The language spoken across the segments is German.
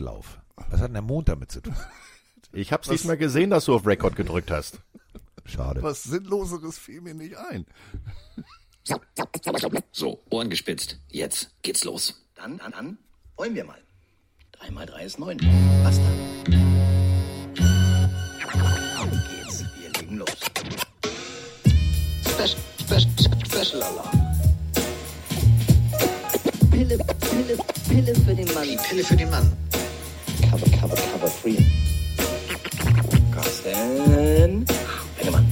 Mondlauf. Was hat denn der Mond damit zu tun? Ich hab's nicht mal gesehen, dass du auf Record gedrückt hast. Schade. Was Sinnloseres fiel mir nicht ein. So, Ohren gespitzt. Jetzt geht's los. Dann, dann, dann, wollen wir mal. Drei mal drei ist neun. Was dann? Auf geht's. Wir legen los. Special, special, special Alarm. Pille, Pille, Pille für den Mann. Die Pille für den Mann. Cover, cover, cover, free. Carsten. Bennemann.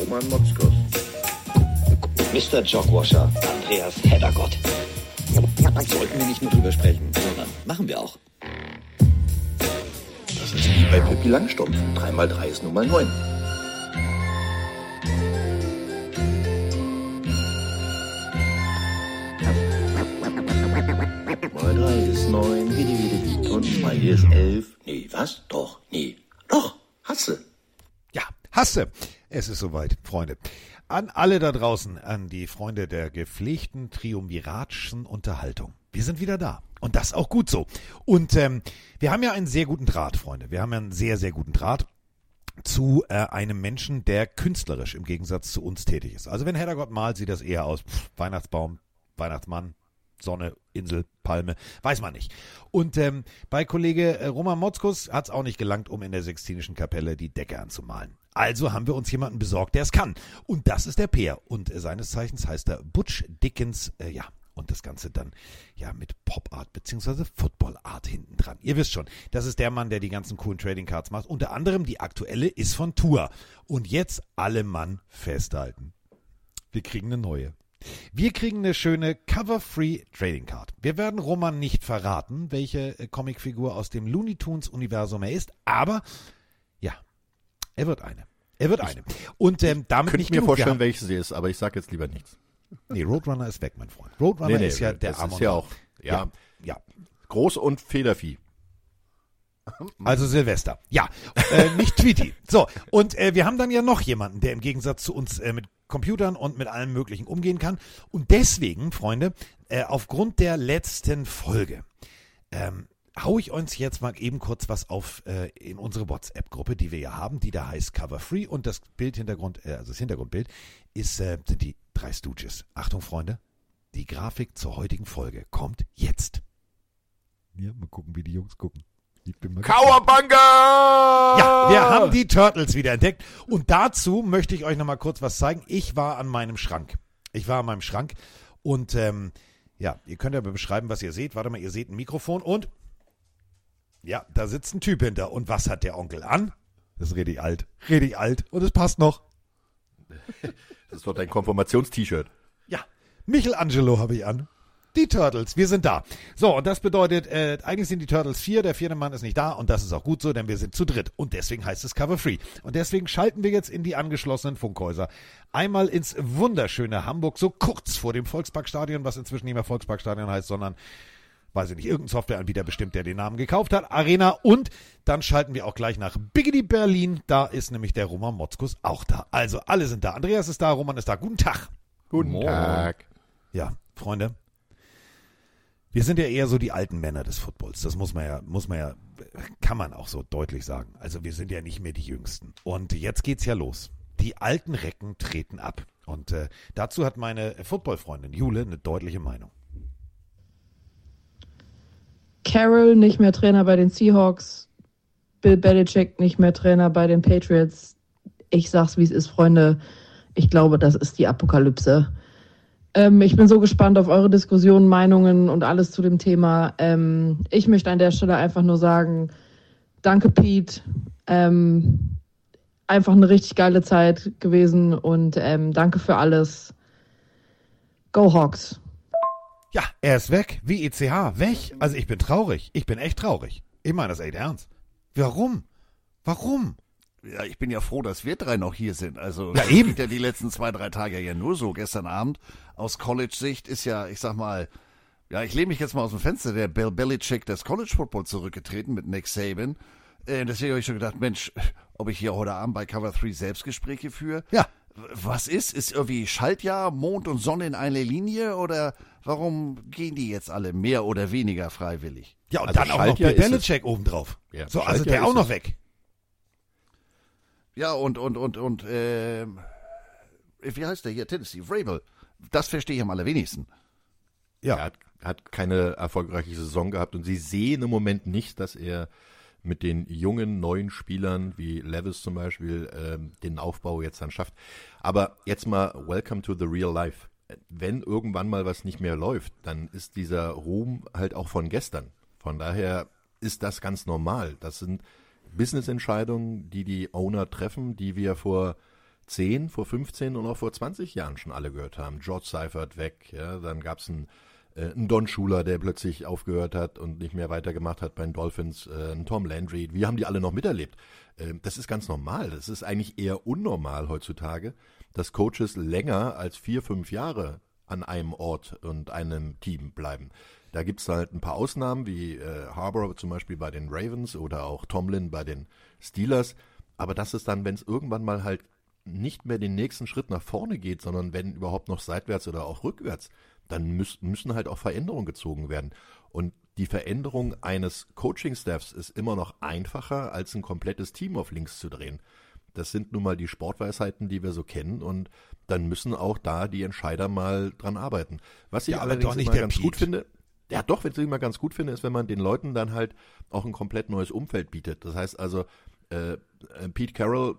Roman Motzkos. Mr. Jogwasher. Andreas Heddergott. Sollten wir nicht nur drüber sprechen, sondern machen wir auch. Das ist wie bei Pippi Langstrumpf. 3 mal 3 ist nun mal 9. Mal 3 ist 9, wie die, wie die, wie. Und mal hier ist 11. Nee, was? Doch, nee. Doch, hasse. Ja, hasse. Es ist soweit, Freunde. An alle da draußen, an die Freunde der gepflegten triumviratschen Unterhaltung. Wir sind wieder da. Und das auch gut so. Und ähm, wir haben ja einen sehr guten Draht, Freunde. Wir haben ja einen sehr, sehr guten Draht zu äh, einem Menschen, der künstlerisch im Gegensatz zu uns tätig ist. Also wenn Heddergott malt, sieht das eher aus pff, Weihnachtsbaum, Weihnachtsmann, Sonne, Insel, Palme, weiß man nicht. Und ähm, bei Kollege äh, Roman Motzkus hat es auch nicht gelangt, um in der Sextinischen Kapelle die Decke anzumalen. Also haben wir uns jemanden besorgt, der es kann. Und das ist der Peer. Und äh, seines Zeichens heißt er Butch Dickens, äh, ja. Und das Ganze dann ja mit Pop Art beziehungsweise Football Art hinten dran. Ihr wisst schon, das ist der Mann, der die ganzen coolen Trading Cards macht. Unter anderem die aktuelle ist von Tour. Und jetzt alle Mann festhalten. Wir kriegen eine neue. Wir kriegen eine schöne Cover-Free Trading Card. Wir werden Roman nicht verraten, welche äh, Comicfigur aus dem Looney Tunes Universum er ist, aber ja, er wird eine. Er wird eine. Und ähm, damit Könnte nicht ich mir vorstellen, welche sie ist, aber ich sag jetzt lieber nichts. Nee, Roadrunner ist weg, mein Freund. Roadrunner ist ja der das Amon. ist ja auch ja, ja. groß und Federvieh. Also Silvester. Ja, äh, nicht Tweety. So, und äh, wir haben dann ja noch jemanden, der im Gegensatz zu uns äh, mit Computern und mit allem Möglichen umgehen kann. Und deswegen, Freunde, äh, aufgrund der letzten Folge, ähm, hau ich uns jetzt mal eben kurz was auf äh, in unsere WhatsApp-Gruppe, die wir ja haben, die da heißt Cover Free und das Bildhintergrund, äh, also das Hintergrundbild ist äh, sind die drei Stooges. Achtung, Freunde, die Grafik zur heutigen Folge kommt jetzt. Ja, mal gucken, wie die Jungs gucken. Kauerbanga! ja, wir haben die Turtles wieder entdeckt. Und dazu möchte ich euch noch mal kurz was zeigen. Ich war an meinem Schrank. Ich war an meinem Schrank. Und ähm, ja, ihr könnt ja beschreiben, was ihr seht. Warte mal, ihr seht ein Mikrofon und ja, da sitzt ein Typ hinter. Und was hat der Onkel an? Das ist richtig alt. Richtig alt. Und es passt noch. Das ist doch dein Konfirmations-T-Shirt. Ja, Michelangelo habe ich an. Die Turtles, wir sind da. So, und das bedeutet, äh, eigentlich sind die Turtles vier, der vierte Mann ist nicht da und das ist auch gut so, denn wir sind zu dritt. Und deswegen heißt es Cover Free. Und deswegen schalten wir jetzt in die angeschlossenen Funkhäuser. Einmal ins wunderschöne Hamburg, so kurz vor dem Volksparkstadion, was inzwischen nicht mehr Volksparkstadion heißt, sondern weiß ich nicht, irgendein Softwareanbieter bestimmt, der den Namen gekauft hat, Arena. Und dann schalten wir auch gleich nach Biggity Berlin. Da ist nämlich der Roman Motzkus auch da. Also alle sind da. Andreas ist da, Roman ist da. Guten Tag. Guten Tag. Ja, Freunde. Wir sind ja eher so die alten Männer des Footballs. Das muss man ja, muss man ja, kann man auch so deutlich sagen. Also wir sind ja nicht mehr die Jüngsten. Und jetzt geht's ja los. Die alten Recken treten ab. Und äh, dazu hat meine Footballfreundin Jule eine deutliche Meinung. Carroll nicht mehr Trainer bei den Seahawks, Bill Belichick nicht mehr Trainer bei den Patriots. Ich sag's, wie es ist, Freunde. Ich glaube, das ist die Apokalypse. Ähm, ich bin so gespannt auf eure Diskussionen, Meinungen und alles zu dem Thema. Ähm, ich möchte an der Stelle einfach nur sagen, danke Pete. Ähm, einfach eine richtig geile Zeit gewesen und ähm, danke für alles. Go Hawks. Ja, er ist weg, wie ECH, weg. Also ich bin traurig. Ich bin echt traurig. Ich meine das echt ernst. Warum? Warum? Ja, ich bin ja froh, dass wir drei noch hier sind. Also Ja, das eben. ja die letzten zwei, drei Tage ja nur so. Gestern Abend aus College-Sicht ist ja, ich sag mal, ja, ich lehne mich jetzt mal aus dem Fenster, der Bill Belichick des College Football zurückgetreten mit Nick Saban. Äh, deswegen habe ich schon gedacht, Mensch, ob ich hier heute Abend bei Cover 3 Selbstgespräche führe. Ja. Was ist? Ist irgendwie Schaltjahr, Mond und Sonne in einer Linie oder warum gehen die jetzt alle mehr oder weniger freiwillig? Ja, und Also dann auch noch Schaltjahr Bill. Belichick obendrauf. Ja, so, also Schaltjahr der auch noch es. weg. Ja, und, und, und, und, ähm, wie heißt der hier? Tennessee, Vrabel. Das verstehe ich am allerwenigsten. Ja. Er hat, hat keine erfolgreiche Saison gehabt und sie sehen im Moment nicht, dass er mit den jungen, neuen Spielern wie Levis zum Beispiel ähm, den Aufbau jetzt dann schafft. Aber jetzt mal Welcome to the Real Life. Wenn irgendwann mal was nicht mehr läuft, dann ist dieser Ruhm halt auch von gestern. Von daher ist das ganz normal. Das sind Business-Entscheidungen, die die Owner treffen, die wir vor 10, vor 15 und auch vor 20 Jahren schon alle gehört haben. George Seifert weg, ja, dann gab es einen, äh, einen Don Schuler, der plötzlich aufgehört hat und nicht mehr weitergemacht hat bei den Dolphins, äh, einen Tom Landry, wir haben die alle noch miterlebt. Äh, das ist ganz normal, das ist eigentlich eher unnormal heutzutage, dass Coaches länger als vier, fünf Jahre an einem Ort und einem Team bleiben. Da gibt es halt ein paar Ausnahmen, wie äh, Harbour zum Beispiel bei den Ravens oder auch Tomlin bei den Steelers. Aber das ist dann, wenn es irgendwann mal halt nicht mehr den nächsten Schritt nach vorne geht, sondern wenn überhaupt noch seitwärts oder auch rückwärts, dann müß, müssen halt auch Veränderungen gezogen werden. Und die Veränderung eines Coaching-Staffs ist immer noch einfacher, als ein komplettes Team auf links zu drehen. Das sind nun mal die Sportweisheiten, die wir so kennen und dann müssen auch da die Entscheider mal dran arbeiten. Was ich Ja, allerdings doch nicht immer ganz gut Pete. finde, ja doch, was ich immer ganz gut finde, ist, wenn man den Leuten dann halt auch ein komplett neues Umfeld bietet. Das heißt also, äh, äh, Pete Carroll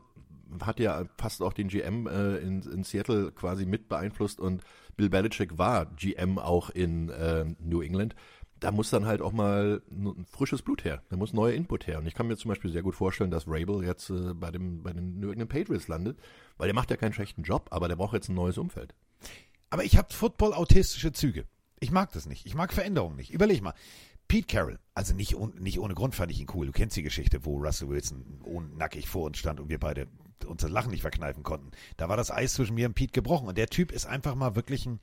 hat ja fast auch den GM äh, in, in Seattle quasi mit beeinflusst und Bill Belichick war GM auch in äh, New England. Da muss dann halt auch mal ein frisches Blut her. Da muss neuer Input her. Und ich kann mir zum Beispiel sehr gut vorstellen, dass Rabel jetzt äh, bei, dem, bei den New England Patriots landet, weil der macht ja keinen schlechten Job, aber der braucht jetzt ein neues Umfeld. Aber ich habe Football-autistische Züge. Ich mag das nicht. Ich mag Veränderungen nicht. Überleg mal. Pete Carroll, also nicht, nicht ohne Grund fand ich ihn cool. Du kennst die Geschichte, wo Russell Wilson nackig vor uns stand und wir beide unser Lachen nicht verkneifen konnten. Da war das Eis zwischen mir und Pete gebrochen. Und der Typ ist einfach mal wirklich ein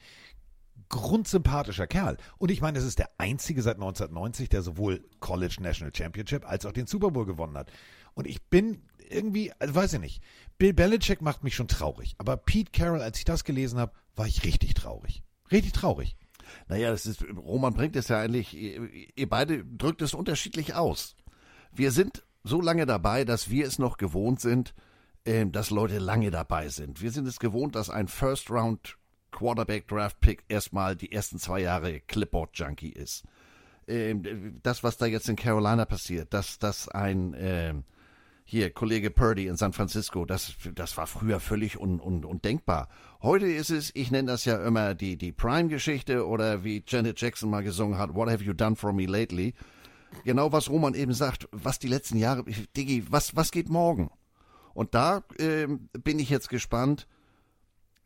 grundsympathischer Kerl. Und ich meine, es ist der einzige seit 1990, der sowohl College National Championship als auch den Super Bowl gewonnen hat. Und ich bin irgendwie, also weiß ich nicht, Bill Belichick macht mich schon traurig. Aber Pete Carroll, als ich das gelesen habe, war ich richtig traurig. Richtig traurig. Naja, das ist, Roman bringt es ja eigentlich, ihr, ihr beide drückt es unterschiedlich aus. Wir sind so lange dabei, dass wir es noch gewohnt sind, äh, dass Leute lange dabei sind. Wir sind es gewohnt, dass ein First Round Quarterback Draft Pick erstmal die ersten zwei Jahre Clipboard Junkie ist. Ähm, das, was da jetzt in Carolina passiert, dass, dass ein, ähm, hier, Kollege Purdy in San Francisco, das, das war früher völlig un, un, undenkbar. Heute ist es, ich nenne das ja immer die, die Prime-Geschichte oder wie Janet Jackson mal gesungen hat, What have you done for me lately? Genau was Roman eben sagt, was die letzten Jahre, Diggi, was, was geht morgen? Und da ähm, bin ich jetzt gespannt.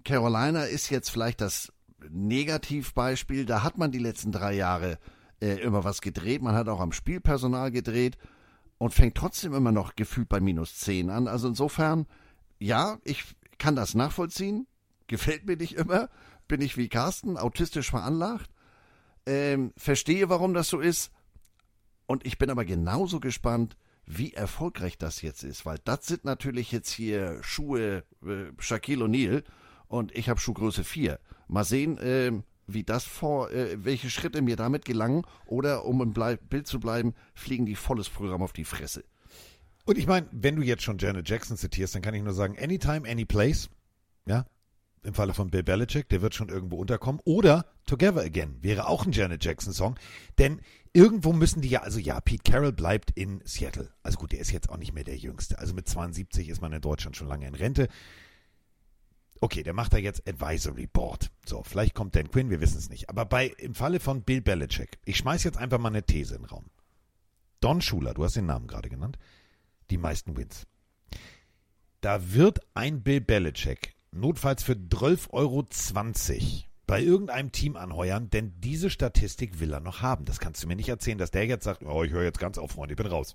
Carolina ist jetzt vielleicht das Negativbeispiel. Da hat man die letzten drei Jahre äh, immer was gedreht. Man hat auch am Spielpersonal gedreht und fängt trotzdem immer noch gefühlt bei minus 10 an. Also insofern, ja, ich kann das nachvollziehen. Gefällt mir nicht immer. Bin ich wie Carsten, autistisch veranlagt. Ähm, verstehe, warum das so ist. Und ich bin aber genauso gespannt, wie erfolgreich das jetzt ist. Weil das sind natürlich jetzt hier Schuhe äh, Shaquille O'Neal und ich habe Schuhgröße 4. Mal sehen, ähm, wie das vor, äh, welche Schritte mir damit gelangen oder um im Blei Bild zu bleiben, fliegen die volles Programm auf die Fresse. Und ich meine, wenn du jetzt schon Janet Jackson zitierst, dann kann ich nur sagen, anytime, any place. Ja. Im Falle von Bill Belichick, der wird schon irgendwo unterkommen. Oder Together Again wäre auch ein Janet Jackson Song. Denn irgendwo müssen die ja, also ja, Pete Carroll bleibt in Seattle. Also gut, der ist jetzt auch nicht mehr der Jüngste. Also mit 72 ist man in Deutschland schon lange in Rente. Okay, der macht da jetzt Advisory Board. So, vielleicht kommt Dan Quinn, wir wissen es nicht. Aber bei, im Falle von Bill Belichick, ich schmeiß jetzt einfach mal eine These in den Raum. Don Schuler, du hast den Namen gerade genannt, die meisten Wins. Da wird ein Bill Belichick notfalls für 12,20 Euro bei irgendeinem Team anheuern, denn diese Statistik will er noch haben. Das kannst du mir nicht erzählen, dass der jetzt sagt, oh, ich höre jetzt ganz auf, Freunde, ich bin raus.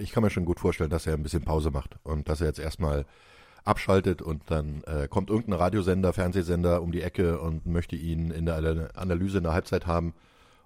Ich kann mir schon gut vorstellen, dass er ein bisschen Pause macht und dass er jetzt erstmal abschaltet und dann äh, kommt irgendein Radiosender, Fernsehsender um die Ecke und möchte ihn in der Analyse in der Halbzeit haben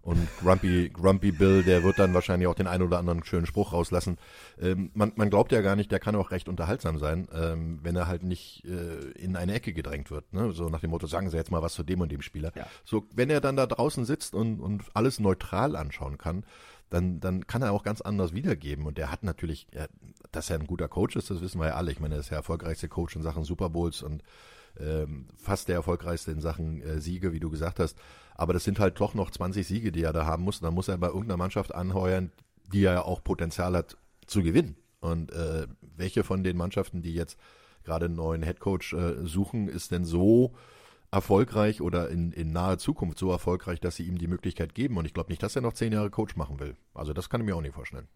Und Grumpy, Grumpy Bill, der wird dann wahrscheinlich auch den einen oder anderen schönen Spruch rauslassen. Ähm, man, man glaubt ja gar nicht, der kann auch recht unterhaltsam sein, ähm, wenn er halt nicht äh, in eine Ecke gedrängt wird. Ne? So nach dem Motto, sagen Sie jetzt mal was zu dem und dem Spieler. Ja. So, wenn er dann da draußen sitzt und, und alles neutral anschauen kann, dann, dann kann er auch ganz anders wiedergeben. Und der hat natürlich, ja, dass er ein guter Coach ist, das wissen wir ja alle. Ich meine, er ist der erfolgreichste Coach in Sachen Super Bowls und ähm, fast der erfolgreichste in Sachen äh, Siege, wie du gesagt hast. Aber das sind halt doch noch 20 Siege, die er da haben muss. Und dann muss er bei irgendeiner Mannschaft anheuern, die ja auch Potenzial hat zu gewinnen. Und äh, welche von den Mannschaften, die jetzt gerade einen neuen Headcoach äh, suchen, ist denn so erfolgreich oder in, in naher Zukunft so erfolgreich, dass sie ihm die Möglichkeit geben? Und ich glaube nicht, dass er noch zehn Jahre Coach machen will. Also das kann ich mir auch nicht vorstellen.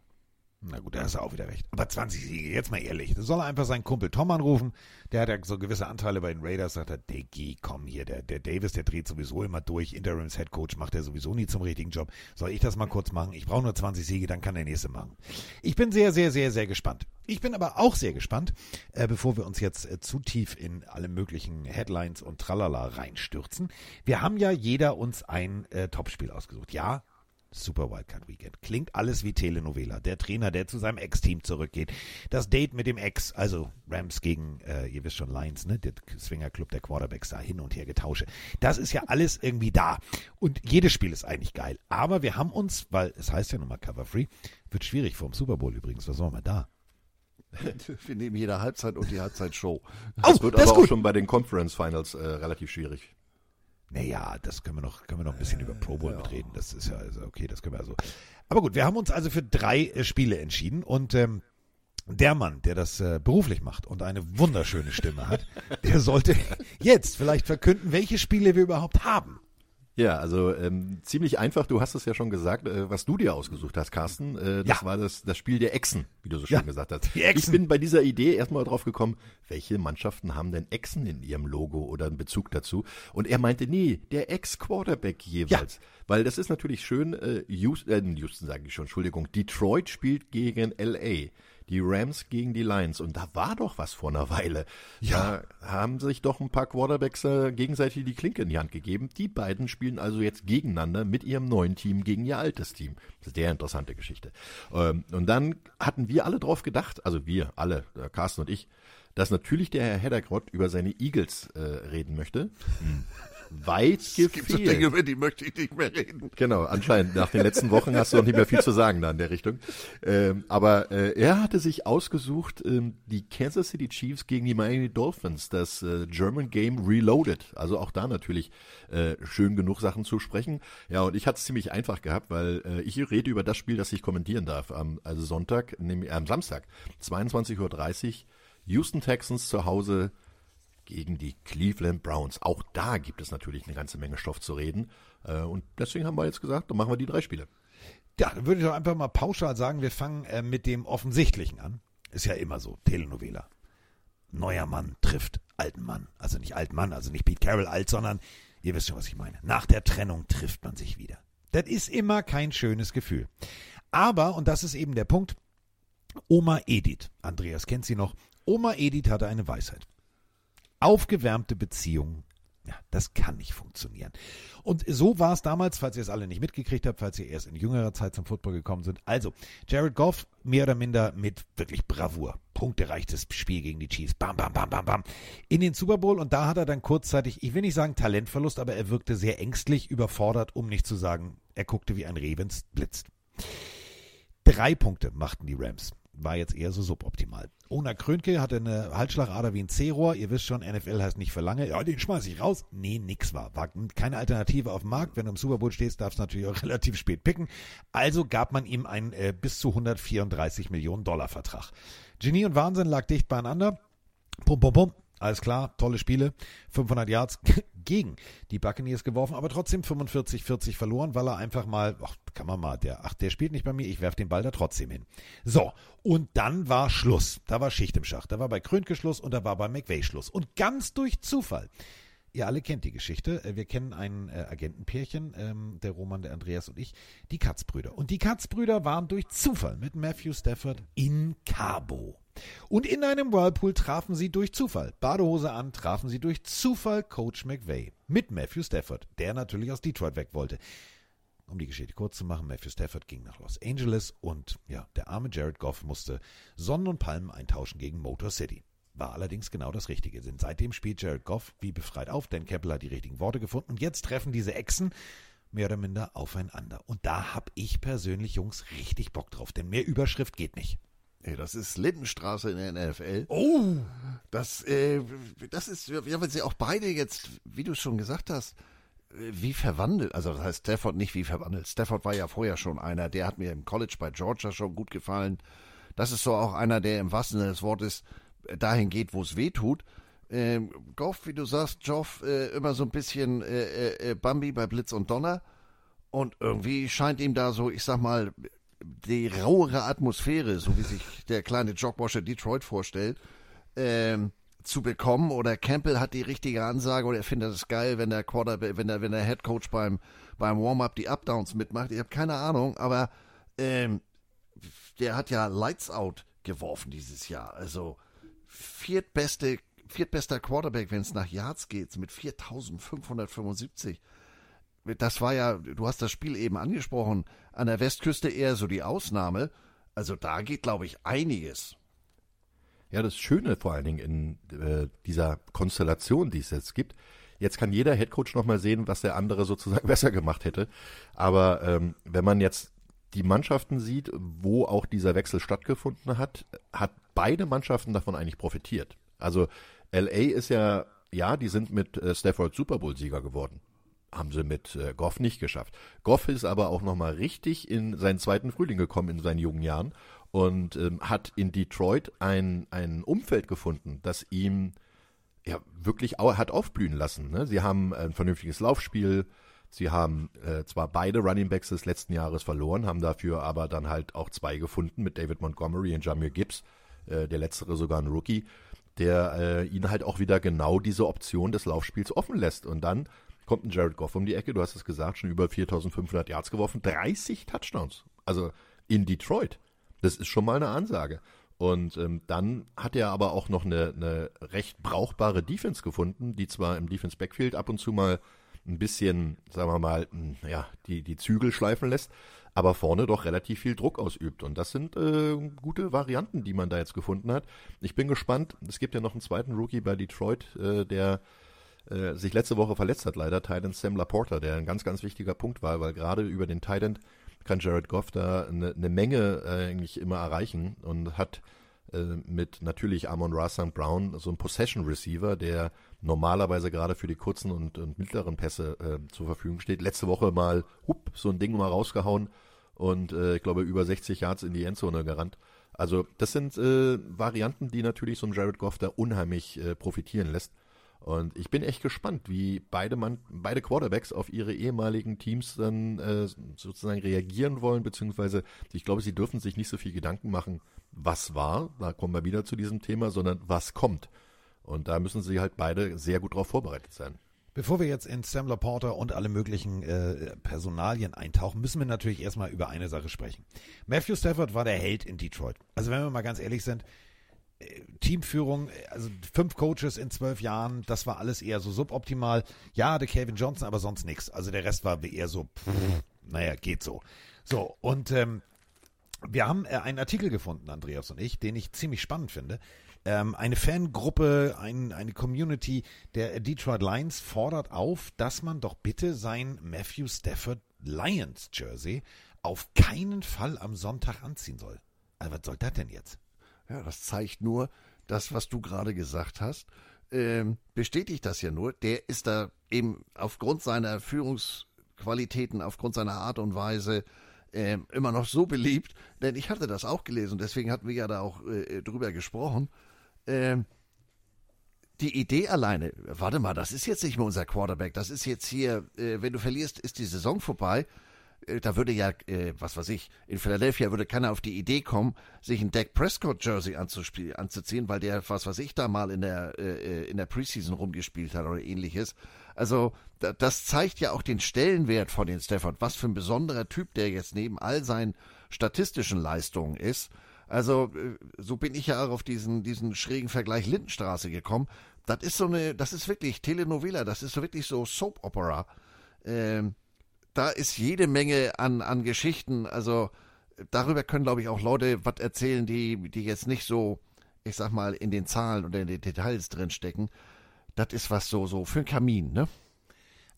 Na gut, da hast du auch wieder recht. Aber 20 Siege, jetzt mal ehrlich. Da soll er einfach seinen Kumpel Tom anrufen. Der hat ja so gewisse Anteile bei den Raiders. Sagt er, Diggi, komm hier, der, der Davis, der dreht sowieso immer durch. Interims Head Coach macht er sowieso nie zum richtigen Job. Soll ich das mal kurz machen? Ich brauche nur 20 Siege, dann kann der nächste machen. Ich bin sehr, sehr, sehr, sehr gespannt. Ich bin aber auch sehr gespannt, äh, bevor wir uns jetzt äh, zu tief in alle möglichen Headlines und Tralala reinstürzen. Wir haben ja jeder uns ein äh, Topspiel ausgesucht. Ja, Super Wildcard Weekend. Klingt alles wie Telenovela. Der Trainer, der zu seinem Ex-Team zurückgeht. Das Date mit dem Ex, also Rams gegen, äh, ihr wisst schon, Lions, ne? Der Swinger Club der Quarterbacks da hin und her getausche. Das ist ja alles irgendwie da. Und jedes Spiel ist eigentlich geil. Aber wir haben uns, weil es heißt ja nun mal Cover Free, wird schwierig vor dem Super Bowl übrigens. Was sollen wir da? Wir nehmen jede Halbzeit und die Halbzeitshow. Das wird das aber auch schon bei den Conference Finals äh, relativ schwierig. Naja, das können wir noch, können wir noch ein bisschen über Pro Bowl mitreden. Das ist ja also okay, das können wir also. Aber gut, wir haben uns also für drei äh, Spiele entschieden und ähm, der Mann, der das äh, beruflich macht und eine wunderschöne Stimme hat, der sollte jetzt vielleicht verkünden, welche Spiele wir überhaupt haben. Ja, also ähm, ziemlich einfach, du hast es ja schon gesagt, äh, was du dir ausgesucht hast, Carsten. Äh, das Ja. war das, das Spiel der Echsen, wie du so schön Ja, gesagt hast. die Echsen. Ich bin bei dieser Idee erstmal drauf gekommen, welche Mannschaften haben denn Echsen in ihrem Logo oder einen Bezug dazu? Und er meinte, nee, der Ex-Quarterback jeweils. Weil das ist natürlich schön, äh, Houston, äh, Houston sage ich schon, Entschuldigung, Detroit spielt gegen LA. Die Rams gegen die Lions. Und da war doch was vor einer Weile. Ja. Da haben sich doch ein paar Quarterbacks äh, gegenseitig die Klinke in die Hand gegeben. Die beiden spielen also jetzt gegeneinander mit ihrem neuen Team gegen ihr altes Team. Das ist eine sehr interessante Geschichte. Ähm, und dann hatten wir alle drauf gedacht, also wir alle, äh, Carsten und ich, dass natürlich der Herr Heddergrott über seine Eagles äh, reden möchte. Weit Es gibt so gefehlt. Dinge, über die möchte ich nicht mehr reden. Genau, anscheinend. Nach den letzten Wochen hast du noch nicht mehr viel zu sagen da in der Richtung. Ähm, aber äh, er hatte sich ausgesucht, ähm, die Kansas City Chiefs gegen die Miami Dolphins, das äh, German Game Reloaded. Also auch da natürlich äh, schön genug Sachen zu sprechen. Ja, und ich hatte es ziemlich einfach gehabt, weil äh, ich rede über das Spiel, das ich kommentieren darf. Am also Sonntag, nämlich am Samstag, 22.30 Uhr, Houston Texans zu Hause gegen die Cleveland Browns. Auch da gibt es natürlich eine ganze Menge Stoff zu reden. Äh, und deswegen haben wir jetzt gesagt, dann machen wir die drei Spiele. Ja, dann würde ich doch einfach mal pauschal sagen, wir fangen äh, mit dem Offensichtlichen an. Ist ja immer so, Telenovela. Neuer Mann trifft alten Mann. Also nicht alten Mann, also nicht Pete Carroll alt, sondern ihr wisst schon, was ich meine. Nach der Trennung trifft man sich wieder. Das ist immer kein schönes Gefühl. Aber, und das ist eben der Punkt, Oma Edith, Andreas kennt sie noch, Oma Edith hatte eine Weisheit. Aufgewärmte Beziehungen, ja, das kann nicht funktionieren. Und so war es damals, falls ihr es alle nicht mitgekriegt habt, falls ihr erst in jüngerer Zeit zum Football gekommen sind. Also, Jared Goff mehr oder minder mit wirklich Bravour. Punktereichtes Spiel gegen die Chiefs. Bam, bam, bam, bam, bam. In den Super Bowl und da hat er dann kurzzeitig, ich will nicht sagen Talentverlust, aber er wirkte sehr ängstlich, überfordert, um nicht zu sagen, er guckte wie ein Reh, wenn's blitzt. Drei Punkte machten die Rams. War jetzt eher so suboptimal. Ona Krönke hatte eine Halsschlagader wie ein C-Rohr. Ihr wisst schon, NFL heißt nicht für lange. Ja, den schmeiß ich raus. Nee, nix war. War keine Alternative auf dem Markt. Wenn du im Super Bowl stehst, darfst du natürlich auch relativ spät picken. Also gab man ihm einen äh, bis zu 134 Millionen Dollar Vertrag. Genie und Wahnsinn lag dicht beieinander. Pum, pum, pum. Alles klar, tolle Spiele. 500 Yards gegen die Buccaneers geworfen, aber trotzdem 45-40 verloren, weil er einfach mal, ach, kann man mal, der, ach, der spielt nicht bei mir, ich werf den Ball da trotzdem hin. So, und dann war Schluss. Da war Schicht im Schacht. Da war bei Krönke Schluss und da war bei McVay Schluss. Und ganz durch Zufall. Ihr alle kennt die Geschichte. Äh, Wir kennen ein äh, Agentenpärchen, ähm, der Roman, der Andreas und ich, die Katzbrüder. Und die Katzbrüder waren durch Zufall mit Matthew Stafford in Cabo. Und in einem Whirlpool trafen sie durch Zufall, Badehose an, trafen sie durch Zufall Coach McVay mit Matthew Stafford, der natürlich aus Detroit weg wollte. um die Geschichte kurz zu machen, Matthew Stafford ging nach Los Angeles und ja, der arme Jared Goff musste Sonnen und Palmen eintauschen gegen Motor City. War allerdings genau das Richtige, denn seitdem spielt Jared Goff wie befreit auf, Dan Campbell hat die richtigen Worte gefunden und jetzt treffen diese Echsen mehr oder minder aufeinander. Und da hab ich persönlich, Jungs, richtig Bock drauf, denn mehr Überschrift geht nicht. Ey, das ist Lindenstraße in der NFL. Oh! Das, äh, das ist, ja, weil sie auch beide jetzt, wie du schon gesagt hast, äh, wie verwandelt, also das heißt Stafford nicht wie verwandelt. Stafford war ja vorher schon einer, der hat mir im College bei Georgia schon gut gefallen. Das ist so auch einer, der im wahrsten Sinne des Wortes dahin geht, wo es weh tut. Ähm, Goff, wie du sagst, Joff, äh, immer so ein bisschen äh, äh, Bambi bei Blitz und Donner. Und irgendwie scheint ihm da so, ich sag mal, die rauere Atmosphäre, so wie sich der kleine Jogwasher Detroit vorstellt, ähm, zu bekommen. Oder Campbell hat die richtige Ansage oder er findet es geil, wenn der Quarterback, wenn der, wenn der Head Coach beim, beim Warm-up die Updowns mitmacht. Ich habe keine Ahnung, aber ähm, der hat ja Lights Out geworfen dieses Jahr. Also viertbeste, viertbester Quarterback, wenn es nach Yards geht, mit 4575. Das war ja, du hast das Spiel eben angesprochen, an der Westküste eher so die Ausnahme. Also da geht, glaube ich, einiges. Ja, das Schöne vor allen Dingen in äh, dieser Konstellation, die es jetzt gibt, jetzt kann jeder Headcoach nochmal sehen, was der andere sozusagen besser gemacht hätte. Aber ähm, wenn man jetzt die Mannschaften sieht, wo auch dieser Wechsel stattgefunden hat, hat beide Mannschaften davon eigentlich profitiert. Also LA ist ja, ja, die sind mit äh, Stafford Super Bowl-Sieger geworden. Haben sie mit äh, Goff nicht geschafft. Goff ist aber auch nochmal richtig in seinen zweiten Frühling gekommen in seinen jungen Jahren und ähm, hat in Detroit ein, ein Umfeld gefunden, das ihm ja wirklich au hat aufblühen lassen. Ne? Sie haben ein vernünftiges Laufspiel, Sie haben äh, zwar beide Running Backs des letzten Jahres verloren, haben dafür aber dann halt auch zwei gefunden mit David Montgomery und Jamir Gibbs, äh, der letztere sogar ein Rookie, der äh, ihnen halt auch wieder genau diese Option des Laufspiels offen lässt. Und dann kommt ein Jared Goff um die Ecke, du hast es gesagt, schon über 4500 Yards geworfen, 30 Touchdowns. Also in Detroit. Das ist schon mal eine Ansage. Und ähm, dann hat er aber auch noch eine, eine recht brauchbare Defense gefunden, die zwar im Defense Backfield ab und zu mal ein bisschen, sagen wir mal, ja, die, die Zügel schleifen lässt, aber vorne doch relativ viel Druck ausübt. Und das sind äh, gute Varianten, die man da jetzt gefunden hat. Ich bin gespannt. Es gibt ja noch einen zweiten Rookie bei Detroit, äh, der äh, sich letzte Woche verletzt hat, leider, Titan Sam Laporta, der ein ganz, ganz wichtiger Punkt war, weil gerade über den Titan kann Jared Goff da eine, eine Menge äh, eigentlich immer erreichen und hat äh, mit natürlich Amon Ra St. Brown so einen Possession Receiver, der normalerweise gerade für die kurzen und, und mittleren Pässe äh, zur Verfügung steht. Letzte Woche mal hup, so ein Ding mal rausgehauen und äh, ich glaube über 60 Yards in die Endzone gerannt. Also das sind Varianten, die natürlich so ein Jared Goff da unheimlich profitieren lässt. Und ich bin echt gespannt, wie beide, Mann, beide Quarterbacks auf ihre ehemaligen Teams dann äh, sozusagen reagieren wollen, beziehungsweise ich glaube, sie dürfen sich nicht so viel Gedanken machen, was war, da kommen wir wieder zu diesem Thema, sondern was kommt. Und da müssen sie halt beide sehr gut darauf vorbereitet sein. Bevor wir jetzt in Sam Laporta und alle möglichen äh, Personalien eintauchen, müssen wir natürlich erstmal über eine Sache sprechen. Matthew Stafford war der Held in Detroit. Also wenn wir mal ganz ehrlich sind, Teamführung, also fünf Coaches in zwölf Jahren, das war alles eher so suboptimal. Ja, der Calvin Johnson, aber sonst nichts. Also der Rest war eher so, pff, naja, geht so. So, und ähm, wir haben äh, einen Artikel gefunden, Andreas und ich, den ich ziemlich spannend finde. Ähm, eine Fangruppe, ein, eine Community der Detroit Lions fordert auf, dass man doch bitte sein Matthew Stafford Lions Jersey auf keinen Fall am Sonntag anziehen soll. Also was soll das denn jetzt? Ja, das zeigt nur, das, was du gerade gesagt hast, ähm, bestätigt das ja nur. Der ist da eben aufgrund seiner Führungsqualitäten, aufgrund seiner Art und Weise äh, immer noch so beliebt, denn ich hatte das auch gelesen, deswegen hatten wir ja da auch äh, drüber gesprochen. Ähm, die Idee alleine, warte mal, das ist jetzt nicht mehr unser Quarterback, das ist jetzt hier, äh, wenn du verlierst, ist die Saison vorbei. Äh, da würde ja, äh, was weiß ich, in Philadelphia würde keiner auf die Idee kommen, sich ein Dak Prescott Jersey anzuziehen, weil der, was weiß ich, da mal in der, äh, in der Preseason rumgespielt hat oder ähnliches. Also, da, das zeigt ja auch den Stellenwert von den Stafford, was für ein besonderer Typ der jetzt neben all seinen statistischen Leistungen ist. Also, äh, so bin ich ja auch auf diesen, diesen schrägen Vergleich Lindenstraße gekommen. Das ist so eine, das ist wirklich Telenovela, das ist wirklich so Soap Opera. Ähm, da ist jede Menge an, an Geschichten. Also darüber können, glaube ich, auch Leute was erzählen, die, die jetzt nicht so, ich sag mal, in den Zahlen oder in den Details drinstecken. Das ist was so, so für ein Kamin, ne?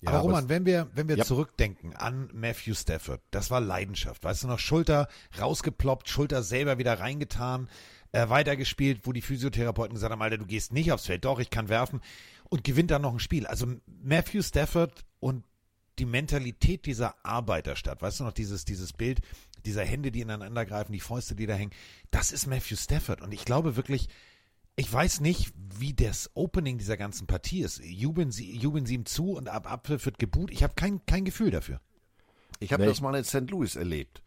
Ja, aber Roman, wenn wir, wenn wir Ja. zurückdenken an Matthew Stafford, das war Leidenschaft. Weißt du noch, Schulter rausgeploppt, Schulter selber wieder reingetan, äh, weitergespielt, wo die Physiotherapeuten gesagt haben, Alter, du gehst nicht aufs Feld. Doch, ich kann werfen und gewinnt dann noch ein Spiel. Also Matthew Stafford und die Mentalität dieser Arbeiterstadt, weißt du noch, dieses, dieses Bild dieser Hände, die ineinander greifen, die Fäuste, die da hängen, das ist Matthew Stafford. Und ich glaube wirklich, ich weiß nicht, wie das Opening dieser ganzen Partie ist. Jubeln sie, jubeln sie ihm zu und ab Abpfiff wird geboot? Ich habe kein, kein Gefühl dafür. Ich habe Nee. das mal in St. Louis erlebt.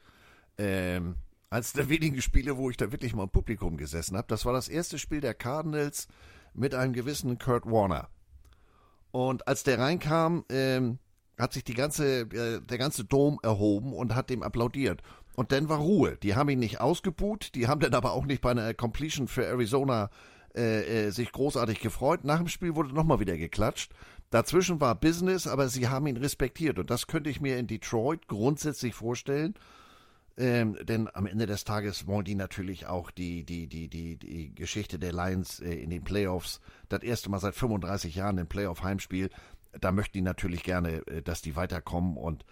Ähm, eines der wenigen Spiele, wo ich da wirklich mal im Publikum gesessen habe. Das war das erste Spiel der Cardinals mit einem gewissen Kurt Warner. Und als der reinkam, ähm, hat sich die ganze, äh, der ganze Dom erhoben und hat dem applaudiert. Und dann war Ruhe. Die haben ihn nicht ausgebuht, die haben dann aber auch nicht bei einer Completion für Arizona äh, äh, sich großartig gefreut. Nach dem Spiel wurde nochmal wieder geklatscht. Dazwischen war Business, aber sie haben ihn respektiert. Und das könnte ich mir in Detroit grundsätzlich vorstellen. Ähm, denn am Ende des Tages wollen die natürlich auch die, die, die, die, die Geschichte der Lions äh, in den Playoffs, das erste Mal seit 35 Jahren im Playoff-Heimspiel, da möchten die natürlich gerne, äh, dass die weiterkommen und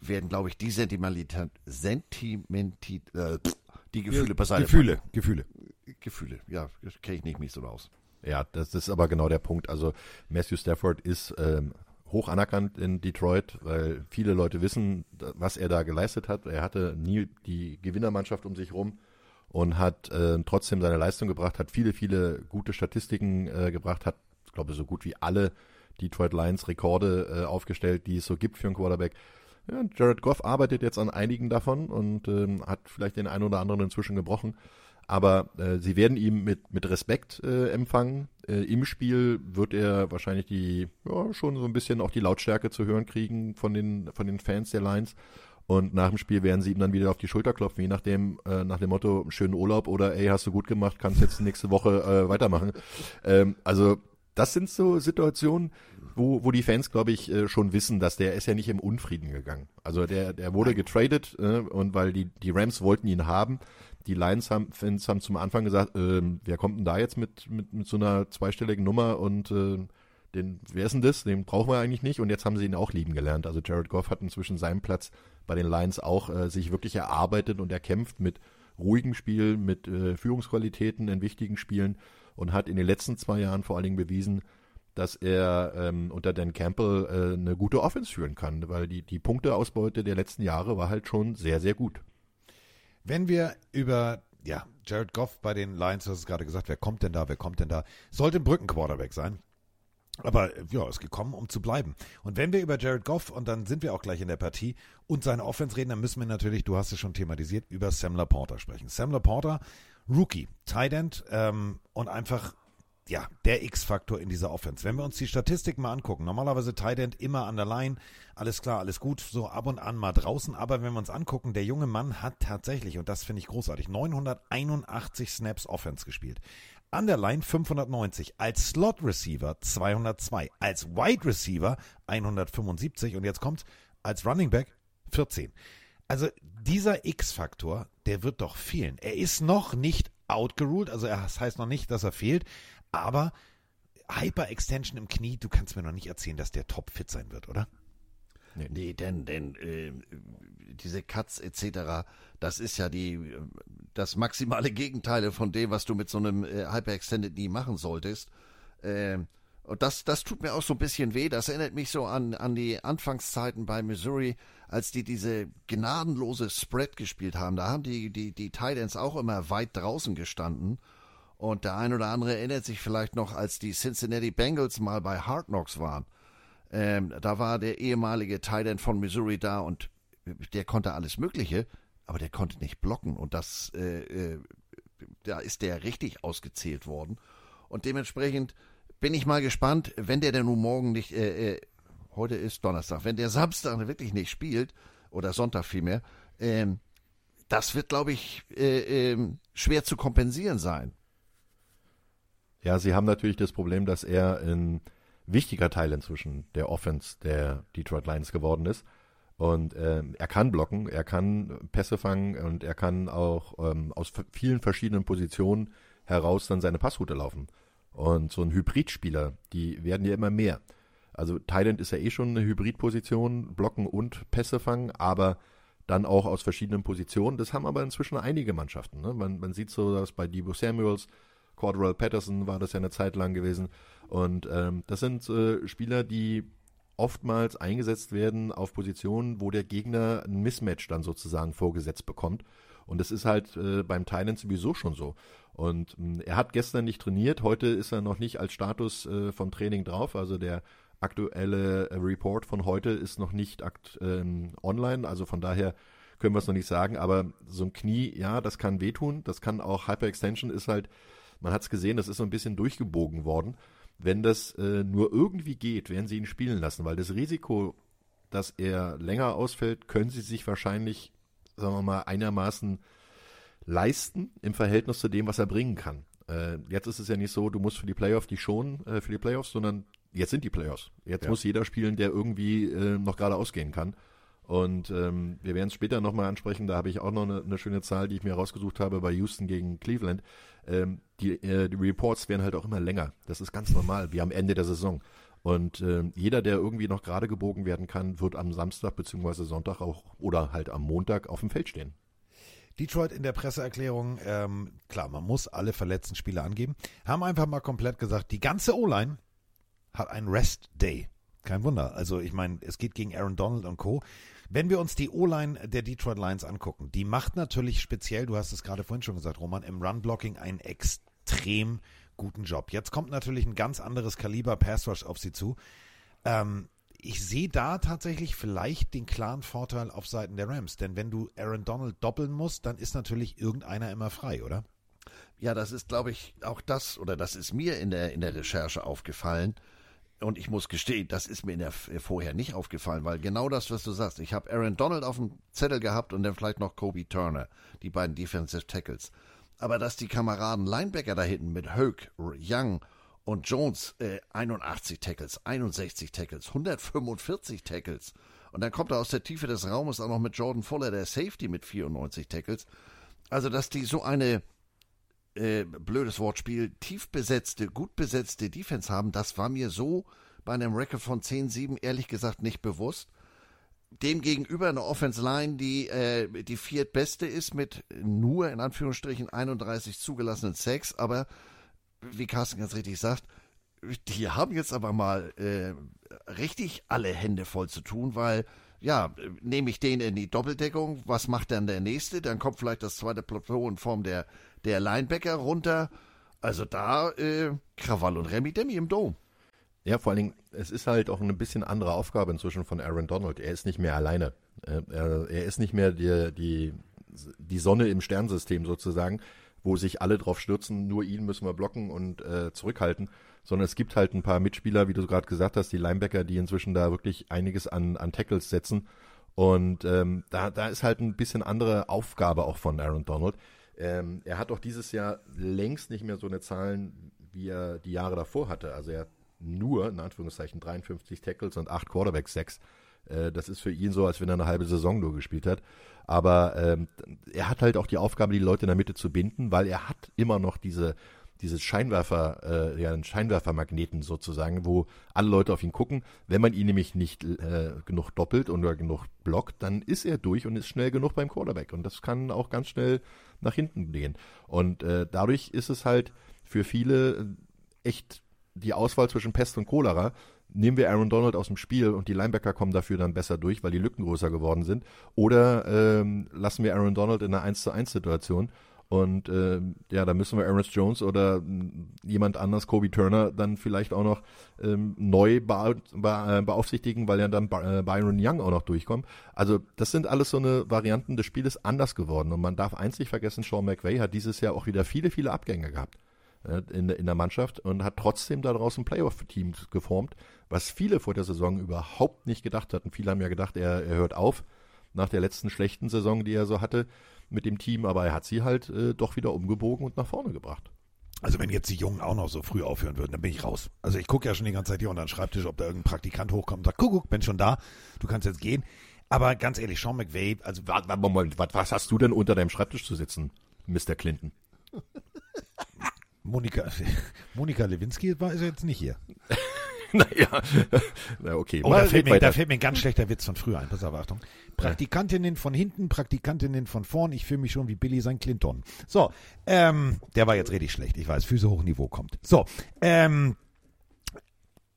werden, glaube ich, die Sentimentalität, Sentimenti, äh, die Gefühle beiseite Gefühle, Gefühle. packen. Gefühle, ja, das kenne ich nicht mich so aus. Ja, das ist aber genau der Punkt. Also Matthew Stafford ist ähm, hoch anerkannt in Detroit, weil viele Leute wissen, was er da geleistet hat. Er hatte nie die Gewinnermannschaft um sich rum und hat äh, trotzdem seine Leistung gebracht, hat viele, viele gute Statistiken äh, gebracht, hat, ich glaube, so gut wie alle Detroit Lions Rekorde äh, aufgestellt, die es so gibt für einen Quarterback. Ja, Jared Goff arbeitet jetzt an einigen davon und ähm, hat vielleicht den einen oder anderen inzwischen gebrochen. Aber äh, sie werden ihm mit, mit Respekt äh, empfangen. Äh, Im Spiel wird er wahrscheinlich die, ja, schon so ein bisschen auch die Lautstärke zu hören kriegen von den, von den Fans der Lions. Und nach dem Spiel werden sie ihm dann wieder auf die Schulter klopfen, je nachdem, äh, nach dem Motto, schönen Urlaub oder ey, hast du gut gemacht, kannst jetzt nächste Woche äh, weitermachen. Ähm, also das sind so Situationen, wo, wo die Fans, glaube ich, äh, schon wissen, dass der ist ja nicht im Unfrieden gegangen. Also der, der wurde getradet äh, und weil die, die Rams wollten ihn haben. Die Lions haben, Fans haben zum Anfang gesagt, ähm, wer kommt denn da jetzt mit, mit, mit so einer zweistelligen Nummer und äh, den, wer ist denn das? Den brauchen wir eigentlich nicht. Und jetzt haben sie ihn auch lieben gelernt. Also Jared Goff hat inzwischen seinen Platz bei den Lions auch äh, sich wirklich erarbeitet und erkämpft mit ruhigem Spiel, mit äh, Führungsqualitäten in wichtigen Spielen und hat in den letzten zwei Jahren vor allen Dingen bewiesen, dass er ähm, unter Dan Campbell äh, eine gute Offense führen kann, weil die, die Punkteausbeute der letzten Jahre war halt schon sehr, sehr gut. Wenn wir über, ja, Jared Goff bei den Lions, hast es gerade gesagt, wer kommt denn da, wer kommt denn da, sollte ein Brückenquarterback sein. Aber ja, ist gekommen, um zu bleiben. Und wenn wir über Jared Goff, und dann sind wir auch gleich in der Partie, und seine Offense reden, dann müssen wir natürlich, du hast es schon thematisiert, über Sam Laporta sprechen. Sam Laporta, Rookie, Tight End ähm, und einfach, ja, der X-Faktor in dieser Offense. Wenn wir uns die Statistik mal angucken, normalerweise Tight End immer an der Line, alles klar, alles gut, so ab und an mal draußen, aber wenn wir uns angucken, der junge Mann hat tatsächlich, und das finde ich großartig, 981 Snaps Offense gespielt. An der Line 590, als Slot Receiver 202, als Wide Receiver 175 und jetzt kommt's als Running Back 14. Also dieser X-Faktor, der wird doch fehlen. Er ist noch nicht outgeruled, also das heißt noch nicht, dass er fehlt, aber Hyper-Extension im Knie, du kannst mir noch nicht erzählen, dass der topfit sein wird, oder? Nee, denn, denn äh, diese Cuts etc., das ist ja die äh, das maximale Gegenteil von dem, was du mit so einem äh, Hyperextended Knee machen solltest. Ähm, und das, das tut mir auch so ein bisschen weh. Das erinnert mich so an, an die Anfangszeiten bei Missouri, als die diese gnadenlose Spread gespielt haben. Da haben die, die, die Tight Ends auch immer weit draußen gestanden. Und der ein oder andere erinnert sich vielleicht noch, als die Cincinnati Bengals mal bei Hard Knocks waren. Ähm, da war der ehemalige Tight End von Missouri da und der konnte alles Mögliche, aber der konnte nicht blocken und das, äh, äh, da ist der richtig ausgezählt worden. Und dementsprechend bin ich mal gespannt, wenn der denn nun morgen nicht, äh, äh, heute ist Donnerstag, wenn der Samstag wirklich nicht spielt, oder Sonntag vielmehr, ähm, das wird, glaube ich, äh, ähm, schwer zu kompensieren sein. Ja, sie haben natürlich das Problem, dass er ein wichtiger Teil inzwischen der Offense der Detroit Lions geworden ist. Und ähm, er kann blocken, er kann Pässe fangen und er kann auch ähm, aus vielen verschiedenen Positionen heraus dann seine Passroute laufen. Und so ein Hybridspieler, die werden ja immer mehr. Also Thailand ist ja eh schon eine Hybridposition, blocken und Pässe fangen, aber dann auch aus verschiedenen Positionen. Das haben aber inzwischen einige Mannschaften. Ne? Man, man sieht so, dass bei Debo Samuels, Cordell Patterson war das ja eine Zeit lang gewesen. Und ähm, das sind äh, Spieler, die oftmals eingesetzt werden auf Positionen, wo der Gegner ein Mismatch dann sozusagen vorgesetzt bekommt. Und das ist halt äh, beim Thailand sowieso schon so. Und mh, hm, er hat gestern nicht trainiert, heute ist er noch nicht als Status äh, vom Training drauf. Also der aktuelle Report von heute ist noch nicht ähm, online, also von daher können wir es noch nicht sagen, aber so ein Knie, ja, das kann wehtun, das kann auch Hyperextension ist halt, man hat es gesehen, das ist so ein bisschen durchgebogen worden. Wenn das äh, nur irgendwie geht, werden sie ihn spielen lassen, weil das Risiko, dass er länger ausfällt, können sie sich wahrscheinlich, sagen wir mal, einigermaßen leisten im Verhältnis zu dem, was er bringen kann. Äh, jetzt ist es ja nicht so, du musst für die Playoffs die schonen, äh, für die Playoffs, sondern jetzt sind die Playoffs. Jetzt ja. muss jeder spielen, der irgendwie äh, noch gerade ausgehen kann. Und ähm, wir werden es später nochmal ansprechen. Da habe ich auch noch eine, eine, schöne Zahl, die ich mir rausgesucht habe bei Houston gegen Cleveland. Ähm, die, äh, die Reports werden halt auch immer länger. Das ist ganz normal, wie am Ende der Saison. Und äh, jeder, der irgendwie noch gerade gebogen werden kann, wird am Samstag bzw. Sonntag auch oder halt am Montag auf dem Feld stehen. Detroit in der Presseerklärung, ähm, klar, man muss alle verletzten Spieler angeben, haben einfach mal komplett gesagt, die ganze O-Line hat einen Rest Day. Kein Wunder. Also ich meine, es geht gegen Aaron Donald und Co. Wenn wir uns die O-Line der Detroit Lions angucken, die macht natürlich speziell, du hast es gerade vorhin schon gesagt, Roman, im Run-Blocking einen extrem guten Job. Jetzt kommt natürlich ein ganz anderes Kaliber Pass Rush auf sie zu. Ähm, ich sehe da tatsächlich vielleicht den klaren Vorteil auf Seiten der Rams, denn wenn du Aaron Donald doppeln musst, dann ist natürlich irgendeiner immer frei, oder? Ja, das ist, glaube ich, auch das, oder das ist mir in der, in der Recherche aufgefallen. Und ich muss gestehen, das ist mir in der, vorher nicht aufgefallen, weil genau das, was du sagst, ich habe Aaron Donald auf dem Zettel gehabt und dann vielleicht noch Kobe Turner, die beiden Defensive Tackles. Aber dass die Kameraden Linebacker da hinten mit Hoke, Young und Jones äh, 81 Tackles, 61 Tackles, 145 Tackles. Und dann kommt er aus der Tiefe des Raumes auch noch mit Jordan Fuller, der Safety mit 94 Tackles. Also, dass die so eine äh, blödes Wortspiel, tief besetzte, gut besetzte Defense haben, das war mir so bei einem Record von 10-7 ehrlich gesagt nicht bewusst. Demgegenüber eine Offense Line, die äh, die viertbeste ist mit nur in Anführungsstrichen 31 zugelassenen Sacks, aber wie Carsten ganz richtig sagt, die haben jetzt aber mal äh, richtig alle Hände voll zu tun, weil ja, nehme ich den in die Doppeldeckung, was macht dann der nächste? Dann kommt vielleicht das zweite Plateau in Form der der Linebacker runter. Also da äh, Krawall und Remi Demi im Dom. Ja, vor allen Dingen, es ist halt auch eine bisschen andere Aufgabe inzwischen von Aaron Donald. Er ist nicht mehr alleine. Er, er ist nicht mehr die, die, die Sonne im Sternsystem sozusagen, wo sich alle drauf stürzen, nur ihn müssen wir blocken und äh, zurückhalten, sondern es gibt halt ein paar Mitspieler, wie du gerade gesagt hast, die Linebacker, die inzwischen da wirklich einiges an, an Tackles setzen. Und ähm, da, da ist halt ein bisschen andere Aufgabe auch von Aaron Donald. Ähm, er hat auch dieses Jahr längst nicht mehr so eine Zahlen, wie er die Jahre davor hatte. Also er hat nur, in Anführungszeichen, 53 Tackles und 8 Quarterbacks, 6. Äh, das ist für ihn so, als wenn er eine halbe Saison nur gespielt hat. Aber ähm, er hat halt auch die Aufgabe, die Leute in der Mitte zu binden, weil er hat immer noch diese dieses Scheinwerfer, äh, ja, einen Scheinwerfermagneten sozusagen, wo alle Leute auf ihn gucken. Wenn man ihn nämlich nicht äh, genug doppelt oder genug blockt, dann ist er durch und ist schnell genug beim Quarterback. Und das kann auch ganz schnell nach hinten gehen. Und äh, dadurch ist es halt für viele äh, echt die Auswahl zwischen Pest und Cholera. Nehmen wir Aaron Donald aus dem Spiel und die Linebacker kommen dafür dann besser durch, weil die Lücken größer geworden sind. Oder ähm, lassen wir Aaron Donald in einer 1 zu 1 Situation und äh, ja, da müssen wir Ernest Jones oder jemand anders, Kobe Turner, dann vielleicht auch noch ähm, neu be be äh, beaufsichtigen, weil ja dann äh, Byron Young auch noch durchkommt. Also das sind alles so eine Varianten des Spieles anders geworden. Und man darf nicht vergessen, Sean McVay hat dieses Jahr auch wieder viele, viele Abgänge gehabt in, in der Mannschaft und hat trotzdem da draußen Playoff-Team geformt, was viele vor der Saison überhaupt nicht gedacht hatten. Viele haben ja gedacht, er, er hört auf nach der letzten schlechten Saison, die er so hatte mit dem Team, aber er hat sie halt äh, doch wieder umgebogen und nach vorne gebracht. Also wenn jetzt die Jungen auch noch so früh aufhören würden, dann bin ich raus. Also ich gucke ja schon die ganze Zeit hier unter den Schreibtisch, ob da irgendein Praktikant hochkommt und sagt, guck, guck, bin schon da, du kannst jetzt gehen. Aber ganz ehrlich, Sean McVay, also Warte, warte, Moment, was, was hast du denn unter deinem Schreibtisch zu sitzen, Mr. Clinton? Monika, Monika Lewinsky war ist jetzt nicht hier. naja, na okay. Oh, Mal da fällt, mir, da fällt mir ein ganz schlechter Witz von früher ein. Pass auf, Achtung. Praktikantinnen von hinten, Praktikantinnen von vorn. Ich fühle mich schon wie Billy sein Clinton. So, ähm, der war jetzt richtig schlecht. Ich weiß, Füße hoch Niveau kommt. So, ähm,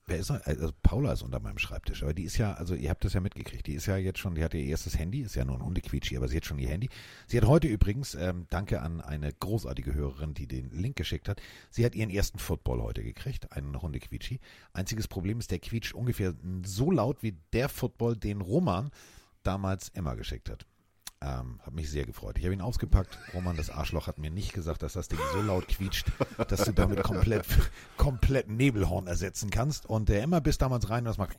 wer ist er? Also Paula ist unter meinem Schreibtisch, aber die ist ja, also ihr habt das ja mitgekriegt, die ist ja jetzt schon, die hat ihr erstes Handy, ist ja nur ein Hundequietschi, aber sie hat schon ihr Handy. Sie hat heute übrigens, ähm, danke an eine großartige Hörerin, die den Link geschickt hat, sie hat ihren ersten Football heute gekriegt, einen Hundequietschi. Einziges Problem ist, der quietscht ungefähr so laut wie der Football, den Roman damals Emma geschickt hat. Ähm, hat mich sehr gefreut. Ich habe ihn ausgepackt. Roman, das Arschloch, hat mir nicht gesagt, dass das Ding so laut quietscht, dass du damit komplett, komplett Nebelhorn ersetzen kannst. Und der Emma bis damals rein und das macht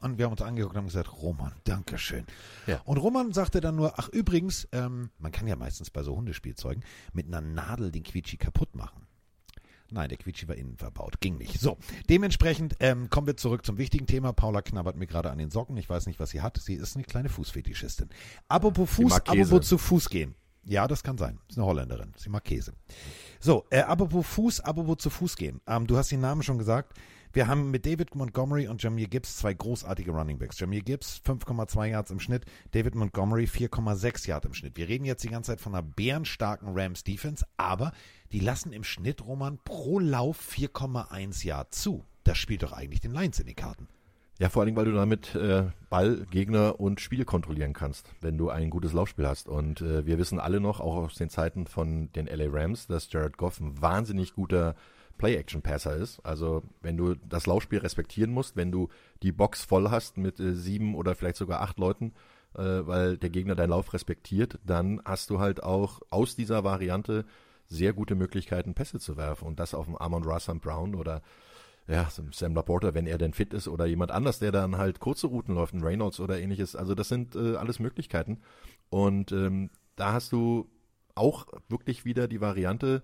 und wir haben uns angeguckt und haben gesagt, Roman, Dankeschön. Ja. Und Roman sagte dann nur, ach übrigens, ähm, man kann ja meistens bei so Hundespielzeugen mit einer Nadel den Quietschi kaputt machen. Nein, der Quietschi war innen verbaut. Ging nicht. So, dementsprechend ähm, kommen wir zurück zum wichtigen Thema. Paula knabbert mir gerade an den Socken. Ich weiß nicht, was sie hat. Sie ist eine kleine Fußfetischistin. Apropos Fuß, apropos zu Fuß gehen. Ja, das kann sein. Ist eine Holländerin. Sie mag Käse. So, äh, apropos Fuß, apropos zu Fuß gehen. Ähm, du hast den Namen schon gesagt. Wir haben mit David Montgomery und Jameer Gibbs zwei großartige Running Backs. Jameer Gibbs 5,2 Yards im Schnitt, David Montgomery 4,6 Yards im Schnitt. Wir reden jetzt die ganze Zeit von einer bärenstarken Rams Defense, aber die lassen im Schnitt, Roman, pro Lauf 4,1 Yard zu. Das spielt doch eigentlich den Lions in die Karten. Ja, vor allen Dingen, weil du damit äh, Ball, Gegner und Spiel kontrollieren kannst, wenn du ein gutes Laufspiel hast. Und äh, wir wissen alle noch, auch aus den Zeiten von den LA Rams, dass Jared Goff ein wahnsinnig guter Play-Action-Passer ist. Also wenn du das Laufspiel respektieren musst, wenn du die Box voll hast mit äh, sieben oder vielleicht sogar acht Leuten, äh, weil der Gegner deinen Lauf respektiert, dann hast du halt auch aus dieser Variante sehr gute Möglichkeiten, Pässe zu werfen. Und das auf dem Amon Russell Brown oder ja, Sam Laporta, wenn er denn fit ist, oder jemand anders, der dann halt kurze Routen läuft, ein Reynolds oder ähnliches. Also das sind äh, alles Möglichkeiten. Und ähm, da hast du auch wirklich wieder die Variante,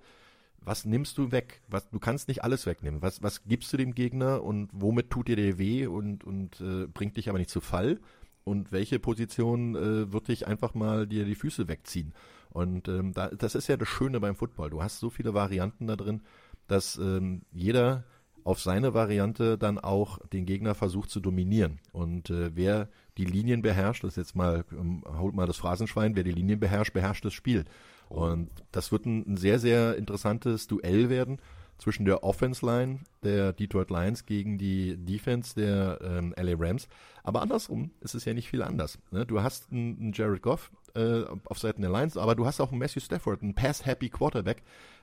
was nimmst du weg? Was, du kannst nicht alles wegnehmen. Was, was gibst du dem Gegner und womit tut dir der weh und, und äh, bringt dich aber nicht zu Fall? Und welche Position äh, wird dich einfach mal dir die Füße wegziehen? Und ähm, da, das ist ja das Schöne beim Football. Du hast so viele Varianten da drin, dass ähm, jeder auf seine Variante dann auch den Gegner versucht zu dominieren. Und äh, wer die Linien beherrscht, das ist jetzt mal, ähm, holt mal das Phrasenschwein, wer die Linien beherrscht, beherrscht das Spiel. Und das wird ein, ein sehr, sehr interessantes Duell werden zwischen der Offense Line der Detroit Lions gegen die Defense der ähm, LA Rams. Aber andersrum ist es ja nicht viel anders. Ne? Du hast einen, einen Jared Goff äh, auf Seiten der Lions, aber du hast auch einen Matthew Stafford, einen Pass-Happy Quarterback,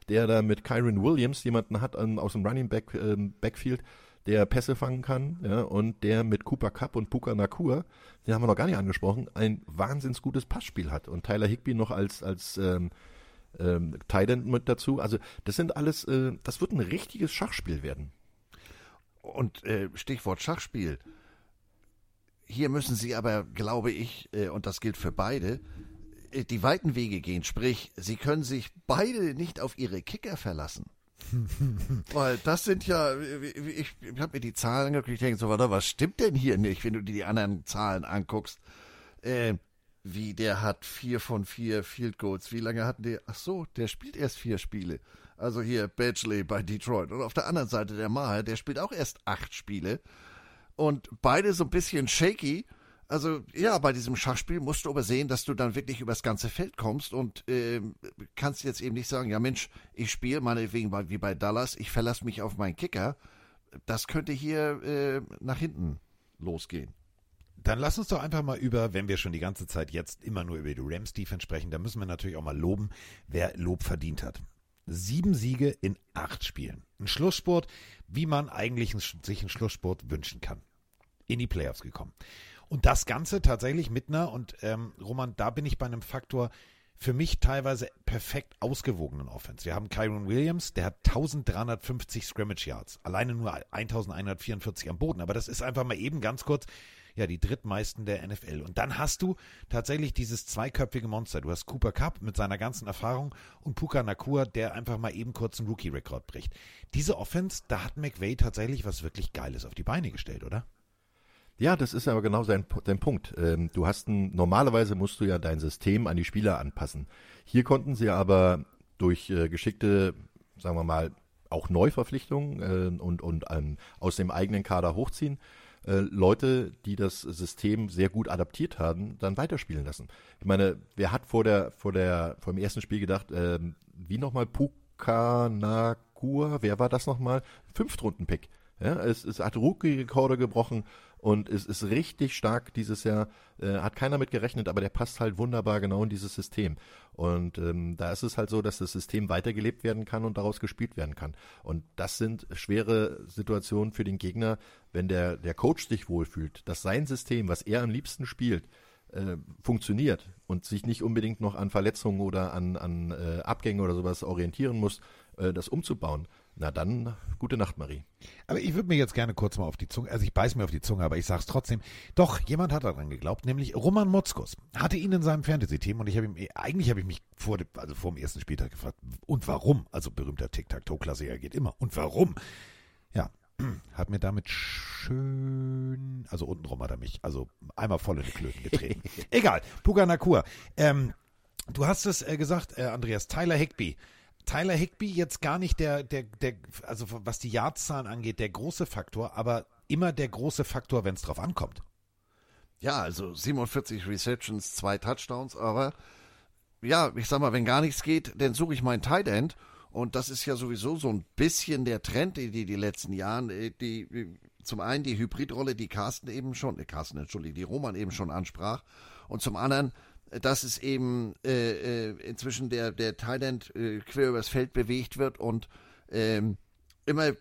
der da mit Kyron Williams jemanden hat ähm, aus dem Running Back ähm, Backfield, der Pässe fangen kann, ja, und der mit Cooper Cup und Puka Nakua, den haben wir noch gar nicht angesprochen, ein wahnsinns gutes Passspiel hat und Tyler Higby noch als als ähm, ähm, Tight End mit dazu. Also das sind alles, äh, das wird ein richtiges Schachspiel werden. Und äh, Stichwort Schachspiel. Hier müssen Sie aber, glaube ich, äh, und das gilt für beide, äh, die weiten Wege gehen. Sprich, Sie können sich beide nicht auf Ihre Kicker verlassen. Weil das sind ja, ich, ich habe mir die Zahlen angeguckt, ich denke so, warte, was stimmt denn hier nicht, wenn du dir die anderen Zahlen anguckst? Äh, wie, der hat vier von vier Field Goals. Wie lange hatten die? Ach so, der spielt erst vier Spiele. Also hier Badgley bei Detroit. Und auf der anderen Seite der Maher, der spielt auch erst acht Spiele. Und beide so ein bisschen shaky. Also ja, bei diesem Schachspiel musst du aber sehen, dass du dann wirklich übers ganze Feld kommst und ähm, kannst jetzt eben nicht sagen, ja Mensch, ich spiele meinetwegen wie bei Dallas, ich verlasse mich auf meinen Kicker. Das könnte hier äh, nach hinten losgehen. Dann lass uns doch einfach mal über, wenn wir schon die ganze Zeit jetzt immer nur über die Rams Defense sprechen, da müssen wir natürlich auch mal loben, wer Lob verdient hat. Sieben Siege in acht Spielen. Ein Schlusssport, wie man eigentlich sich einen Schlusssport wünschen kann. In die Playoffs gekommen. Und das Ganze tatsächlich mit einer, und ähm, Roman, da bin ich bei einem Faktor, für mich teilweise perfekt ausgewogenen Offense. Wir haben Kyron Williams, der hat 1350 Scrimmage Yards, alleine nur 1144 am Boden, aber das ist einfach mal eben ganz kurz, ja, die drittmeisten der NFL. Und dann hast du tatsächlich dieses zweiköpfige Monster. Du hast Cooper Cup mit seiner ganzen Erfahrung und Puka Nakua, der einfach mal eben kurz einen Rookie-Rekord bricht. Diese Offense, da hat McVay tatsächlich was wirklich Geiles auf die Beine gestellt, oder? Ja, das ist aber genau sein, dein Punkt. Ähm, du hast ein, normalerweise musst du ja dein System an die Spieler anpassen. Hier konnten sie aber durch äh, geschickte, sagen wir mal, auch Neuverpflichtungen äh, und, und ähm, aus dem eigenen Kader hochziehen, äh, Leute, die das System sehr gut adaptiert haben, dann weiterspielen lassen. Ich meine, wer hat vor der, vor der, vor dem ersten Spiel gedacht, äh, wie nochmal Pukanakua, wer war das nochmal? Fünftrunden-Pick. Ja, es, es hat Rookie-Rekorde gebrochen und es ist richtig stark dieses Jahr. Äh, hat keiner mit gerechnet, aber der passt halt wunderbar genau in dieses System. Und ähm, da ist es halt so, dass das System weitergelebt werden kann und daraus gespielt werden kann. Und das sind schwere Situationen für den Gegner, wenn der, der Coach sich wohlfühlt, dass sein System, was er am liebsten spielt, äh, funktioniert und sich nicht unbedingt noch an Verletzungen oder an, an äh, Abgänge oder sowas orientieren muss, äh, das umzubauen na dann, gute Nacht, Marie. Aber ich würde mir jetzt gerne kurz mal auf die Zunge, also ich beiß mir auf die Zunge, aber ich sag's trotzdem. Doch, jemand hat daran geglaubt, nämlich Roman Motzkus. Hatte ihn in seinem Fantasy-Team und ich habe ihm, eigentlich habe ich mich vor, dem, also vor dem ersten Spieltag gefragt, und warum? Also berühmter Tic-Tac-Toe-Klassiker geht immer. Und warum? Ja, hat mir damit schön, also untenrum hat er mich, also einmal voll in die Klöten getreten. Egal, Puka Nakur. Ähm, du hast es äh, gesagt, äh, Andreas, Tyler Higby Tyler Higby jetzt gar nicht der, der, der, also was die Yardzahlen angeht, der große Faktor, aber immer der große Faktor, wenn es drauf ankommt. Ja, also 47 Receptions, zwei Touchdowns, aber ja, ich sag mal, wenn gar nichts geht, dann suche ich meinen Tight End. Und das ist ja sowieso so ein bisschen der Trend, die die, die letzten Jahren, äh, die, zum einen die Hybridrolle, die Carsten eben schon, äh Carsten, entschuldige, die Roman eben schon ansprach. Und zum anderen dass es eben äh, äh, inzwischen der, der Thailand äh, quer übers Feld bewegt wird und ähm, immer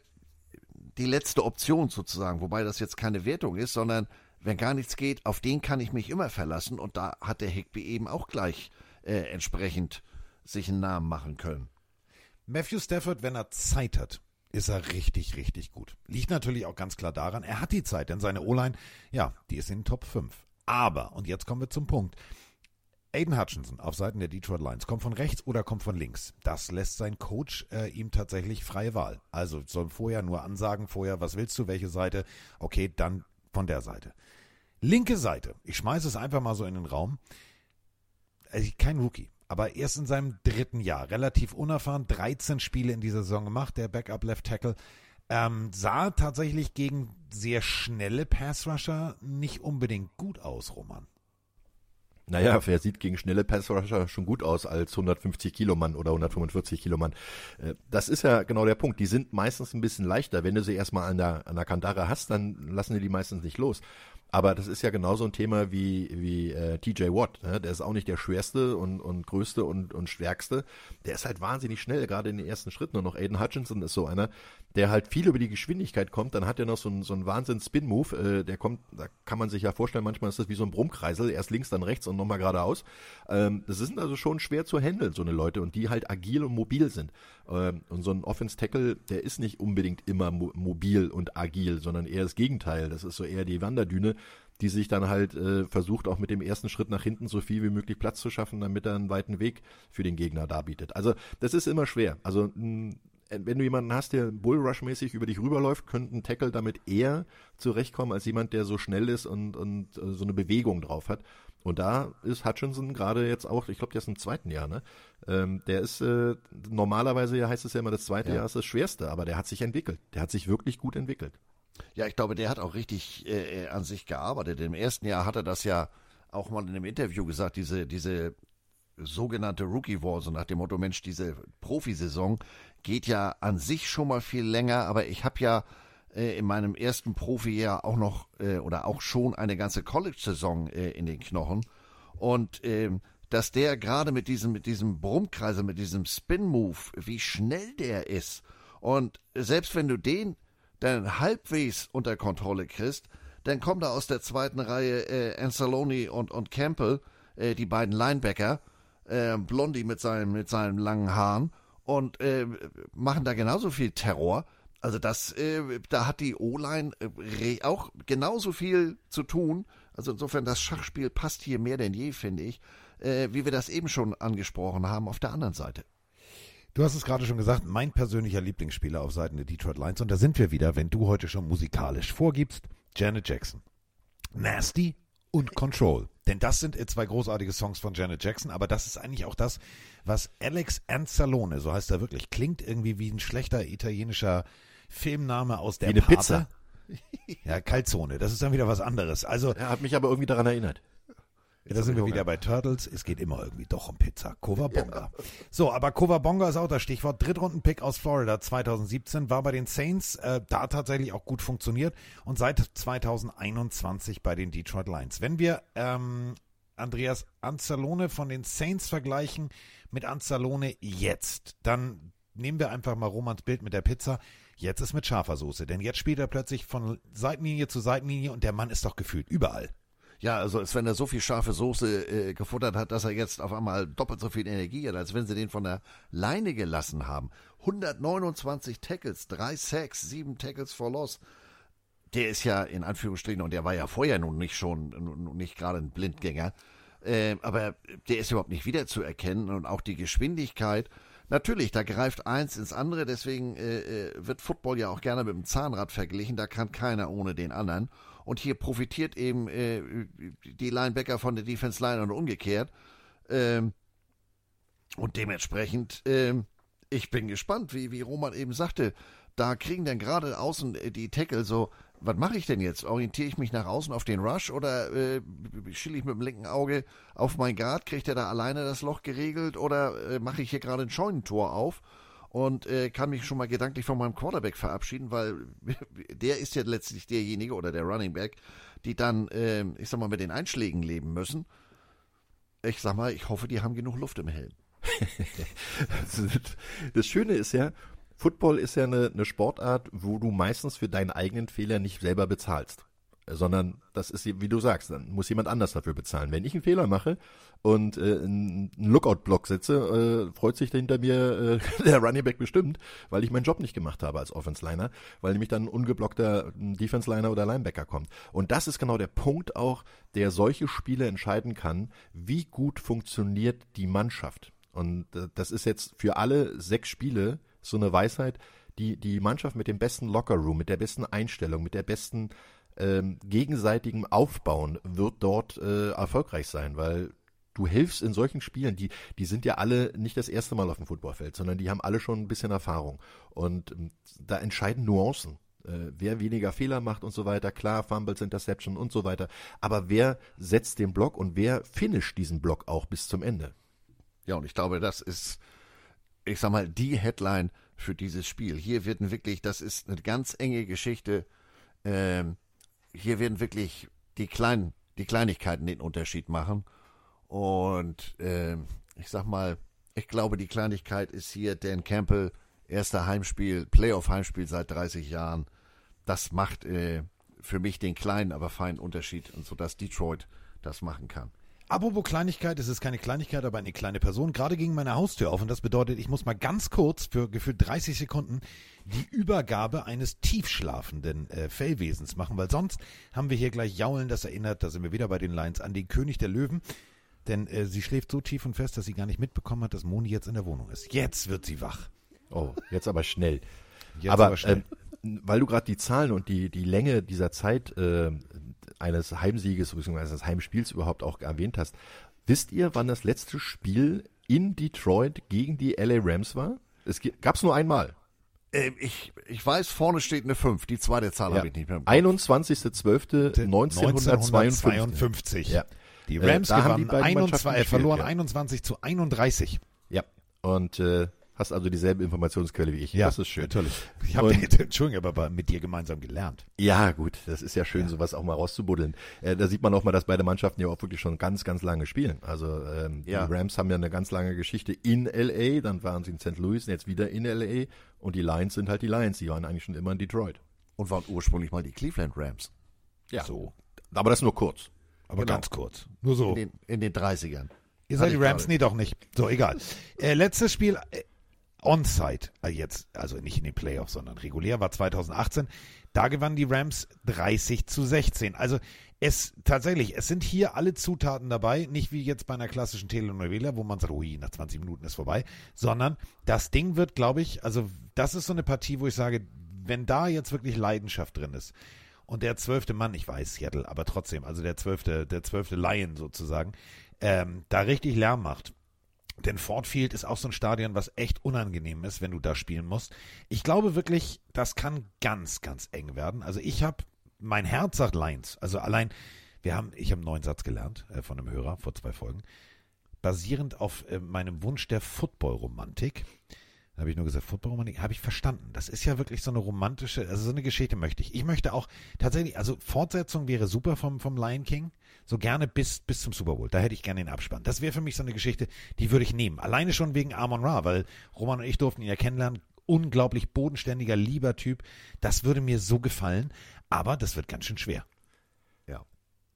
die letzte Option sozusagen, wobei das jetzt keine Wertung ist, sondern wenn gar nichts geht, auf den kann ich mich immer verlassen und da hat der Higby eben auch gleich äh, entsprechend sich einen Namen machen können. Matthew Stafford, wenn er Zeit hat, ist er richtig, richtig gut. Liegt natürlich auch ganz klar daran, er hat die Zeit, denn seine O-Line, ja, die ist in den Top 5. Aber, und jetzt kommen wir zum Punkt, Aiden Hutchinson auf Seiten der Detroit Lions kommt von rechts oder kommt von links. Das lässt sein Coach äh, ihm tatsächlich freie Wahl. Also soll vorher nur ansagen, vorher, was willst du, welche Seite? Okay, dann von der Seite. Linke Seite. Ich schmeiße es einfach mal so in den Raum. Also kein Rookie, aber erst in seinem dritten Jahr. Relativ unerfahren, 13 Spiele in dieser Saison gemacht, der Backup Left Tackle. Ähm, sah tatsächlich gegen sehr schnelle Pass-Rusher nicht unbedingt gut aus, Roman. Naja, wer sieht gegen schnelle Passrusher schon gut aus als 150 Kilo Mann oder 145 Kilo Mann. Das ist ja genau der Punkt. Die sind meistens ein bisschen leichter. Wenn du sie erstmal an der, an der Kandare hast, dann lassen die die meistens nicht los. Aber das ist ja genauso ein Thema wie, wie äh, TJ Watt. Ne? Der ist auch nicht der schwerste und, und größte und, und stärkste. Der ist halt wahnsinnig schnell, gerade in den ersten Schritten. Und noch Aiden Hutchinson ist so einer, der halt viel über die Geschwindigkeit kommt. Dann hat er noch so einen, so einen Wahnsinn-Spin-Move. Äh, der kommt, da kann man sich ja vorstellen, manchmal ist das wie so ein Brummkreisel. Erst links, dann rechts und nochmal geradeaus. Ähm, das sind also schon schwer zu handeln, so eine Leute. Und die halt agil und mobil sind. Ähm, und so ein Offense-Tackle, der ist nicht unbedingt immer mo mobil und agil, sondern eher das Gegenteil. Das ist so eher die Wanderdüne die sich dann halt äh, versucht, auch mit dem ersten Schritt nach hinten so viel wie möglich Platz zu schaffen, damit er einen weiten Weg für den Gegner darbietet. Also das ist immer schwer. Also mh, wenn du jemanden hast, der Bullrush-mäßig über dich rüberläuft, könnte ein Tackle damit eher zurechtkommen als jemand, der so schnell ist und, und äh, so eine Bewegung drauf hat. Und da ist Hutchinson gerade jetzt auch, ich glaube, der ist im zweiten Jahr, ne? Ähm, der ist äh, normalerweise ja heißt es ja immer, das zweite ja. Jahr ist das schwerste, aber der hat sich entwickelt. Der hat sich wirklich gut entwickelt. Ja, ich glaube, der hat auch richtig äh, äh, an sich gearbeitet. Im ersten Jahr hat er das ja auch mal in einem Interview gesagt, diese, diese sogenannte Rookie War, so nach dem Motto, Mensch, diese Profisaison geht ja an sich schon mal viel länger, aber ich habe ja äh, in meinem ersten Profijahr auch noch äh, oder auch schon eine ganze College-Saison äh, in den Knochen. Und ähm, dass der gerade mit diesem, mit diesem Brummkreisel, mit diesem Spin-Move, wie schnell der ist. Und selbst wenn du den dann halbwegs unter Kontrolle kriegst, dann kommt da aus der zweiten Reihe äh, Anzalone und, und Campbell, äh, die beiden Linebacker, äh, Blondie mit seinem, mit seinen langen Haaren und äh, machen da genauso viel Terror. Also das, äh, da hat die O-Line äh, auch genauso viel zu tun. Also insofern, das Schachspiel passt hier mehr denn je, finde ich, äh, wie wir das eben schon angesprochen haben auf der anderen Seite. Du hast es gerade schon gesagt, mein persönlicher Lieblingsspieler auf Seiten der Detroit Lions. Und da sind wir wieder, wenn du heute schon musikalisch vorgibst. Janet Jackson. Nasty und Control. Denn das sind äh, zwei großartige Songs von Janet Jackson, aber das ist eigentlich auch das, was Alex Anzalone, so heißt er wirklich, klingt irgendwie wie ein schlechter italienischer Filmname aus der Wie eine Pate. Pizza. Ja, Calzone, das ist dann wieder was anderes. Also, Er hat mich aber irgendwie daran erinnert. Ja, da sind wir wieder bei Turtles. Es geht immer irgendwie doch um Pizza. Covabonga. So, aber Covabonga ist auch das Stichwort. Drittrunden-Pick aus Florida 2017 war bei den Saints äh, da tatsächlich auch gut funktioniert und seit 2021 bei den Detroit Lions. Wenn wir ähm, Andreas Anzalone von den Saints vergleichen mit Anzalone jetzt, dann nehmen wir einfach mal Romans Bild mit der Pizza. Jetzt ist mit scharfer Soße, denn jetzt spielt er plötzlich von Seitenlinie zu Seitenlinie und der Mann ist doch gefühlt überall. Ja, also als wenn er so viel scharfe Soße äh, gefuttert hat, dass er jetzt auf einmal doppelt so viel Energie hat, als wenn sie den von der Leine gelassen haben. 129 Tackles, 3 Sacks, 7 Tackles for Loss. Der ist ja in Anführungsstrichen, und der war ja vorher nun nicht schon, nicht gerade ein Blindgänger, äh, aber der ist überhaupt nicht wiederzuerkennen und auch die Geschwindigkeit. Natürlich, da greift eins ins andere, deswegen äh, äh, wird Football ja auch gerne mit dem Zahnrad verglichen, da kann keiner ohne den anderen. Und hier profitiert eben äh, die Linebacker von der Defense Line und umgekehrt. Ähm, und dementsprechend, ähm, ich bin gespannt, wie, wie Roman eben sagte, da kriegen dann gerade außen äh, die Tackle so, was mache ich denn jetzt? Orientiere ich mich nach außen auf den Rush oder äh, schiele ich mit dem linken Auge auf mein Guard? Kriegt er da alleine das Loch geregelt oder äh, mache ich hier gerade ein Scheunentor auf? Und äh, kann mich schon mal gedanklich von meinem Quarterback verabschieden, weil der ist ja letztlich derjenige oder der Running Back, die dann, äh, ich sag mal, mit den Einschlägen leben müssen. Ich sag mal, ich hoffe, die haben genug Luft im Helm. Das Schöne ist ja, Football ist ja eine, eine Sportart, wo du meistens für deinen eigenen Fehler nicht selber bezahlst. Sondern das ist, wie du sagst, dann muss jemand anders dafür bezahlen. Wenn ich einen Fehler mache und äh, einen Lookout-Block setze, äh, freut sich hinter mir äh, der Running Back bestimmt, weil ich meinen Job nicht gemacht habe als Offense-Liner, weil nämlich dann ein ungeblockter Defense-Liner oder Linebacker kommt. Und das ist genau der Punkt auch, der solche Spiele entscheiden kann, wie gut funktioniert die Mannschaft. Und äh, das ist jetzt für alle sechs Spiele so eine Weisheit, die, die Mannschaft mit dem besten Lockerroom, mit der besten Einstellung, mit der besten ähm, gegenseitigen Aufbauen wird dort äh, erfolgreich sein, weil du hilfst in solchen Spielen, die, die sind ja alle nicht das erste Mal auf dem Footballfeld, sondern die haben alle schon ein bisschen Erfahrung. Und ähm, da entscheiden Nuancen. Äh, wer weniger Fehler macht und so weiter, klar, Fumbles, Interception und so weiter. Aber wer setzt den Block und wer finisht diesen Block auch bis zum Ende? Ja, und ich glaube, das ist, ich sag mal, die Headline für dieses Spiel. Hier werden wirklich, das ist eine ganz enge Geschichte. Ähm, hier werden wirklich die kleinen, die Kleinigkeiten den Unterschied machen. Und ähm, ich sag mal, ich glaube, die Kleinigkeit ist hier Dan Campbell, erster Heimspiel, Playoff-Heimspiel seit 30 Jahren. Das macht äh, für mich den kleinen, aber feinen Unterschied, und so dass Detroit das machen kann. Apropos Kleinigkeit, es ist keine Kleinigkeit, aber eine kleine Person. Gerade ging meine Haustür auf und das bedeutet, ich muss mal ganz kurz für gefühlt 30 Sekunden die Übergabe eines tiefschlafenden äh, Fellwesens machen, weil sonst haben wir hier gleich Jaulen, das erinnert, da sind wir wieder bei den Lions, an den König der Löwen. Denn äh, sie schläft so tief und fest, dass sie gar nicht mitbekommen hat, dass Moni jetzt in der Wohnung ist. Jetzt wird sie wach. Oh, jetzt aber schnell. Jetzt aber aber schnell. Ähm, weil du gerade die Zahlen und die, die Länge dieser Zeit äh, eines Heimsieges bzw. eines Heimspiels überhaupt auch erwähnt hast, wisst ihr, wann das letzte Spiel in Detroit gegen die LA Rams war? Es gab es nur einmal. Äh, ich, ich weiß, vorne steht eine 5. Die zweite Zahl Ja. habe ich nicht mehr. im Kopf. 21.12.1952. 1952. Ja. Die Äh, Rams die gewannen beiden 21, Mannschaften äh, verloren ja. 21 zu 31. Ja. Und äh, hast also dieselbe Informationsquelle wie ich. das ist schön. Natürlich. Ich habe, Entschuldigung, aber mit dir gemeinsam gelernt. Ja, gut, das ist ja schön, sowas auch mal rauszubuddeln. Äh, da sieht man auch mal, dass beide Mannschaften ja auch wirklich schon ganz, ganz lange spielen. Also ähm, Ja. die Rams haben ja eine ganz lange Geschichte in LA, dann waren sie in St. Louis und jetzt wieder in LA und die Lions sind halt die Lions, die waren eigentlich schon immer in Detroit. Und waren ursprünglich mal die Cleveland Rams. Ja. So. Aber das nur kurz. Aber Genau. ganz kurz. Nur so. In den, in den 30ern. Ihr seid die Rams? gerade. Nee, doch nicht. So, egal. Äh, letztes Spiel äh, On-Site, äh, jetzt, also nicht in den Playoffs, sondern regulär, war 2018. Da gewannen die Rams 30 zu 16. Also es tatsächlich, es sind hier alle Zutaten dabei, nicht wie jetzt bei einer klassischen Telenovela, wo man sagt, ui, nach 20 Minuten ist vorbei, sondern das Ding wird, glaube ich, also das ist so eine Partie, wo ich sage, wenn da jetzt wirklich Leidenschaft drin ist und der zwölfte Mann, ich weiß Seattle, aber trotzdem, also der zwölfte, der zwölfte Lion sozusagen, ähm, da richtig Lärm macht. Denn Ford Field ist auch so ein Stadion, was echt unangenehm ist, wenn du da spielen musst. Ich glaube wirklich, das kann ganz, ganz eng werden. Also ich habe, mein Herz sagt Lions. Also allein, wir haben, ich habe einen neuen Satz gelernt äh, von einem Hörer vor zwei Folgen. Basierend auf äh, meinem Wunsch der Football-Romantik habe ich nur gesagt, Football-Romantik, habe ich verstanden. Das ist ja wirklich so eine romantische, also so eine Geschichte möchte ich. Ich möchte auch tatsächlich, also Fortsetzung wäre super vom, vom Lion King, so gerne bis, bis zum Super Bowl. Da hätte ich gerne den Abspann. Das wäre für mich so eine Geschichte, die würde ich nehmen. Alleine schon wegen Amon Ra, weil Roman und ich durften ihn ja kennenlernen. Unglaublich bodenständiger, lieber Typ. Das würde mir so gefallen, aber das wird ganz schön schwer. Ja.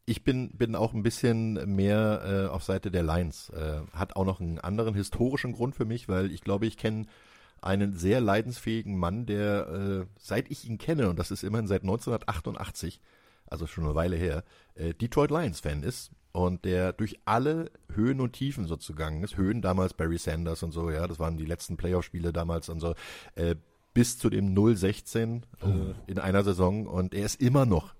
Ich bin, bin auch ein bisschen mehr äh, auf Seite der Lions. Äh, hat auch noch einen anderen historischen Grund für mich, weil ich glaube, ich kenne einen sehr leidensfähigen Mann, der äh, seit ich ihn kenne, und das ist immerhin seit 1988, also schon eine Weile her, äh, Detroit Lions-Fan ist und der durch alle Höhen und Tiefen so zugangen ist. Höhen damals Barry Sanders und so, ja, das waren die letzten Playoff-Spiele damals und so, äh, bis zu dem 0-16 oh. äh, in einer Saison und er ist immer noch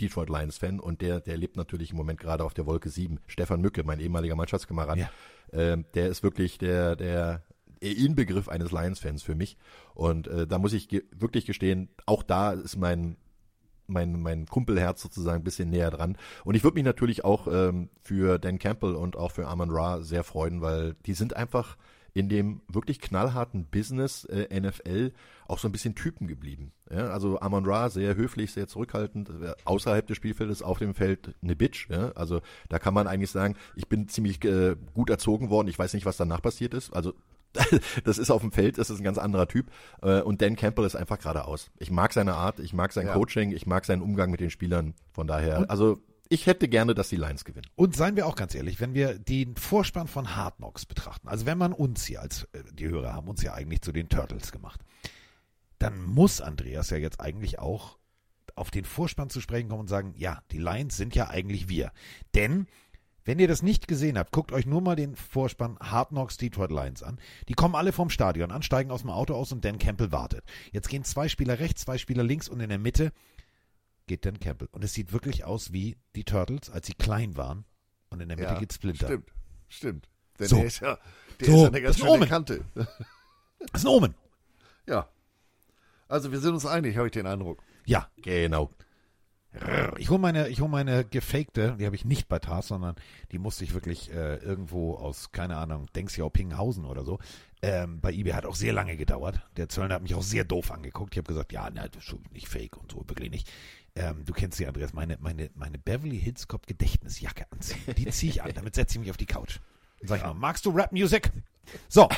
Detroit Lions Fan und der, der lebt natürlich im Moment gerade auf der Wolke 7. Stefan Mücke, mein ehemaliger Mannschaftskamerad, ja. äh, der ist wirklich der, der Inbegriff eines Lions-Fans für mich. Und äh, da muss ich ge wirklich gestehen, auch da ist mein mein, mein Kumpelherz sozusagen ein bisschen näher dran. Und ich würde mich natürlich auch ähm, für Dan Campbell und auch für Amon Ra sehr freuen, weil die sind einfach in dem wirklich knallharten Business äh, NFL auch so ein bisschen Typen geblieben. Ja, also Amon Ra sehr höflich, sehr zurückhaltend, äh, außerhalb des Spielfeldes, auf dem Feld eine Bitch. Ja, also da kann man eigentlich sagen, ich bin ziemlich äh, gut erzogen worden, ich weiß nicht, was danach passiert ist. Also das ist auf dem Feld, das ist ein ganz anderer Typ. Äh, und Dan Campbell ist einfach geradeaus. Ich mag seine Art, ich mag sein ja. Coaching, ich mag seinen Umgang mit den Spielern. Von daher, und, also ich hätte gerne, dass die Lions gewinnen. Und seien wir auch ganz ehrlich, wenn wir den Vorspann von Hard Knocks betrachten, also wenn man uns hier als, äh, die Hörer haben uns ja eigentlich zu den Turtles gemacht, dann muss Andreas ja jetzt eigentlich auch auf den Vorspann zu sprechen kommen und sagen, ja, die Lions sind ja eigentlich wir. Denn wenn ihr das nicht gesehen habt, guckt euch nur mal den Vorspann Hard Knocks Detroit Lions an. Die kommen alle vom Stadion an, steigen aus dem Auto aus und Dan Campbell wartet. Jetzt gehen zwei Spieler rechts, zwei Spieler links und in der Mitte geht Dan Campbell. Und es sieht wirklich aus wie die Turtles, als sie klein waren. Und in der Mitte ja, geht Splinter. Stimmt, stimmt. Denn so. der ist ja, der so, ist ja eine ganz schöne Omen. Kante. Das ist ein Omen. Ja. Also wir sind uns einig, habe ich den Eindruck. Ja, genau. Ich hole meine, ich hol meine gefakte, die habe ich nicht bei Tars, sondern die musste ich wirklich äh, irgendwo aus, keine Ahnung, Denxiau Pinghausen oder so. Ähm, bei eBay hat auch sehr lange gedauert. Der Zöllner hat mich auch sehr doof angeguckt. Ich habe gesagt, ja, nein, das ist schon nicht fake und so, wirklich nicht. Ähm, du kennst sie, Andreas, meine, meine, meine Beverly Hills Cop Gedächtnisjacke anziehen. Die ziehe ich an, damit setze ich mich auf die Couch. Dann sag ich mal, magst du Rap Music? So.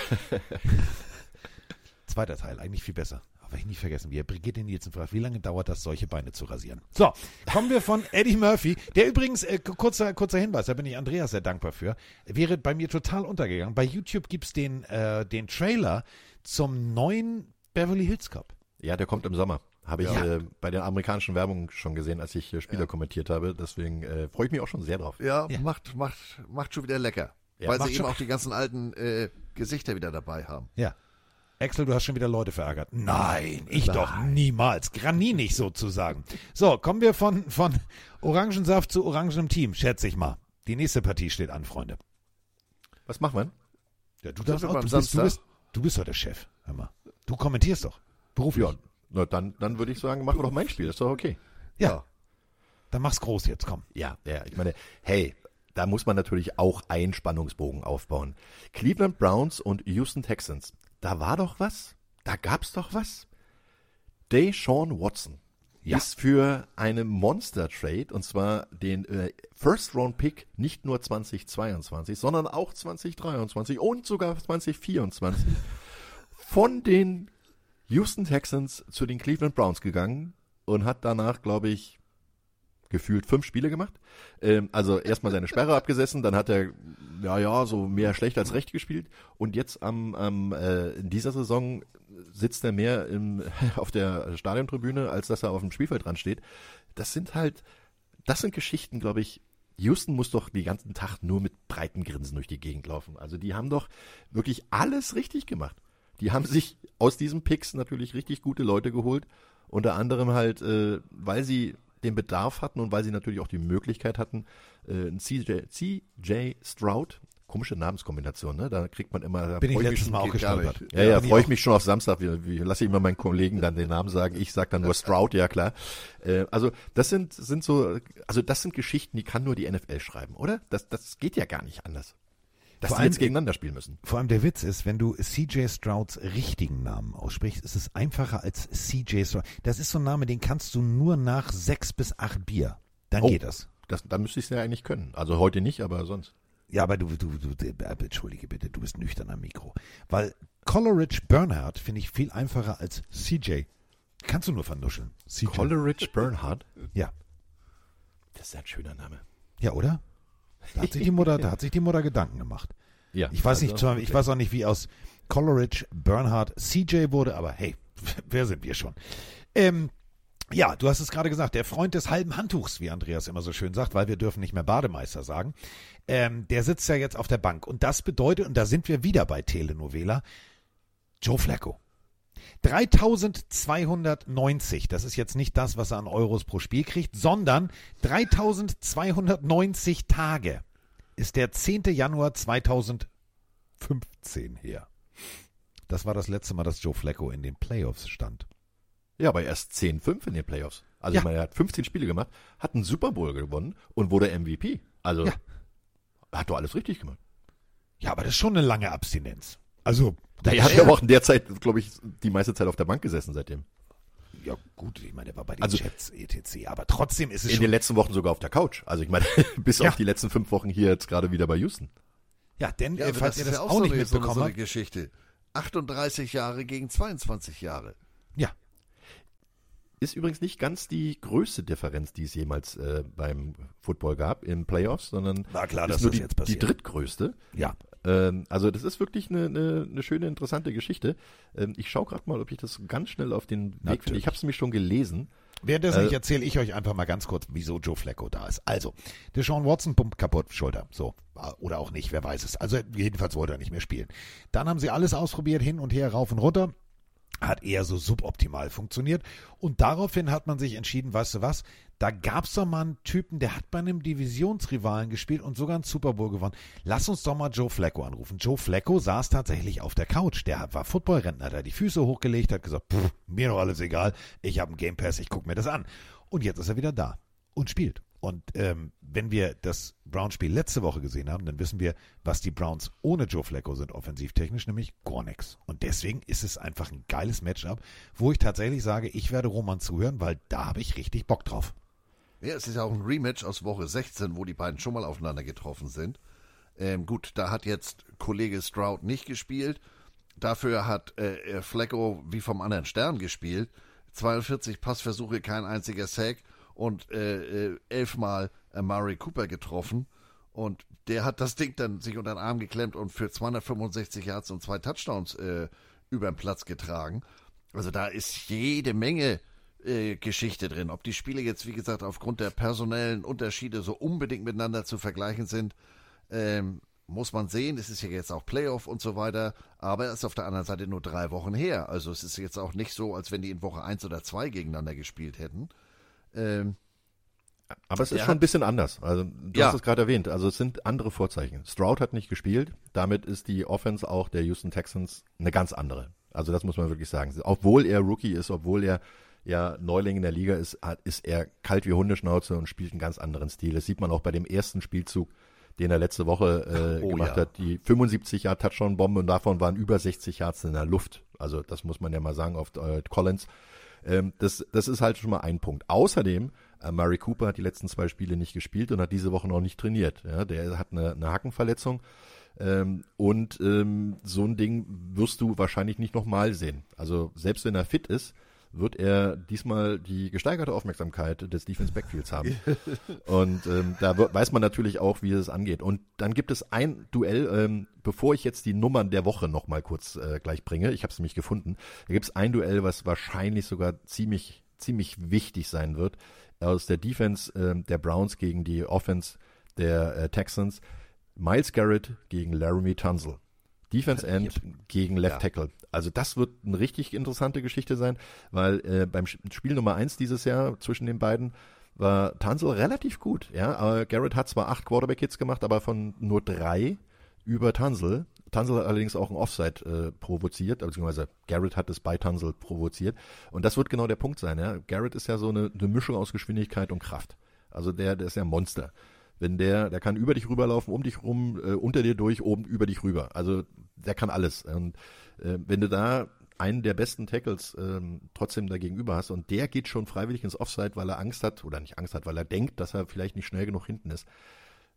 Zweiter Teil, eigentlich viel besser werde ich nie vergessen, wie er Brigitte Nielsen fragt, wie lange dauert das, solche Beine zu rasieren? So, kommen wir von Eddie Murphy, der übrigens, äh, kurzer, kurzer Hinweis, da bin ich Andreas sehr dankbar für, wäre bei mir total untergegangen. Bei YouTube gibt es den, äh, den Trailer zum neuen Beverly Hills Cop. Ja, der kommt im Sommer. Habe ich ja. äh, bei der amerikanischen Werbung schon gesehen, als ich äh, Spieler ja. kommentiert habe. Deswegen äh, freue ich mich auch schon sehr drauf. Ja, ja. Macht, macht, macht schon wieder lecker. weil sie eben auch die ganzen alten äh, Gesichter wieder dabei haben. Ja. Axel, du hast schon wieder Leute verärgert. Nein, ich Nein. doch niemals. Grani nicht sozusagen. So, kommen wir von, von Orangensaft zu orangenem Team, schätze ich mal. Die nächste Partie steht an, Freunde. Was machen wir? Ja, du, darfst auch, du, bist, du, bist, du bist doch der Chef. Hör mal. Du kommentierst doch. Beruflich. Ja, na, dann, dann würde ich sagen, machen wir doch mein Spiel. Das ist doch okay. Ja. ja. Dann mach's groß jetzt, komm. Ja, ja. Ich meine, hey, da muss man natürlich auch einen Spannungsbogen aufbauen. Cleveland Browns und Houston Texans da war doch was, da gab's doch was. Deshaun Watson ja. ist für eine Monster Trade und zwar den äh, First Round Pick nicht nur 2022, sondern auch 2023 und sogar 2024 von den Houston Texans zu den Cleveland Browns gegangen und hat danach, glaube ich, gefühlt fünf Spiele gemacht. Ähm, also erstmal seine Sperre abgesessen, dann hat er ja ja so mehr schlecht als recht gespielt und jetzt am, am äh, in dieser Saison sitzt er mehr im, auf der Stadiontribüne, als dass er auf dem Spielfeld dran steht. Das sind halt, das sind Geschichten, glaube ich. Houston muss doch den ganzen Tag nur mit breiten Grinsen durch die Gegend laufen. Also die haben doch wirklich alles richtig gemacht. Die haben sich aus diesen Picks natürlich richtig gute Leute geholt Unter anderem halt, äh, weil sie den Bedarf hatten und weil sie natürlich auch die Möglichkeit hatten, äh, ein CJ, CJ Stroud, komische Namenskombination, ne? Da kriegt man immer. da Bin ich letztes schon- Mal auch gestolpert. ja, ja, bin freue ich mich schon auf Samstag. Wie, wie, lasse ich immer meinen Kollegen dann den Namen sagen. Ich sage dann nur Stroud, ja klar. Äh, also das sind, sind so, also das sind Geschichten, die kann nur die NFL schreiben, oder? Das, das geht ja gar nicht anders. Dass Vor die allem- jetzt gegeneinander spielen müssen. Vor allem der Witz ist, wenn du CJ Strouds richtigen Namen aussprichst, ist es einfacher als CJ Stroud. Das ist so ein Name, den kannst du nur nach sechs bis acht Bier. Dann Oh. geht das. Das, dann müsste ich es ja eigentlich können. Also heute nicht, aber sonst. Ja, aber du, du, du, du äh, entschuldige bitte, du bist nüchtern am Mikro. Weil Coleridge Bernhard finde ich viel einfacher als CJ. Kannst du nur vernuscheln. CJ. Coleridge Bernhard. ja. Das ist ein schöner Name. Ja, oder? Da hat sich die Mutter, da hat sich die Mutter Gedanken gemacht. Ja. Ich weiß nicht, Also, zwar- ich weiß auch nicht, wie aus Coleridge Bernhard CJ wurde, aber hey, wer sind wir schon? Ähm, ja, du hast es gerade gesagt, der Freund des halben Handtuchs, wie Andreas immer so schön sagt, weil wir dürfen nicht mehr Bademeister sagen. Ähm, der sitzt ja jetzt auf der Bank. Und das bedeutet, und da sind wir wieder bei Telenovela, Joe Flacco. 3290, das ist jetzt nicht das, was er an Euros pro Spiel kriegt, sondern 3290 Tage ist der 10. Januar 2015 her. Das war das letzte Mal, dass Joe Flacco in den Playoffs stand. Ja, aber erst 10-5 in den Playoffs. Also Ja. ich meine, er hat 15 Spiele gemacht, hat einen Super Bowl gewonnen und wurde MVP. Also Ja. hat doch alles richtig gemacht. Ja, aber das ist schon eine lange Abstinenz. Also, Er hat ja auch in der Zeit, glaube ich, die meiste Zeit auf der Bank gesessen seitdem. ja gut, ich meine, der war bei den Also- Jets etc. Aber trotzdem ist es In schon den letzten Wochen sogar auf der Couch. Also ich meine, bis Ja. auf die letzten fünf Wochen hier jetzt gerade wieder bei Houston. Ja, denn Ja, äh, falls das ihr das auch so nicht mitbekommen so eine habt. Geschichte. 38 Jahre gegen 22 Jahre. Ja, Ist übrigens nicht ganz die größte Differenz, die es jemals äh, beim Football gab im Playoffs, sondern War klar, ist dass nur das die, jetzt die drittgrößte. ja. Ähm, also das ist wirklich eine, eine, eine schöne, interessante Geschichte. Ähm, ich schaue gerade mal, ob ich das ganz schnell auf den Weg finde. Ich habe es nämlich schon gelesen. Währenddessen Äh, erzähle ich euch einfach mal ganz kurz, wieso Joe Flacco da ist. Also, Deshaun Watson pumpt kaputt, Schulter. So. Oder auch nicht, wer weiß es. Also, jedenfalls wollte er nicht mehr spielen. Dann haben sie alles ausprobiert, hin und her, rauf und runter. Hat eher so suboptimal funktioniert. Und daraufhin hat man sich entschieden, weißt du was, da gab's doch mal einen Typen, der hat bei einem Divisionsrivalen gespielt und sogar einen Super Bowl gewonnen. Lass uns doch mal Joe Flacco anrufen. Joe Flacco saß tatsächlich auf der Couch. Der war Footballrentner, hat er die Füße hochgelegt, hat gesagt, pff, mir doch alles egal, ich habe einen Game Pass, ich guck mir das an. Und jetzt ist er wieder da und spielt. Und ähm, wenn wir das Browns-Spiel letzte Woche gesehen haben, dann wissen wir, was die Browns ohne Joe Flacco sind, offensivtechnisch, nämlich gar nix. Und deswegen ist es einfach ein geiles Matchup, wo ich tatsächlich sage, ich werde Roman zuhören, weil da habe ich richtig Bock drauf. Ja, es ist ja auch ein Rematch aus Woche 16, wo die beiden schon mal aufeinander getroffen sind. Ähm, gut, da hat jetzt Kollege Stroud nicht gespielt. Dafür hat äh, Flacco wie vom anderen Stern gespielt. 42 Passversuche, kein einziger Sack und äh, äh, elfmal äh, Murray Cooper getroffen. Und der hat das Ding dann sich unter den Arm geklemmt und für 265 Yards und zwei Touchdowns äh, über den Platz getragen. Also da ist jede Menge äh, Geschichte drin. Ob die Spiele jetzt, wie gesagt, aufgrund der personellen Unterschiede so unbedingt miteinander zu vergleichen sind, ähm, muss man sehen. Es ist ja jetzt auch Playoff und so weiter, aber es ist auf der anderen Seite nur drei Wochen her. Also es ist jetzt auch nicht so, als wenn die in Woche eins oder zwei gegeneinander gespielt hätten. Ähm, Aber es ist schon ein hat- bisschen anders. Also du Ja. hast es gerade erwähnt. Also es sind andere Vorzeichen. Stroud hat nicht gespielt. Damit ist die Offense auch der Houston Texans eine ganz andere. Also das muss man wirklich sagen. Obwohl er Rookie ist, obwohl er ja Neuling in der Liga ist, ist er kalt wie Hundeschnauze und spielt einen ganz anderen Stil. Das sieht man auch bei dem ersten Spielzug, den er letzte Woche äh, Oh, gemacht ja. hat. Die 75 Yard Touchdown-Bombe und davon waren über 60 Yards in der Luft. Also das muss man ja mal sagen auf äh, Collins. Ähm, das, das ist halt schon mal ein Punkt. Außerdem, äh, Murray Cooper hat die letzten zwei Spiele nicht gespielt und hat diese Woche noch nicht trainiert. Ja, der hat eine, eine Hackenverletzung. Ähm, und ähm, so ein Ding wirst du wahrscheinlich nicht nochmal sehen. Also selbst wenn er fit ist, wird er diesmal die gesteigerte Aufmerksamkeit des Defense Backfields haben. Und ähm, da wird- weiß man natürlich auch, wie es angeht. Und dann gibt es ein Duell, ähm, bevor ich jetzt die Nummern der Woche nochmal kurz äh, gleich bringe, ich habe es nämlich gefunden, da gibt es ein Duell, was wahrscheinlich sogar ziemlich, ziemlich wichtig sein wird, aus der Defense ähm, der Browns gegen die Offense der äh, Texans. Miles Garrett gegen Laramie Tunzel. Defense End gegen Left Tackle. Also das wird eine richtig interessante Geschichte sein, weil äh, beim Spiel Nummer eins dieses Jahr zwischen den beiden war Tansel relativ gut. Ja, äh, Garrett hat zwar acht Quarterback-Hits gemacht, aber von nur drei über Tansel. Tansel hat allerdings auch ein Offside äh, provoziert, beziehungsweise Garrett hat es bei Tansel provoziert. Und das wird genau der Punkt sein. Ja? Garrett ist ja so eine, eine Mischung aus Geschwindigkeit und Kraft. Also der, der ist ja ein Monster. Wenn der, der kann über dich rüberlaufen, um dich rum, äh, unter dir durch, oben über dich rüber. Also der kann alles. Und äh, wenn du da einen der besten Tackles ähm, trotzdem dagegenüber hast und der geht schon freiwillig ins Offside, weil er Angst hat oder nicht Angst hat, weil er denkt, dass er vielleicht nicht schnell genug hinten ist.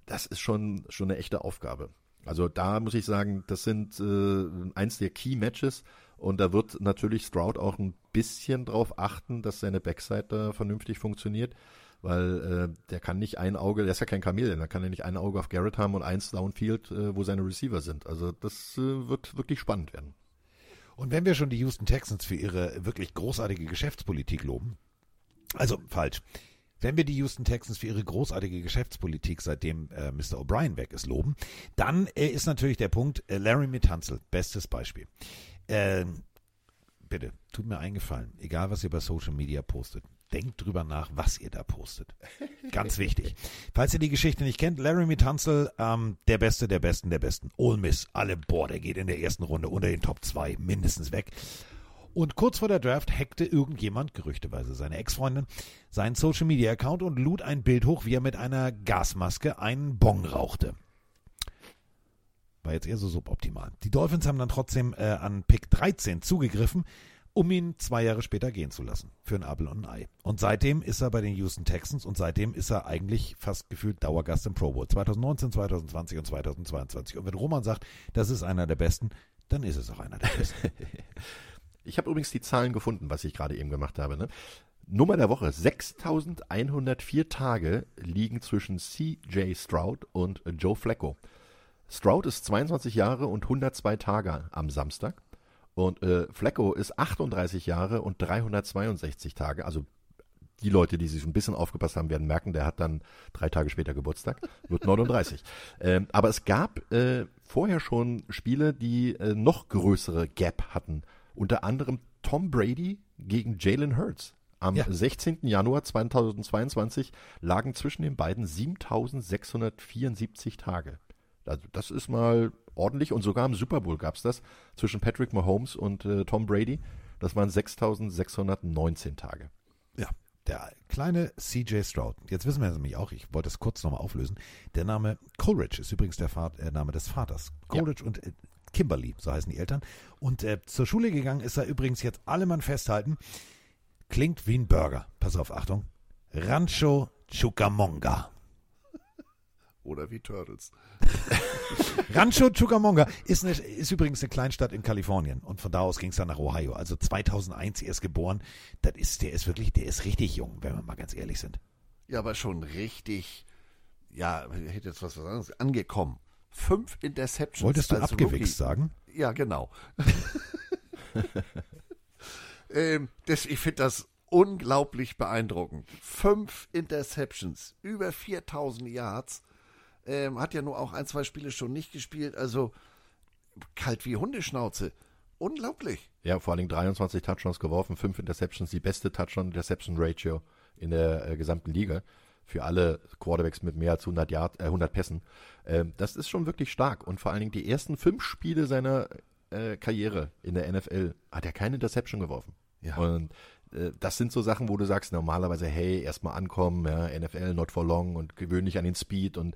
Das ist schon schon eine echte Aufgabe. Also da muss ich sagen, das sind äh, eins der Key Matches und da wird natürlich Stroud auch ein bisschen drauf achten, dass seine Backside da vernünftig funktioniert weil äh, der kann nicht ein Auge, der ist ja kein Chameleon, da kann er nicht ein Auge auf Garrett haben und eins Downfield, äh, wo seine Receiver sind. Also das äh, wird wirklich spannend werden. Und wenn wir schon die Houston Texans für ihre wirklich großartige Geschäftspolitik loben, also falsch. Wenn wir die Houston Texans für ihre großartige Geschäftspolitik, seitdem äh, Mr. O'Brien weg ist, loben, dann äh, ist natürlich der Punkt äh, Larry Mitanzel, bestes Beispiel. Ähm, bitte, tut mir eingefallen, egal was ihr bei Social Media postet, denkt drüber nach, was ihr da postet. Ganz wichtig. Falls ihr die Geschichte nicht kennt, Laramie Tunzel, ähm, der Beste, der Besten, der Besten. Ole Miss, alle, boah, der geht in der ersten Runde unter den Top 2 mindestens weg. Und kurz vor der Draft hackte irgendjemand, gerüchteweise seine Ex-Freundin, seinen Social-Media-Account und lud ein Bild hoch, wie er mit einer Gasmaske einen Bong rauchte. War jetzt eher so suboptimal. Die Dolphins haben dann trotzdem äh, an Pick 13 zugegriffen, um ihn zwei Jahre später gehen zu lassen. Für ein Apfel und ein Ei. Und seitdem ist er bei den Houston Texans und seitdem ist er eigentlich fast gefühlt Dauergast im Pro Bowl. 2019, 2020 und 2022. Und wenn Roman sagt, das ist einer der besten, dann ist es auch einer der besten. ich habe übrigens die Zahlen gefunden, was ich gerade eben gemacht habe. Ne? Nummer der Woche. 6104 Tage liegen zwischen CJ Stroud und Joe Flacco. Stroud ist 22 Jahre und 102 Tage am Samstag. Und äh, Flecko ist 38 Jahre und 362 Tage. Also die Leute, die sich ein bisschen aufgepasst haben, werden merken, der hat dann drei Tage später Geburtstag, wird 39. ähm, aber es gab äh, vorher schon Spiele, die äh, noch größere Gap hatten. Unter anderem Tom Brady gegen Jalen Hurts. Am ja. 16. Januar 2022 lagen zwischen den beiden 7674 Tage. Also das ist mal ordentlich und sogar im Super Bowl gab es das zwischen Patrick Mahomes und äh, Tom Brady. Das waren 6619 Tage. Ja, der kleine CJ Stroud. Jetzt wissen wir nämlich auch, ich wollte es kurz nochmal auflösen. Der Name Coleridge ist übrigens der Vater, äh, Name des Vaters. Coleridge ja. und äh, Kimberly, so heißen die Eltern. Und äh, zur Schule gegangen ist er übrigens jetzt alle Mann festhalten. Klingt wie ein Burger. Pass auf, Achtung. Rancho Chucamonga. Oder wie Turtles. Rancho Chucamonga ist, eine, ist übrigens eine Kleinstadt in Kalifornien und von da aus ging es dann nach Ohio. Also 2001 erst geboren. Das ist, der ist wirklich, der ist richtig jung, wenn wir mal ganz ehrlich sind. Ja, aber schon richtig, ja, ich hätte jetzt was anderes, angekommen. Fünf Interceptions. Wolltest du abgewichst sagen? Ja, genau. ähm, das, ich finde das unglaublich beeindruckend. Fünf Interceptions, über 4000 Yards ähm, hat ja nur auch ein, zwei Spiele schon nicht gespielt. Also kalt wie Hundeschnauze. Unglaublich. Ja, vor allem 23 Touchdowns geworfen, 5 Interceptions, die beste Touchdown-Interception-Ratio in der äh, gesamten Liga. Für alle Quarterbacks mit mehr als 100, Yard, äh, 100 Pässen. Ähm, das ist schon wirklich stark. Und vor allen Dingen die ersten fünf Spiele seiner äh, Karriere in der NFL hat er keine Interception geworfen. Ja. Und äh, das sind so Sachen, wo du sagst normalerweise, hey, erstmal ankommen, ja, NFL not for long und gewöhnlich an den Speed und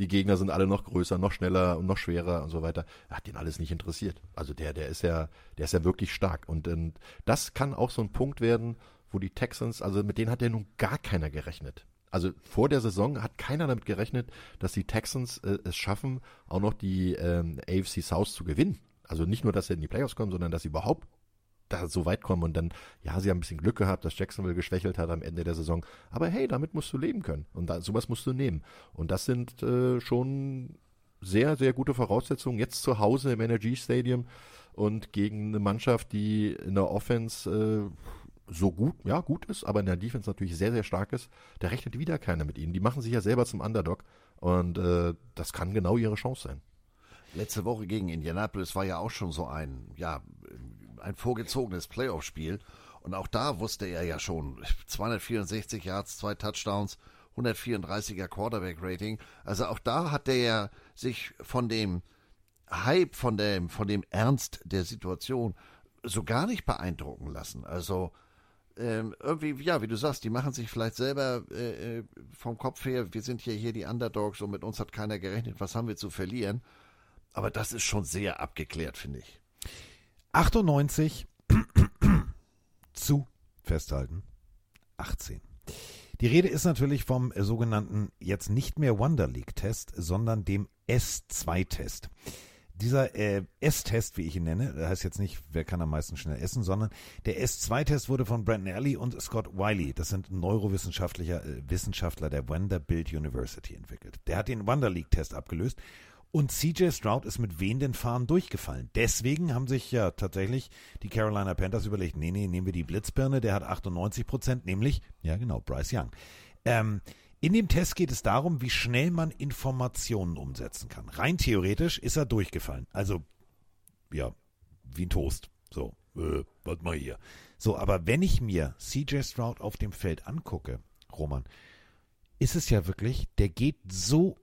die Gegner sind alle noch größer, noch schneller und noch schwerer und so weiter. Hat den alles nicht interessiert. Also der, der ist ja, der ist ja wirklich stark. Und, und das kann auch so ein Punkt werden, wo die Texans, also mit denen hat ja nun gar keiner gerechnet. Also vor der Saison hat keiner damit gerechnet, dass die Texans äh, es schaffen, auch noch die ähm, AFC South zu gewinnen. Also nicht nur, dass sie in die Playoffs kommen, sondern dass sie überhaupt da so weit kommen und dann, ja, sie haben ein bisschen Glück gehabt, dass Jacksonville geschwächelt hat am Ende der Saison. Aber hey, damit musst du leben können. Und da, sowas musst du nehmen. Und das sind äh, schon sehr, sehr gute Voraussetzungen. Jetzt zu Hause im Energy Stadium und gegen eine Mannschaft, die in der Offense äh, so gut, ja, gut ist, aber in der Defense natürlich sehr, sehr stark ist. Da rechnet wieder keiner mit ihnen. Die machen sich ja selber zum Underdog. Und äh, das kann genau ihre Chance sein. Letzte Woche gegen Indianapolis war ja auch schon so ein, ja, ein vorgezogenes Playoff-Spiel. Und auch da wusste er ja schon, 264 Yards, zwei Touchdowns, 134er Quarterback-Rating. Also auch da hat der ja sich von dem Hype, von dem, von dem Ernst der Situation so gar nicht beeindrucken lassen. Also ähm, irgendwie, ja, wie du sagst, die machen sich vielleicht selber äh, äh vom Kopf her, wir sind ja hier die Underdogs und mit uns hat keiner gerechnet, was haben wir zu verlieren. Aber das ist schon sehr abgeklärt, finde ich. 98 zu festhalten 18. Die Rede ist natürlich vom sogenannten jetzt nicht mehr Wonder League Test, sondern dem S2-Test. Dieser äh, S-Test, wie ich ihn nenne, der heißt jetzt nicht, wer kann am meisten schnell essen, sondern der S2-Test wurde von Brandon Alley und Scott Wiley, das sind Neurowissenschaftler äh, Wissenschaftler der Vanderbilt University entwickelt. Der hat den Wonder League Test abgelöst und CJ Stroud ist mit wehenden Fahnen durchgefallen. Deswegen haben sich ja tatsächlich die Carolina Panthers überlegt, nee, nee, nehmen wir die Blitzbirne, der hat 98 Prozent, nämlich, ja genau, Bryce Young. Ähm, in dem Test geht es darum, wie schnell man Informationen umsetzen kann. Rein theoretisch ist er durchgefallen. Also, ja, wie ein Toast. So, äh, warte mal hier. So, aber wenn ich mir CJ Stroud auf dem Feld angucke, Roman, ist es ja wirklich, der geht so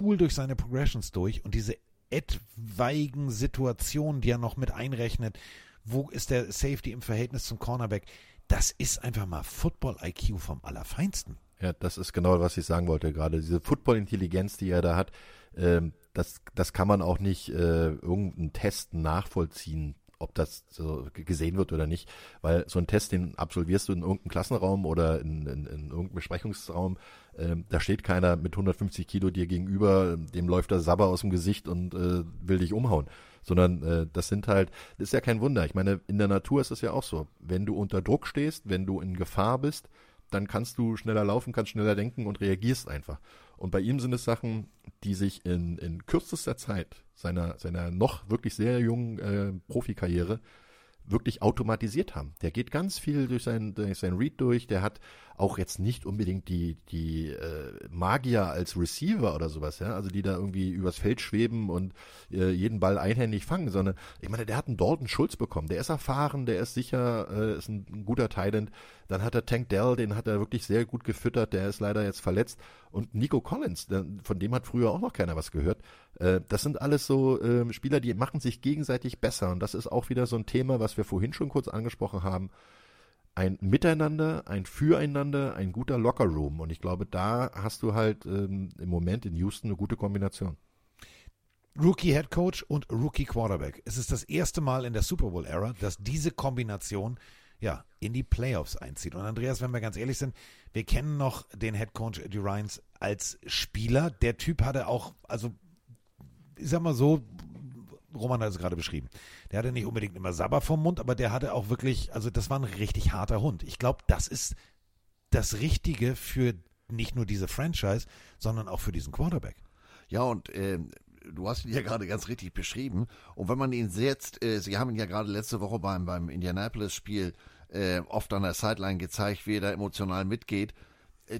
cool durch seine Progressions durch und diese etwaigen Situationen, die er noch mit einrechnet, wo ist der Safety im Verhältnis zum Cornerback, das ist einfach mal Football-IQ vom Allerfeinsten. Ja, das ist genau, was ich sagen wollte gerade. Diese Football-Intelligenz, die er da hat, ähm, das, das kann man auch nicht äh, irgendeinen Test nachvollziehen ob das so gesehen wird oder nicht, weil so ein Test, den absolvierst du in irgendeinem Klassenraum oder in, in, in irgendeinem Besprechungsraum, ähm, da steht keiner mit 150 Kilo dir gegenüber, dem läuft der Sabber aus dem Gesicht und äh, will dich umhauen, sondern äh, das sind halt, das ist ja kein Wunder. Ich meine, in der Natur ist es ja auch so, wenn du unter Druck stehst, wenn du in Gefahr bist, dann kannst du schneller laufen, kannst schneller denken und reagierst einfach. Und bei ihm sind es Sachen, die sich in, in kürzester Zeit seiner, seiner noch wirklich sehr jungen äh, Profikarriere wirklich automatisiert haben. Der geht ganz viel durch sein, durch sein Read durch, der hat auch jetzt nicht unbedingt die, die äh, Magier als Receiver oder sowas, ja, also die da irgendwie übers Feld schweben und äh, jeden Ball einhändig fangen, sondern ich meine, der hat einen Dalton Schulz bekommen, der ist erfahren, der ist sicher, äh, ist ein, ein guter Talent. Dann hat er Tank Dell, den hat er wirklich sehr gut gefüttert, der ist leider jetzt verletzt. Und Nico Collins, der, von dem hat früher auch noch keiner was gehört. Äh, das sind alles so äh, Spieler, die machen sich gegenseitig besser. Und das ist auch wieder so ein Thema, was wir vorhin schon kurz angesprochen haben ein Miteinander, ein Füreinander, ein guter Lockerroom. Und ich glaube, da hast du halt ähm, im Moment in Houston eine gute Kombination. Rookie Head Coach und Rookie Quarterback. Es ist das erste Mal in der Super Bowl Era, dass diese Kombination ja in die Playoffs einzieht. Und Andreas, wenn wir ganz ehrlich sind, wir kennen noch den Head Coach Eddie Ryans als Spieler. Der Typ hatte auch, also ich sag mal so, Roman hat es gerade beschrieben. Der hatte nicht unbedingt immer Sabber vom Mund, aber der hatte auch wirklich, also das war ein richtig harter Hund. Ich glaube, das ist das Richtige für nicht nur diese Franchise, sondern auch für diesen Quarterback. Ja, und äh, du hast ihn ja gerade ganz richtig beschrieben. Und wenn man ihn setzt, äh, sie haben ihn ja gerade letzte Woche beim, beim Indianapolis-Spiel äh, oft an der Sideline gezeigt, wie er da emotional mitgeht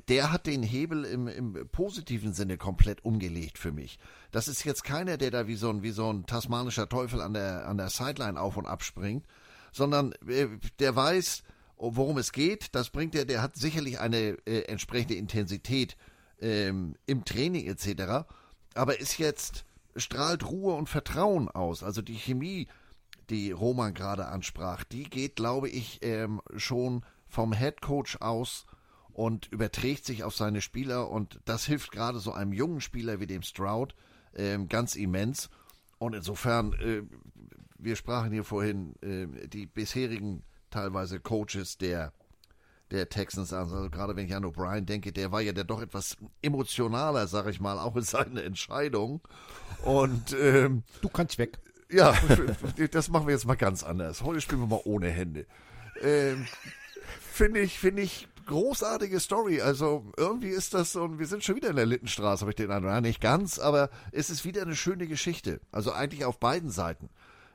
der hat den Hebel im, im positiven Sinne komplett umgelegt für mich. Das ist jetzt keiner, der da wie so ein, wie so ein tasmanischer Teufel an der, an der Sideline auf und ab springt, sondern äh, der weiß, worum es geht. Das bringt er, der hat sicherlich eine äh, entsprechende Intensität ähm, im Training etc. Aber ist jetzt, strahlt Ruhe und Vertrauen aus. Also die Chemie, die Roman gerade ansprach, die geht, glaube ich, ähm, schon vom Head Coach aus und überträgt sich auf seine Spieler und das hilft gerade so einem jungen Spieler wie dem Stroud ähm, ganz immens. Und insofern, äh, wir sprachen hier vorhin äh, die bisherigen teilweise Coaches der der Texans an. Also gerade wenn ich an O'Brien denke, der war ja der doch etwas emotionaler, sag ich mal, auch in seiner Entscheidung. Und ähm, du kannst weg. Ja, das machen wir jetzt mal ganz anders. Heute spielen wir mal ohne Hände. Ähm, finde ich, finde ich großartige Story. Also irgendwie ist das so, wir sind schon wieder in der Littenstraße, habe ich den Eindruck. Ja, nicht ganz, aber es ist wieder eine schöne Geschichte. Also eigentlich auf beiden Seiten.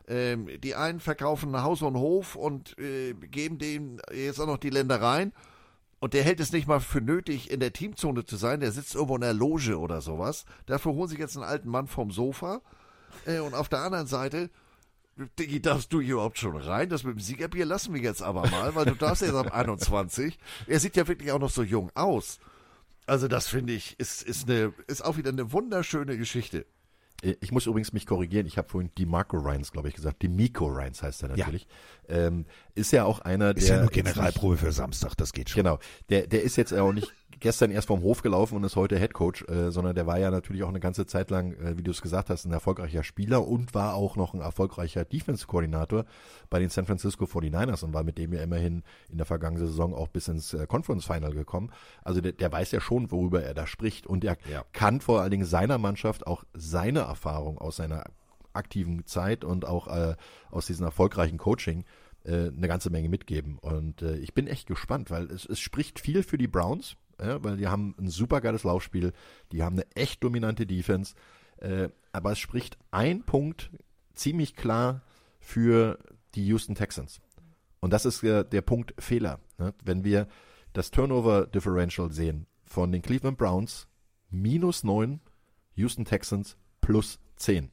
Ähm, die einen verkaufen Haus und Hof und äh, geben denen jetzt auch noch die Ländereien. Und der hält es nicht mal für nötig, in der Teamzone zu sein. Der sitzt irgendwo in der Loge oder sowas. Dafür holen sich jetzt einen alten Mann vom Sofa Äh, und auf der anderen Seite, Diggi, darfst du hier überhaupt schon rein? Das mit dem Siegerbier lassen wir jetzt aber mal, weil du darfst erst ab 21. Er sieht ja wirklich auch noch so jung aus. Also das finde ich, ist, ist, eine, ist auch wieder eine wunderschöne Geschichte. Äh, Ich muss übrigens mich korrigieren. Ich habe vorhin DeMarco Ryans, glaube ich, gesagt. DeMico Ryans heißt er natürlich. Ähm, ist ja auch einer, der. Ist ja nur jetzt Generalprobe für Samstag, das geht schon. Genau. Der, der ist jetzt auch nicht gestern erst vom Hof gelaufen und ist heute Head Coach, äh, sondern der war ja natürlich auch eine ganze Zeit lang, äh, wie du es gesagt hast, ein erfolgreicher Spieler und war auch noch ein erfolgreicher Defense-Koordinator bei den San Francisco 49ers und war mit dem ja immerhin in der vergangenen Saison auch bis ins äh, Conference Final gekommen. Also der, der weiß ja schon, worüber er da spricht und er Ja. kann vor allen Dingen seiner Mannschaft auch seine Erfahrung aus seiner aktiven Zeit und auch äh, aus diesem erfolgreichen Coaching äh, eine ganze Menge mitgeben. Und äh, ich bin echt gespannt, weil es, es spricht viel für die Browns, ja, weil die haben ein super geiles Laufspiel, die haben eine echt dominante Defense, äh, aber es spricht ein Punkt ziemlich klar für die Houston Texans. Und das ist äh, der Punkt Fehler. Ne? Wenn wir das Turnover Differential sehen von den Cleveland Browns minus 9, Houston Texans plus 10.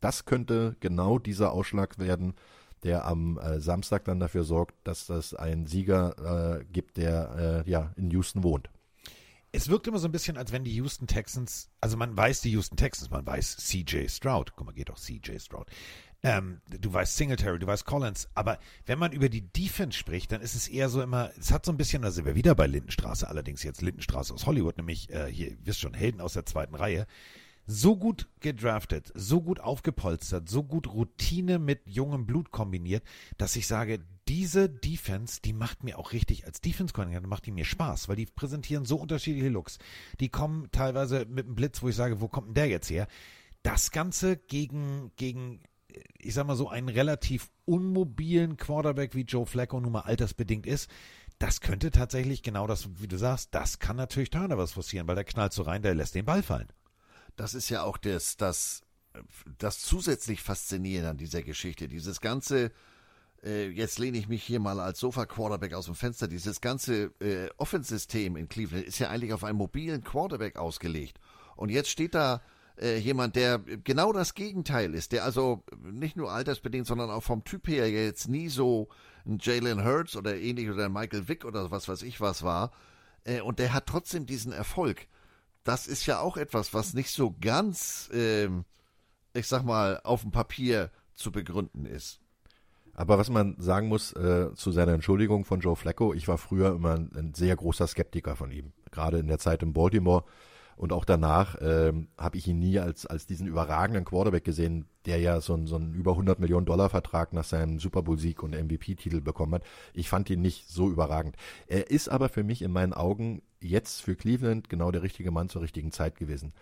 Das könnte genau dieser Ausschlag werden, der am äh, Samstag dann dafür sorgt, dass das einen Sieger äh, gibt, der äh, ja in Houston wohnt. Es wirkt immer so ein bisschen, als wenn die Houston Texans, also man weiß die Houston Texans, man weiß CJ Stroud, guck mal, geht doch CJ Stroud. Ähm, du weißt Singletary, du weißt Collins, aber wenn man über die Defense spricht, dann ist es eher so immer, es hat so ein bisschen, da sind wir wieder bei Lindenstraße, allerdings jetzt Lindenstraße aus Hollywood, nämlich äh, hier, ihr wisst schon, Helden aus der zweiten Reihe. So gut gedraftet, so gut aufgepolstert, so gut Routine mit jungem Blut kombiniert, dass ich sage, diese Defense, die macht mir auch richtig als defense koordinator macht die mir Spaß, weil die präsentieren so unterschiedliche Looks. Die kommen teilweise mit einem Blitz, wo ich sage, wo kommt denn der jetzt her? Das Ganze gegen, gegen, äh, ich sag mal so, einen relativ unmobilen Quarterback wie Joe Flacco nun mal altersbedingt ist, das könnte tatsächlich genau das, wie du sagst, das kann natürlich Turnovers passieren, weil der knallt so rein, der lässt den Ball fallen. Das ist ja auch das, das, das zusätzlich Faszinierende an dieser Geschichte. Dieses ganze, äh, jetzt lehne ich mich hier mal als Sofa-Quarterback aus dem Fenster, dieses ganze äh, Offense-System in Cleveland ist ja eigentlich auf einen mobilen Quarterback ausgelegt. Und jetzt steht da äh, jemand, der genau das Gegenteil ist, der also nicht nur altersbedingt, sondern auch vom Typ her jetzt nie so ein Jalen Hurts oder ähnlich oder ein Michael Vick oder was weiß ich was war. Äh, und der hat trotzdem diesen Erfolg das ist ja auch etwas, was nicht so ganz, ähm, ich sag mal, auf dem Papier zu begründen ist. Aber was man sagen muss äh, zu seiner Entschuldigung von Joe Flacco, ich war früher immer ein, ein sehr großer Skeptiker von ihm, gerade in der Zeit in Baltimore und auch danach ähm, habe ich ihn nie als als diesen überragenden Quarterback gesehen, der ja so einen so einen über 100 Millionen Dollar Vertrag nach seinem Super Bowl Sieg und MVP-Titel bekommen hat. Ich fand ihn nicht so überragend. Er ist aber für mich in meinen Augen jetzt für Cleveland genau der richtige Mann zur richtigen Zeit gewesen.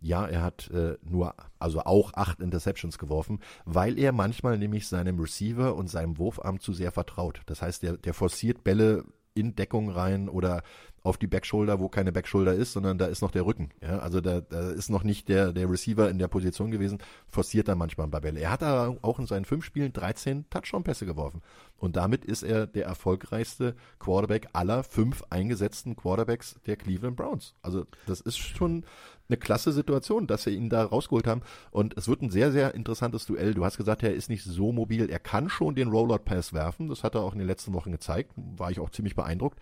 Ja, er hat äh, nur, also auch acht Interceptions geworfen, weil er manchmal nämlich seinem Receiver und seinem Wurfarm zu sehr vertraut. Das heißt, der, der forciert Bälle in Deckung rein oder auf die Backshoulder, wo keine Backshoulder ist, sondern da ist noch der Rücken. Ja, also da, da ist noch nicht der, der Receiver in der Position gewesen, forciert dann manchmal ein paar Bälle. Er hat da auch in seinen fünf Spielen 13 Touchdown-Pässe geworfen. Und damit ist er der erfolgreichste Quarterback aller fünf eingesetzten Quarterbacks der Cleveland Browns. Also das ist schon eine klasse Situation, dass sie ihn da rausgeholt haben. Und es wird ein sehr, sehr interessantes Duell. Du hast gesagt, er ist nicht so mobil. Er kann schon den Rollout-Pass werfen. Das hat er auch in den letzten Wochen gezeigt. War ich auch ziemlich beeindruckt.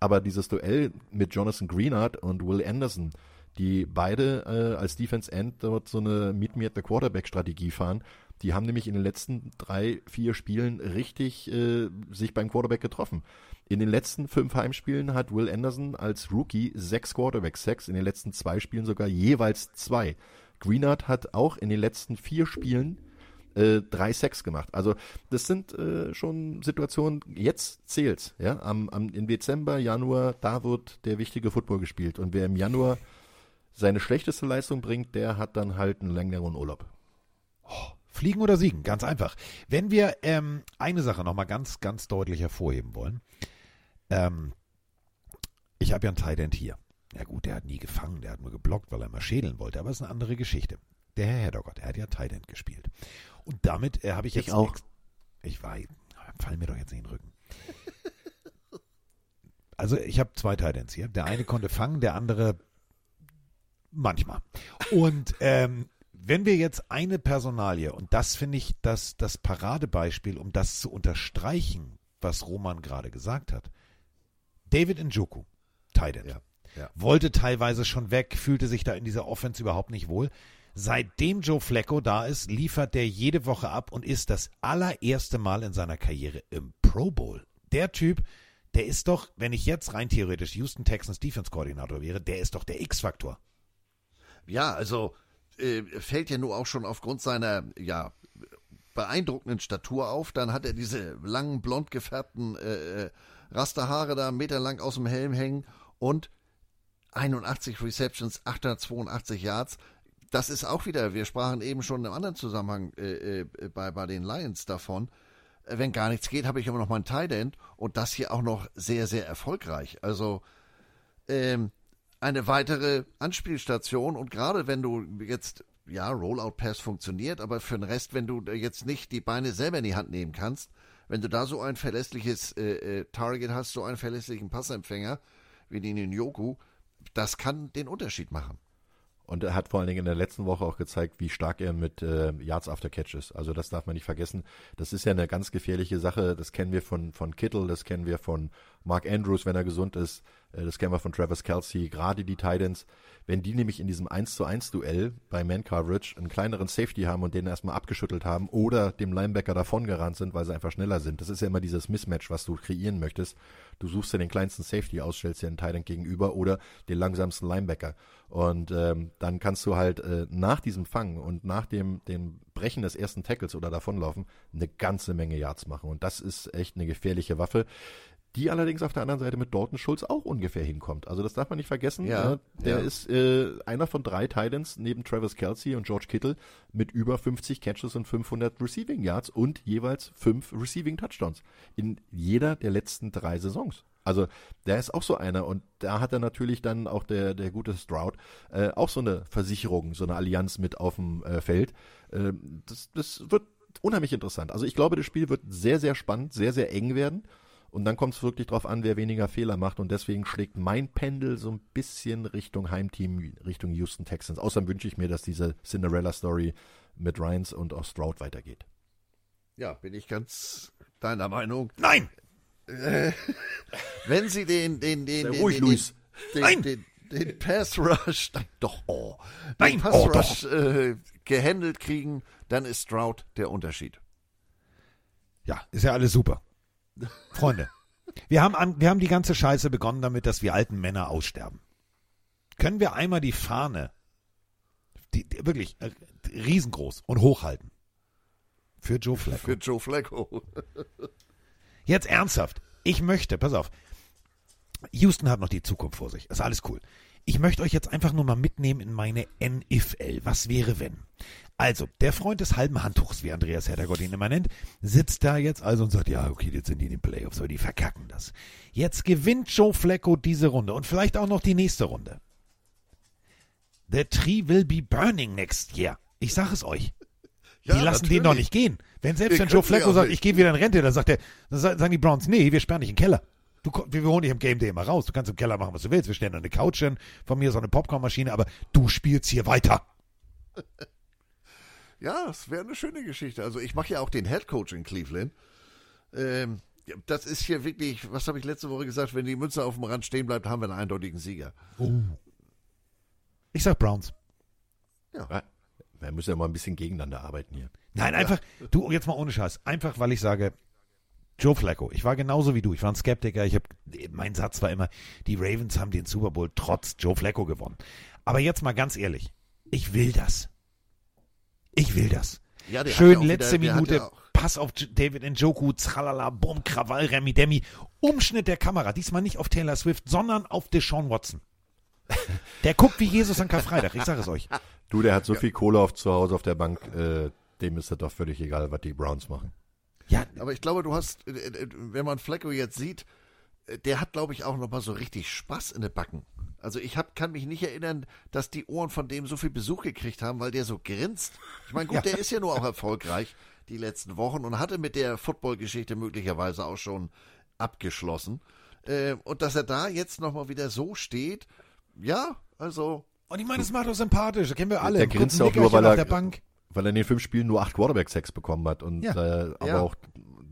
Aber dieses Duell mit Jonathan Greenard und Will Anderson, die beide äh, als Defense End dort so eine Meet Me at the Quarterback Strategie fahren, die haben nämlich in den letzten drei, vier Spielen richtig äh, sich beim Quarterback getroffen. In den letzten fünf Heimspielen hat Will Anderson als Rookie sechs Quarterback-Sacks, in den letzten zwei Spielen sogar jeweils zwei. Greenard hat auch in den letzten vier Spielen äh, drei Sacks gemacht. Also das sind äh, schon Situationen, jetzt zählt's. Ja? Am, am, Im Dezember, Januar, da wird der wichtige Football gespielt. Und wer im Januar seine schlechteste Leistung bringt, der hat dann halt einen längeren Urlaub. Fliegen oder siegen, ganz einfach. Wenn wir ähm, eine Sache nochmal ganz, ganz deutlich hervorheben wollen. Ähm, ich habe ja einen Tight End hier. Ja gut, der hat nie gefangen, der hat nur geblockt, weil er mal schädeln wollte, aber es ist eine andere Geschichte. Der Herr Heddergott, er hat ja Tight End gespielt. Und damit äh, habe ich Ich jetzt... auch. ex- Ich war... Fall mir doch jetzt nicht in den Rücken. Also ich habe zwei Tight Ends hier. Der eine konnte fangen, der andere manchmal. Und ähm, wenn wir jetzt eine Personalie, und das finde ich das, das Paradebeispiel, um das zu unterstreichen, was Roman gerade gesagt hat. David Njoku, Tight End, Ja, ja. wollte teilweise schon weg, fühlte sich da in dieser Offense überhaupt nicht wohl. Seitdem Joe Flacco da ist, liefert der jede Woche ab und ist das allererste Mal in seiner Karriere im Pro Bowl. Der Typ, der ist doch, wenn ich jetzt rein theoretisch Houston Texans Defense Koordinator wäre, der ist doch der X-Faktor. Ja, also äh, fällt ja nur auch schon aufgrund seiner ja beeindruckenden Statur auf. Dann hat er diese langen blond gefärbten äh, äh, Rasterhaare da meterlang aus dem Helm hängen und 81 Receptions, 882 Yards. Das ist auch wieder, wir sprachen eben schon einem anderen Zusammenhang äh, äh, bei, bei den Lions davon. Äh, Wenn gar nichts geht, habe ich immer noch mein Tight End und das hier auch noch sehr, sehr erfolgreich. Also ähm, eine weitere Anspielstation und gerade wenn du jetzt, ja, Rollout Pass funktioniert, aber für den Rest, wenn du jetzt nicht die Beine selber in die Hand nehmen kannst, wenn du da so ein verlässliches äh, äh, Target hast, so einen verlässlichen Passempfänger wie den Njoku, das kann den Unterschied machen. Und er hat vor allen Dingen in der letzten Woche auch gezeigt, wie stark er mit äh, Yards after Catch ist. Also das darf man nicht vergessen. Das ist ja eine ganz gefährliche Sache. Das kennen wir von, von Kittle, das kennen wir von Mark Andrews, wenn er gesund ist. Äh, das kennen wir von Travis Kelsey, gerade die Titans. Wenn die nämlich in diesem 1 zu 1 Duell bei Man Coverage einen kleineren Safety haben und den erstmal abgeschüttelt haben oder dem Linebacker davongerannt sind, weil sie einfach schneller sind. Das ist ja immer dieses Mismatch, was du kreieren möchtest. Du suchst dir den kleinsten Safety aus, stellst dir einen Titan gegenüber oder den langsamsten Linebacker. Und ähm, dann kannst du halt äh, nach diesem Fang und nach dem, dem Brechen des ersten Tackles oder davonlaufen eine ganze Menge Yards machen. Und das ist echt eine gefährliche Waffe die allerdings auf der anderen Seite mit Dalton Schulz auch ungefähr hinkommt. Also das darf man nicht vergessen. Ja, Ja, der ja. ist äh, einer von drei Titans neben Travis Kelsey und George Kittle mit über 50 Catches und 500 Receiving Yards und jeweils fünf Receiving Touchdowns in jeder der letzten drei Saisons. Also der ist auch so einer und da hat er natürlich dann auch der, der gute Stroud äh, auch so eine Versicherung, so eine Allianz mit auf dem äh, Feld. Ähm, das, das wird unheimlich interessant. Also ich glaube, das Spiel wird sehr, sehr spannend, sehr, sehr eng werden. Und dann kommt es wirklich drauf an, wer weniger Fehler macht. Und deswegen schlägt mein Pendel so ein bisschen Richtung Heimteam, Richtung Houston Texans. Außerdem wünsche ich mir, dass diese Cinderella-Story mit Ryans und auch Stroud weitergeht. Ja, bin ich ganz deiner Meinung. Nein! Wenn sie den, den, den, Sei den, ruhig, den, Luis. den, Nein! den, den Pass Rush, nein, doch, oh, den Nein, Pass oh, Rush äh, gehandelt kriegen, dann ist Stroud der Unterschied. Ja, ist ja alles super. Freunde, wir haben, an, wir haben die ganze Scheiße begonnen damit, dass wir alten Männer aussterben. Können wir einmal die Fahne, die, die, wirklich äh, riesengroß und hochhalten? Für Joe Flacco. Für Joe Flacco. Jetzt ernsthaft. Ich möchte, pass auf. Houston hat noch die Zukunft vor sich. Ist alles cool. Ich möchte euch jetzt einfach nur mal mitnehmen in meine NFL. Was wäre wenn? Also, der Freund des halben Handtuchs, wie Andreas Herdergott ihn immer nennt, sitzt da jetzt also und sagt, ja, okay, jetzt sind die in den Playoffs, aber die verkacken das. Jetzt gewinnt Joe Flacco diese Runde und vielleicht auch noch die nächste Runde. The tree will be burning next year. Ich sag es euch. Die Ja, lassen natürlich. den doch nicht gehen. Wenn selbst Wir wenn Joe Flacco sagt, nicht. ich gehe wieder in Rente, dann sagt er, dann sa- sagen die Browns, nee, wir sperren dich in den Keller. Du, wir holen dich im Game Day immer raus. Du kannst im Keller machen, was du willst. Wir stellen da eine Couch hin, von mir so eine Popcornmaschine, aber du spielst hier weiter. Ja, das wäre eine schöne Geschichte. Also ich mache ja auch den Head Coach in Cleveland. Ähm, das ist hier wirklich, was habe ich letzte Woche gesagt, wenn die Münze auf dem Rand stehen bleibt, haben wir einen eindeutigen Sieger. Ich sag Browns. Ja, wir müssen ja mal ein bisschen gegeneinander arbeiten hier. Nein, einfach, du, jetzt mal ohne Scheiß. Einfach, weil ich sage, Joe Flacco, ich war genauso wie du. Ich war ein Skeptiker. Ich habe, mein Satz war immer, die Ravens haben den Super Bowl trotz Joe Flacco gewonnen. Aber jetzt mal ganz ehrlich, ich will das. Ich will das. Ja, Schön ja letzte wieder- Minute, ja Pass auf David Njoku, Tralala, Bumm, Krawall, Remi Demi. Umschnitt der Kamera. Diesmal nicht auf Taylor Swift, sondern auf Deshaun Watson. Der guckt wie Jesus an Karfreitag. Ich sage es euch. Du, der hat so viel Kohle auf zu Hause auf der Bank, äh, dem ist das doch völlig egal, was die Browns machen. Ja, Aber ich glaube, du hast, äh, äh, wenn man Flacco jetzt sieht, äh, der hat, glaube ich, auch noch mal so richtig Spaß in den Backen. Also ich hab, kann mich nicht erinnern, dass die Ohren von dem so viel Besuch gekriegt haben, weil der so grinst. Ich meine, gut, der ist ja nur auch erfolgreich die letzten Wochen und hatte mit der Football-Geschichte möglicherweise auch schon abgeschlossen. Äh, und dass er da jetzt noch mal wieder so steht, ja, also Und ich meine, das macht doch sympathisch. Das kennen wir alle. Der grinst auch nur, weil auf er, der Bank. Weil er in den fünf Spielen nur acht Quarterback-Sacks bekommen hat und Ja. äh, aber Ja. auch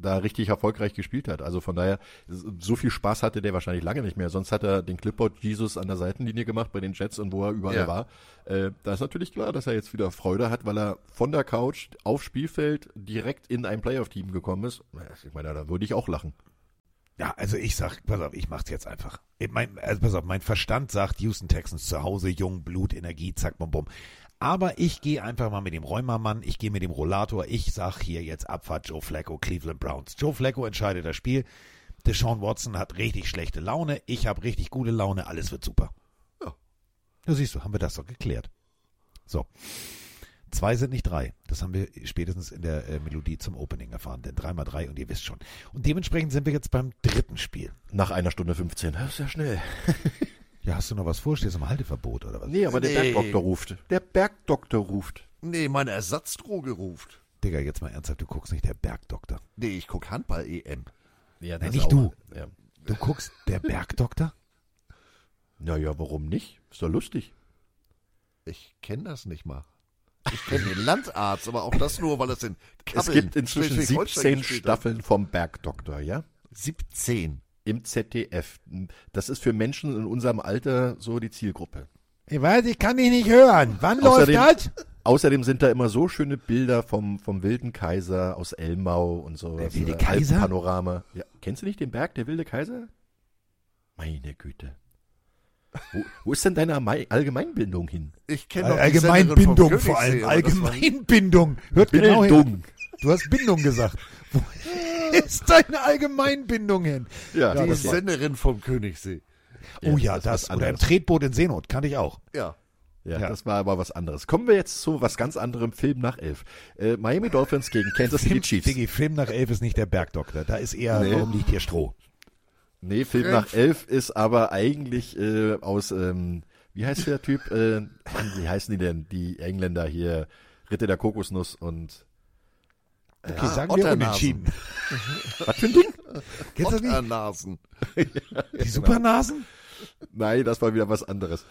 da richtig erfolgreich gespielt hat. Also von daher, so viel Spaß hatte der wahrscheinlich lange nicht mehr. Sonst hat er den Clipboard Jesus an der Seitenlinie gemacht bei den Jets und wo er überall Ja. war. Äh, da ist natürlich klar, dass er jetzt wieder Freude hat, weil er von der Couch aufs Spielfeld direkt in ein Playoff-Team gekommen ist. Ich meine, da würde ich auch lachen. Ja, also ich sag, pass auf, ich mach's jetzt einfach. Ich mein, also pass auf, mein Verstand sagt Houston Texans zu Hause, jung, Blut, Energie, zack, bum, bum. Aber ich gehe einfach mal mit dem Rheumamann, ich gehe mit dem Rollator, ich sag hier jetzt Abfahrt Joe Flacco, Cleveland Browns. Joe Flacco entscheidet das Spiel. Deshaun Watson hat richtig schlechte Laune, ich habe richtig gute Laune, alles wird super. Ja. Da siehst du, haben wir das doch geklärt. So. Zwei sind nicht drei. Das haben wir spätestens in der äh, Melodie zum Opening erfahren. Denn dreimal drei und ihr wisst schon. Und dementsprechend sind wir jetzt beim dritten Spiel. Nach einer Stunde 15. Das ist ja schnell. Ja, hast du noch was vor? Stehst du im Halteverbot oder was? Nee, aber der Nee. Bergdoktor ruft. Der Bergdoktor ruft. Nee, meine Ersatzdroge ruft. Digga, jetzt mal ernsthaft, du guckst nicht der Bergdoktor. Nee, ich guck Handball-EM. Ja, Nein, nicht auch. du. Ja. Du guckst der Bergdoktor? Naja, warum nicht? Ist doch lustig. Ich kenne das nicht mal. Ich kenne den Landarzt, aber auch das nur, weil es in Es Kappeln, gibt inzwischen Schleswig-Holstein 17 gespielt hat. Staffeln vom Bergdoktor, ja? 17. Im ZDF. Das ist für Menschen in unserem Alter so die Zielgruppe. Ich weiß, ich kann dich nicht hören. Wann Außerdem- läuft das? Außerdem sind da immer so schöne Bilder vom, vom wilden Kaiser aus Elmau und so. Der wilde Äh, Kaiser? Alpenpanorama. Ja. Kennst du nicht den Berg, der wilde Kaiser? Meine Güte. Wo, wo ist denn deine Allgemeinbildung hin? Ich kenne noch die Allgemeinbindung vor allem. Allgemeinbindung. Hört genau hin. Bildung. Du hast Bindung gesagt. Ist deine Allgemeinbindung hin? Ja, Die Senderin vom Königssee. Oh ja, das. Oder im. Tretboot in Seenot. Kannte ich auch. Ja. Ja, Ja. das war aber was anderes. Kommen wir jetzt zu was ganz anderem. Film nach elf. Äh, Miami Dolphins gegen Kansas City Chiefs. Diggi, Film nach elf ist nicht der Bergdoktor. Da ist eher, Nee. warum liegt hier Stroh? Nee, Film nach elf ist aber eigentlich äh, aus, ähm, wie heißt der Typ? Äh, wie heißen die denn? Die Engländer hier, Ritter der Kokosnuss und Okay, Ah, sagen wir unentschieden. was für ein Ding? Kennst du das. Die Supernasen? Nein, das war wieder was anderes.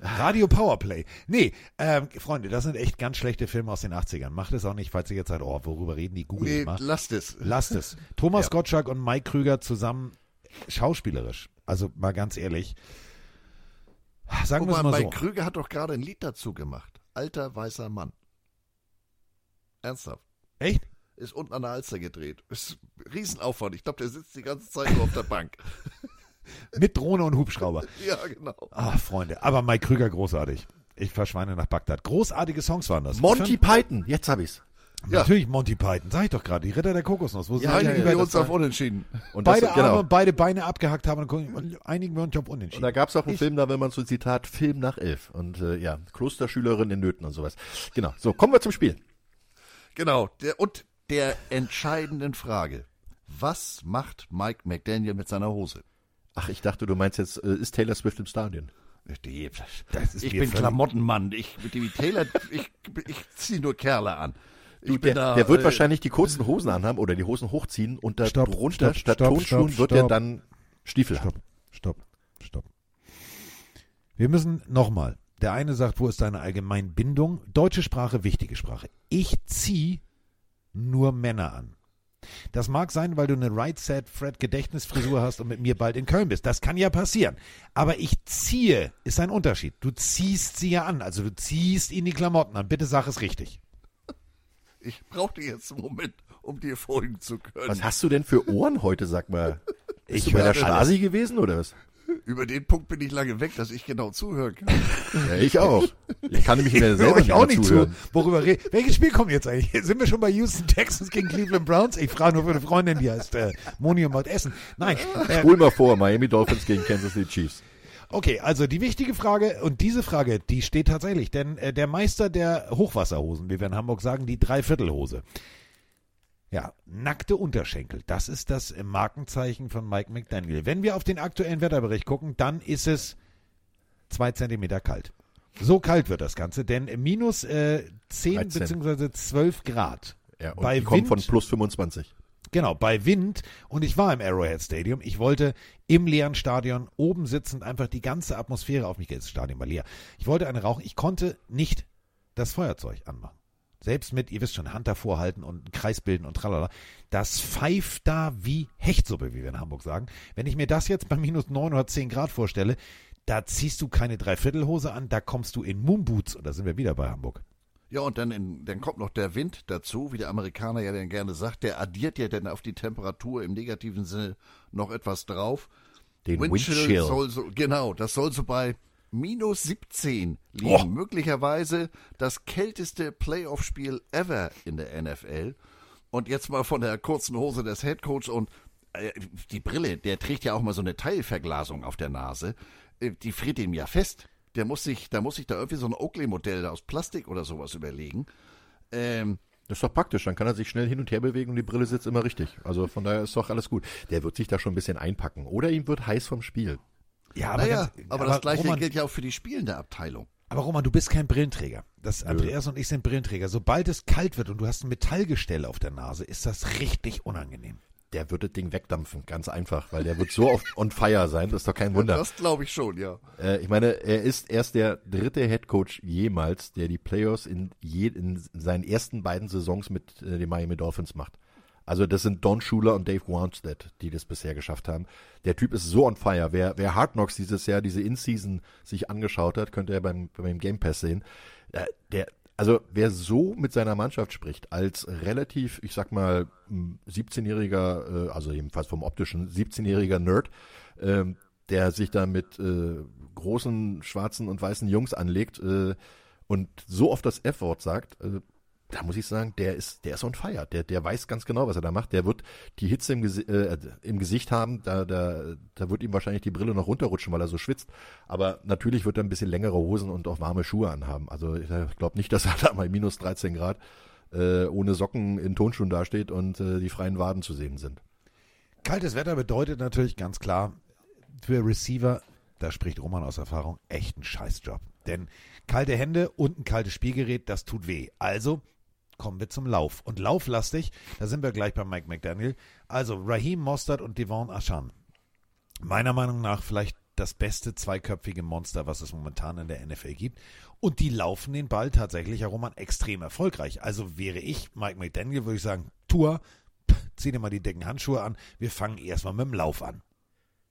Radio Powerplay. Nee, ähm, Freunde, das sind echt ganz schlechte Filme aus den 80ern. Macht es auch nicht, falls ihr jetzt seid, oh, worüber reden die? Google Nee, mal. lasst es. Lasst es. Thomas Gottschalk und Mike Krüger zusammen schauspielerisch. Also mal ganz ehrlich. Sagen wir mal, mal Mike so. Krüger hat doch gerade ein Lied dazu gemacht. Alter weißer Mann. Ernsthaft. Echt? Ist unten an der Alster gedreht. Ist Riesenaufwand. Ich glaube, der sitzt die ganze Zeit nur auf der Bank. Mit Drohne und Hubschrauber. ja, genau. Ah, Freunde. Aber Mike Krüger großartig. Ich verschweine nach Bagdad. Großartige Songs waren das. Monty Python, jetzt hab ich's. Ja. Natürlich Monty Python. Sag ich doch gerade. Die Ritter der Kokosnuss. Wo sie Ja, sich einigen wir das- uns auf Unentschieden. Und das, beide Arme genau. und beide Beine abgehackt haben und und einigen wir uns auf Und unentschieden. da gab's auch einen Ich- Film, da will man so Zitat Film nach elf. Und äh, ja, Klosterschülerin in Nöten und sowas. Genau. So, kommen wir zum Spiel. Genau. Der, und der entscheidenden Frage. Was macht Mike McDaniel mit seiner Hose? Ach, ich dachte, du meinst jetzt, äh, ist Taylor Swift im Stadion? Die, Das ist ich bin Klamottenmann. Ich, mit dem Taylor, ich, ich ziehe nur Kerle an. Du, der, da, der wird äh, wahrscheinlich die kurzen Hosen anhaben oder die Hosen hochziehen und da Stopp, drunter stopp, statt stopp, Tonschuhen stopp, wird er stopp. dann Stiefel haben. Stopp, stopp, stopp. Wir müssen nochmal. Der eine sagt, wo ist deine Allgemeinbindung? Deutsche Sprache, wichtige Sprache. Ich zieh nur Männer an. Das mag sein, weil du eine Right Set Fred Gedächtnisfrisur hast und mit mir bald in Köln bist. Das kann ja passieren. Aber ich ziehe, ist ein Unterschied. Du ziehst sie ja an. Also du ziehst ihnen die Klamotten an. Bitte sag es richtig. Ich brauchte jetzt einen Moment, um dir folgen zu können. Was hast du denn für Ohren heute, sag mal? Bist Ich du bei der Stasi gewesen oder was? Über den Punkt bin ich lange weg, dass ich genau zuhören kann. Ja, ich auch. Ich kann nämlich mir selber nicht auch nicht zuhören. zu. Worüber re Welches Spiel kommt jetzt eigentlich? Sind wir schon bei Houston Texans gegen Cleveland Browns? Ich frage nur für eine Freundin, die heißt äh, Moni und Maut Essen. Nein. Äh, Spul mal vor, Miami Dolphins gegen Kansas City Chiefs. okay, also die wichtige Frage und diese Frage, die steht tatsächlich, denn äh, der Meister der Hochwasserhosen, wie wir in Hamburg sagen, die Dreiviertelhose. Ja, nackte Unterschenkel. Das ist das äh, Markenzeichen von Mike McDaniel. Wenn wir auf den aktuellen Wetterbericht gucken, dann ist es zwei Zentimeter kalt. So kalt wird das Ganze, denn minus äh, 10 13. beziehungsweise 12 Grad. Ja, und Bei die kommen von Wind- plus 25. Genau, bei Wind und ich war im Arrowhead Stadium. Ich wollte im leeren Stadion oben sitzend einfach die ganze Atmosphäre auf mich, das Stadion war leer. Ich wollte eine rauchen. Ich konnte nicht das Feuerzeug anmachen. Selbst mit, ihr wisst schon, Hand davor halten und einen Kreis bilden und tralala. Das pfeift da wie Hechtsuppe, wie wir in Hamburg sagen. Wenn ich mir das jetzt bei minus neun oder zehn Grad vorstelle, da ziehst du keine Dreiviertelhose an, da kommst du in Moonboots und da sind wir wieder bei Hamburg. Ja, und dann, in, dann kommt noch der Wind dazu, wie der Amerikaner ja dann gerne sagt, der addiert ja dann auf die Temperatur im negativen Sinne noch etwas drauf. Den Windchill Windchill. soll so, genau, das soll so bei minus 17 liegen. Oh. Möglicherweise das kälteste Playoff-Spiel ever in der NFL. Und jetzt mal von der kurzen Hose des Headcoach und äh, die Brille, der trägt ja auch mal so eine Teilverglasung auf der Nase. Äh, die friert ihm ja fest. Der muss sich, da muss sich da irgendwie so ein Oakley-Modell aus Plastik oder sowas überlegen. Ähm, Das ist doch praktisch, dann kann er sich schnell hin und her bewegen und die Brille sitzt immer richtig. Also von daher ist doch alles gut. Der wird sich da schon ein bisschen einpacken. Oder ihm wird heiß vom Spiel. Ja, naja, ganz- aber, das gleiche Roman, gilt ja auch für die spielende Abteilung. Aber Roman, du bist kein Brillenträger. Das Andreas und ich sind Brillenträger. Sobald es kalt wird und du hast ein Metallgestell auf der Nase, ist das richtig unangenehm. Der wird das Ding wegdampfen, ganz einfach, weil der wird so auf on fire sein, das ist doch kein Wunder. Das glaube ich schon, ja. Äh, ich meine, er ist erst der dritte Headcoach jemals, der die Playoffs in, je, in seinen ersten beiden Saisons mit äh, den Miami Dolphins macht. Also das sind Don Schuler und Dave Wanstead, die das bisher geschafft haben. Der Typ ist so on fire. Wer, wer Hard Knocks dieses Jahr, diese In-Season sich angeschaut hat, könnte er beim, beim Game Pass sehen. Äh, der, also wer so mit seiner Mannschaft spricht, als relativ, ich sag mal, m, 17-jähriger, äh, also jedenfalls vom optischen 17-jähriger Nerd, ähm, der sich da mit äh, großen schwarzen und weißen Jungs anlegt und so oft das F-Wort sagt, da muss ich sagen, der ist, der ist on fire. Der, der weiß ganz genau, was er da macht. Der wird die Hitze im, Gesi äh, im Gesicht haben. Da, da, da wird ihm wahrscheinlich die Brille noch runterrutschen, weil er so schwitzt. Aber natürlich wird er ein bisschen längere Hosen und auch warme Schuhe anhaben. Also ich glaube nicht, dass er da bei minus 13 Grad äh, ohne Socken in Tonschuhen dasteht und äh, die freien Waden zu sehen sind. Kaltes Wetter bedeutet natürlich ganz klar für Receiver, da spricht Roman aus Erfahrung, echt ein Scheißjob. Denn kalte Hände und ein kaltes Spielgerät, das tut weh. Also kommen wir zum Lauf. Und lauflastig, da sind wir gleich bei Mike McDaniel. Also Raheem Mostert und Devon Ashan. Meiner Meinung nach vielleicht das beste zweiköpfige Monster, was es momentan in der NFL gibt. Und die laufen den Ball tatsächlich, Herr Roman, extrem erfolgreich. Also wäre ich Mike McDaniel, würde ich sagen, Tour, zieh dir mal die dicken Handschuhe an. Wir fangen erstmal mit dem Lauf an.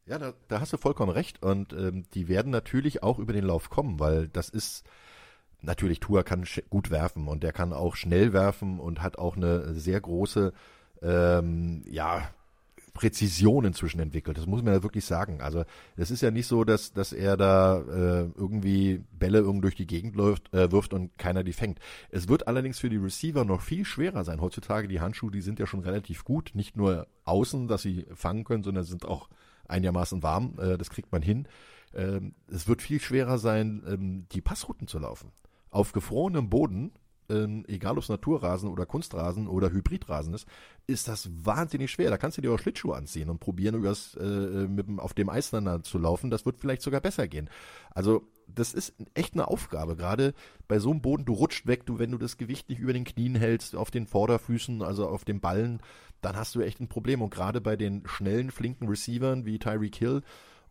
Ja, da, da hast du vollkommen recht. Und ähm, die werden natürlich auch über den Lauf kommen, weil das ist natürlich Tua kann gut werfen und der kann auch schnell werfen und hat auch eine sehr große ähm, ja Präzision inzwischen entwickelt. Das muss man ja wirklich sagen. Also es ist ja nicht so, dass dass er da äh, irgendwie Bälle irgendwo durch die Gegend läuft, äh, wirft und keiner die fängt. Es wird allerdings für die Receiver noch viel schwerer sein. Heutzutage die Handschuhe, die sind ja schon relativ gut, nicht nur außen, dass sie fangen können, sondern sind auch einigermaßen warm. Äh, das kriegt man hin. Ähm, es wird viel schwerer sein, ähm, die Passrouten zu laufen. Auf gefrorenem Boden, ähm, egal ob es Naturrasen oder Kunstrasen oder Hybridrasen ist, ist das wahnsinnig schwer. Da kannst du dir auch Schlittschuhe anziehen und probieren, äh, mit dem, auf dem Eis dann zu laufen. Das wird vielleicht sogar besser gehen. Also das ist echt eine Aufgabe. Gerade bei so einem Boden, du rutscht weg, du, wenn du das Gewicht nicht über den Knien hältst, auf den Vorderfüßen, also auf den Ballen, dann hast du echt ein Problem. Und gerade bei den schnellen, flinken Receivern wie Tyreek Hill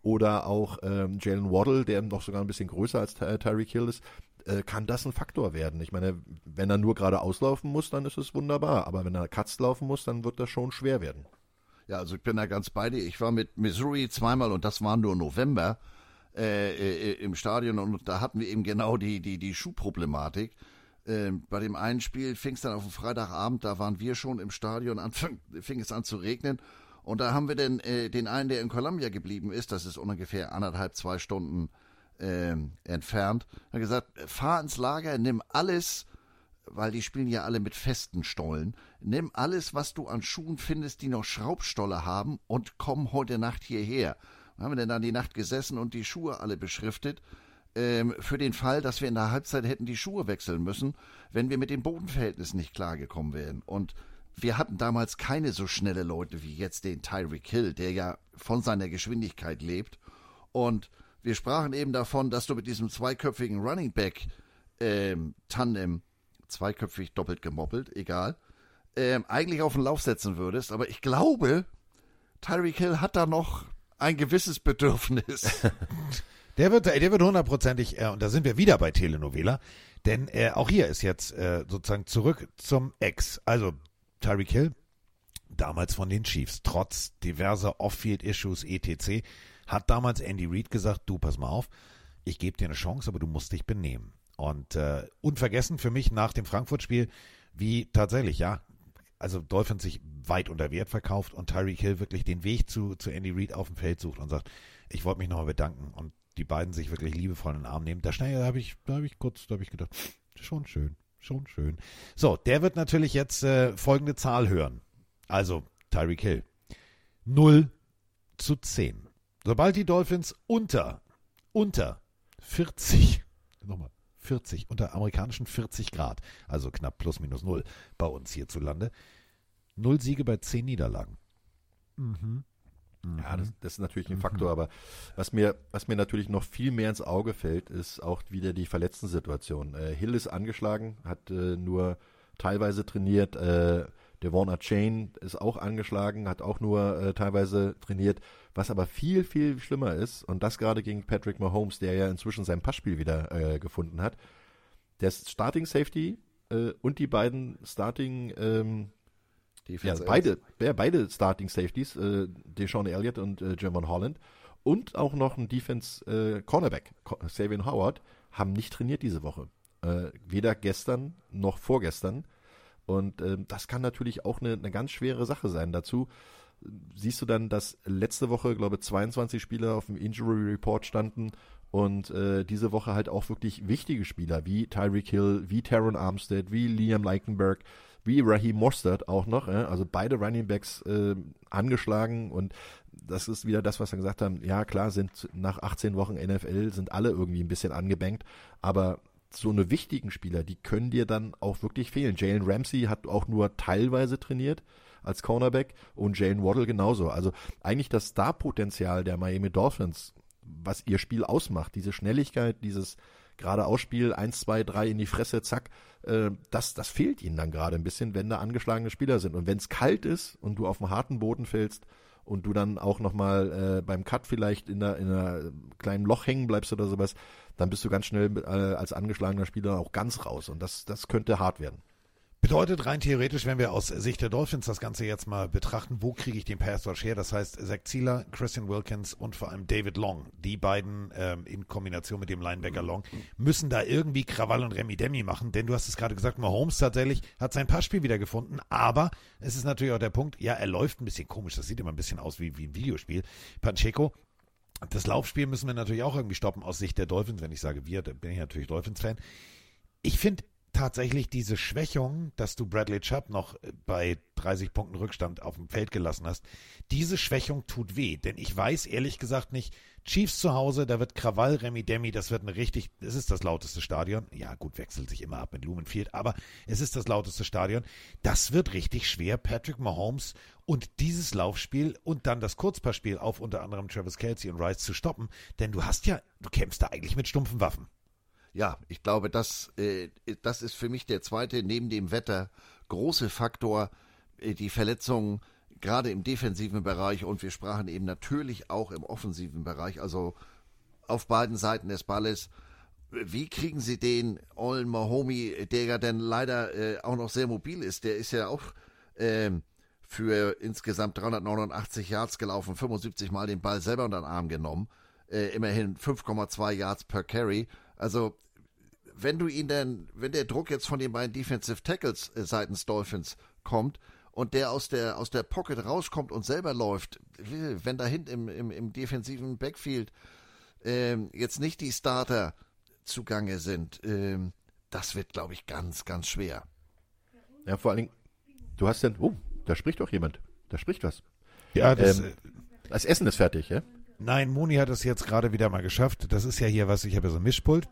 oder auch ähm, Jalen Waddle, der noch sogar ein bisschen größer als Ty Tyreek Hill ist, äh, kann das ein Faktor werden. Ich meine, wenn er nur gerade auslaufen muss, dann ist es wunderbar. Aber wenn er Katz laufen muss, dann wird das schon schwer werden. Ja, also ich bin da ganz bei dir. Ich war mit Missouri zweimal und das war nur November äh, äh, im Stadion und da hatten wir eben genau die, die, die Schuhproblematik. Äh, bei dem einen Spiel fing es dann auf dem Freitagabend, da waren wir schon im Stadion, anfing, fing es an zu regnen. Und da haben wir den, äh, den einen, der in Columbia geblieben ist, das ist ungefähr anderthalb, zwei Stunden ähm, entfernt, hat gesagt, fahr ins Lager, nimm alles, weil die spielen ja alle mit festen Stollen. Nimm alles, was du an Schuhen findest, die noch Schraubstolle haben und komm heute Nacht hierher. Dann haben wir denn dann die Nacht gesessen und die Schuhe alle beschriftet. Ähm, für den Fall, dass wir in der Halbzeit hätten die Schuhe wechseln müssen, wenn wir mit dem Bodenverhältnis nicht klargekommen wären. Und wir hatten damals keine so schnelle Leute wie jetzt den Tyreek Hill, der ja von seiner Geschwindigkeit lebt. Und wir sprachen eben davon, dass du mit diesem zweiköpfigen Running Back ähm, Tandem, zweiköpfig doppelt gemoppelt, egal, ähm, eigentlich auf den Lauf setzen würdest. Aber ich glaube, Tyreek Hill hat da noch ein gewisses Bedürfnis. Der wird, der wird hundertprozentig, äh, und da sind wir wieder bei Telenovela, denn äh, auch hier ist jetzt äh, sozusagen zurück zum Ex. Also Tyreek Hill, damals von den Chiefs, trotz diverser Off-Field-Issues etc., hat damals Andy Reid gesagt, du pass mal auf, ich gebe dir eine Chance, aber du musst dich benehmen. Und äh, unvergessen für mich nach dem Frankfurt-Spiel, wie tatsächlich, ja, also Dolphins sich weit unter Wert verkauft und Tyreek Hill wirklich den Weg zu, zu Andy Reid auf dem Feld sucht und sagt, ich wollte mich nochmal bedanken und die beiden sich wirklich liebevoll in den Arm nehmen. Da schnell, da habe ich, da habe ich kurz, da habe ich gedacht, schon schön, schon schön. So, der wird natürlich jetzt äh, folgende Zahl hören. Also, Tyreek Hill. 0 zu 10. Sobald die Dolphins unter, unter 40, nochmal, 40, unter amerikanischen 40 Grad, also knapp plus minus 0 bei uns hierzulande, 0 Siege bei 10 Niederlagen. Mhm. Ja, das, das ist natürlich ein Faktor, aber was mir, was mir natürlich noch viel mehr ins Auge fällt, ist auch wieder die Verletzten-Situation. Äh, Hill ist angeschlagen, hat äh, nur teilweise trainiert. Äh, der Warner Chain ist auch angeschlagen, hat auch nur äh, teilweise trainiert. Was aber viel, viel schlimmer ist, und das gerade gegen Patrick Mahomes, der ja inzwischen sein Passspiel wieder äh, gefunden hat, der Starting Safety äh, und die beiden Starting ähm, ja, Defense beide, ja, beide Starting Safeties, äh, Deshaun Elliott und äh, Javon Holland und auch noch ein Defense äh, Cornerback, Co- Savion Howard, haben nicht trainiert diese Woche. Äh, weder gestern noch vorgestern. Und ähm, das kann natürlich auch eine, eine ganz schwere Sache sein. Dazu siehst du dann, dass letzte Woche, glaube ich, 22 Spieler auf dem Injury Report standen und äh, diese Woche halt auch wirklich wichtige Spieler wie Tyreek Hill, wie Taron Armstead, wie Liam Leichenberg, wie Raheem Mostert auch noch, äh, also beide Running Backs äh, angeschlagen und das ist wieder das, was wir gesagt haben, ja klar sind nach 18 Wochen NFL sind alle irgendwie ein bisschen angebankt, aber so eine wichtigen Spieler, die können dir dann auch wirklich fehlen. Jalen Ramsey hat auch nur teilweise trainiert als Cornerback und Jalen Waddle genauso. Also eigentlich das Starpotenzial der Miami Dolphins, was ihr Spiel ausmacht, diese Schnelligkeit, dieses gerade Ausspiel, 1, 2, 3 in die Fresse, zack, äh, das, das fehlt ihnen dann gerade ein bisschen, wenn da angeschlagene Spieler sind. Und wenn es kalt ist und du auf dem harten Boden fällst und du dann auch nochmal äh, beim Cut vielleicht in einer, in einer kleinen Loch hängen bleibst oder sowas, dann bist du ganz schnell äh, als angeschlagener Spieler auch ganz raus. Und das, das könnte hart werden. Bedeutet rein theoretisch, wenn wir aus Sicht der Dolphins das Ganze jetzt mal betrachten, wo kriege ich den Pass Rush her? Das heißt, Zach Zieler, Christian Wilkins und vor allem David Long, die beiden ähm, in Kombination mit dem Linebacker Long, müssen da irgendwie Krawall und Remi Demi machen, denn du hast es gerade gesagt, Mahomes tatsächlich hat sein Passspiel wieder gefunden, aber es ist natürlich auch der Punkt, ja, er läuft ein bisschen komisch, das sieht immer ein bisschen aus wie, wie ein Videospiel. Pacheco, das Laufspiel müssen wir natürlich auch irgendwie stoppen aus Sicht der Dolphins, wenn ich sage wir, dann bin ich natürlich Dolphins-Fan. Ich finde tatsächlich diese Schwächung, dass du Bradley Chubb noch äh, bei 30 Punkten Rückstand auf dem Feld gelassen hast, diese Schwächung tut weh, denn ich weiß ehrlich gesagt nicht, Chiefs zu Hause, da wird Krawall, Remi Demi, das wird ein richtig, es ist das lauteste Stadion. Ja, gut, wechselt sich immer ab mit Lumenfield, aber es ist das lauteste Stadion. Das wird richtig schwer, Patrick Mahomes und dieses Laufspiel und dann das Kurzpassspiel auf unter anderem Travis Kelsey und Rice zu stoppen, denn du hast ja, du kämpfst da eigentlich mit stumpfen Waffen. Ja, ich glaube, das, äh, das ist für mich der zweite, neben dem Wetter, große Faktor, äh, die Verletzungen, gerade im defensiven Bereich und wir sprachen eben natürlich auch im offensiven Bereich, also auf beiden Seiten des Balles. Wie kriegen Sie den Ollen Mahomi, der ja dann leider äh, auch noch sehr mobil ist, der ist ja auch ähm, für insgesamt 389 Yards gelaufen, 75 Mal den Ball selber unter den Arm genommen, äh, immerhin 5,2 Yards per Carry. Also wenn du ihn denn, wenn der Druck jetzt von den beiden Defensive Tackles äh, seitens Dolphins kommt und der aus der aus der Pocket rauskommt und selber läuft, wenn da hinten im, im, im defensiven Backfield ähm, jetzt nicht die Starter zugange sind, ähm, das wird, glaube ich, ganz, ganz schwer. Ja, vor allen Dingen, du hast dann, oh, da spricht doch jemand. Da spricht was. Ja, das, Ähm, Das Essen ist fertig, ja? Nein, Moni hat es jetzt gerade wieder mal geschafft. Das ist ja hier was, ich habe ja so ein Mischpult.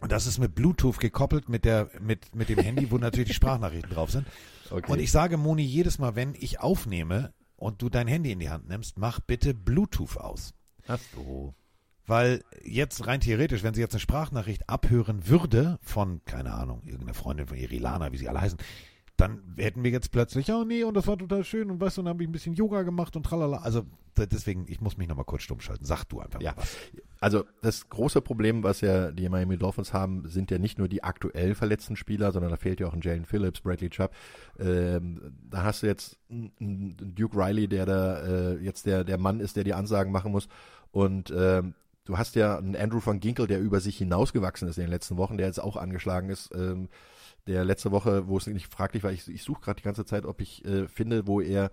Und das ist mit Bluetooth gekoppelt mit der, mit, mit dem Handy, wo natürlich die Sprachnachrichten drauf sind. Okay. Und ich sage Moni jedes Mal, wenn ich aufnehme und du dein Handy in die Hand nimmst, mach bitte Bluetooth aus. Ach so. Weil jetzt rein theoretisch, wenn sie jetzt eine Sprachnachricht abhören würde von, keine Ahnung, irgendeiner Freundin von Irilana, wie sie alle heißen, dann hätten wir jetzt plötzlich, oh nee, und das war total schön und weißt du, dann habe ich ein bisschen Yoga gemacht und tralala. Also deswegen, ich muss mich nochmal kurz stumm schalten. Sag du einfach Ja, mal was. also das große Problem, was ja die Miami Dolphins haben, sind ja nicht nur die aktuell verletzten Spieler, sondern da fehlt ja auch ein Jalen Phillips, Bradley Chubb. Ähm, da hast du jetzt einen- einen Duke Riley, der da äh, jetzt der, der Mann ist, der die Ansagen machen muss. Und ähm, du hast ja einen Andrew van Ginkel, der über sich hinausgewachsen ist in den letzten Wochen, der jetzt auch angeschlagen ist. Ähm, der letzte Woche, wo es nicht fraglich war, ich, ich suche gerade die ganze Zeit, ob ich äh, finde, wo er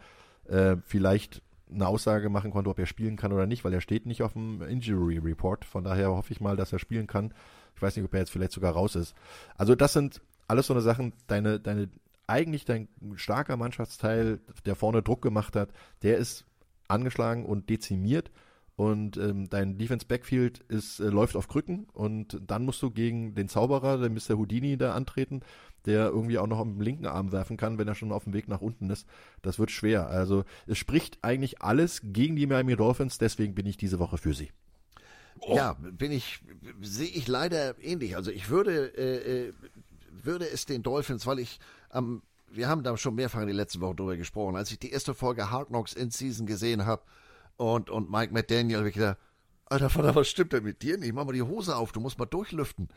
äh, vielleicht eine Aussage machen konnte, ob er spielen kann oder nicht, weil er steht nicht auf dem Injury Report. Von daher hoffe ich mal, dass er spielen kann. Ich weiß nicht, ob er jetzt vielleicht sogar raus ist. Also das sind alles so eine Sachen, deine, deine, eigentlich dein starker Mannschaftsteil, der vorne Druck gemacht hat, der ist angeschlagen und dezimiert und ähm, dein Defense Backfield ist, äh, läuft auf Krücken und dann musst du gegen den Zauberer, den Mr. Houdini, da antreten, der irgendwie auch noch am linken Arm werfen kann, wenn er schon auf dem Weg nach unten ist. Das wird schwer. Also es spricht eigentlich alles gegen die Miami Dolphins, deswegen bin ich diese Woche für sie. Ja, bin ich, sehe ich leider ähnlich. Also ich würde, äh, äh, würde es den Dolphins, weil ich am, wir haben da schon mehrfach in den letzten Wochen drüber gesprochen, als ich die erste Folge Hard Knocks in Season gesehen habe und, und Mike McDaniel, ich gedacht, Alter Vater, was stimmt denn mit dir nicht? Mach mal die Hose auf, du musst mal durchlüften.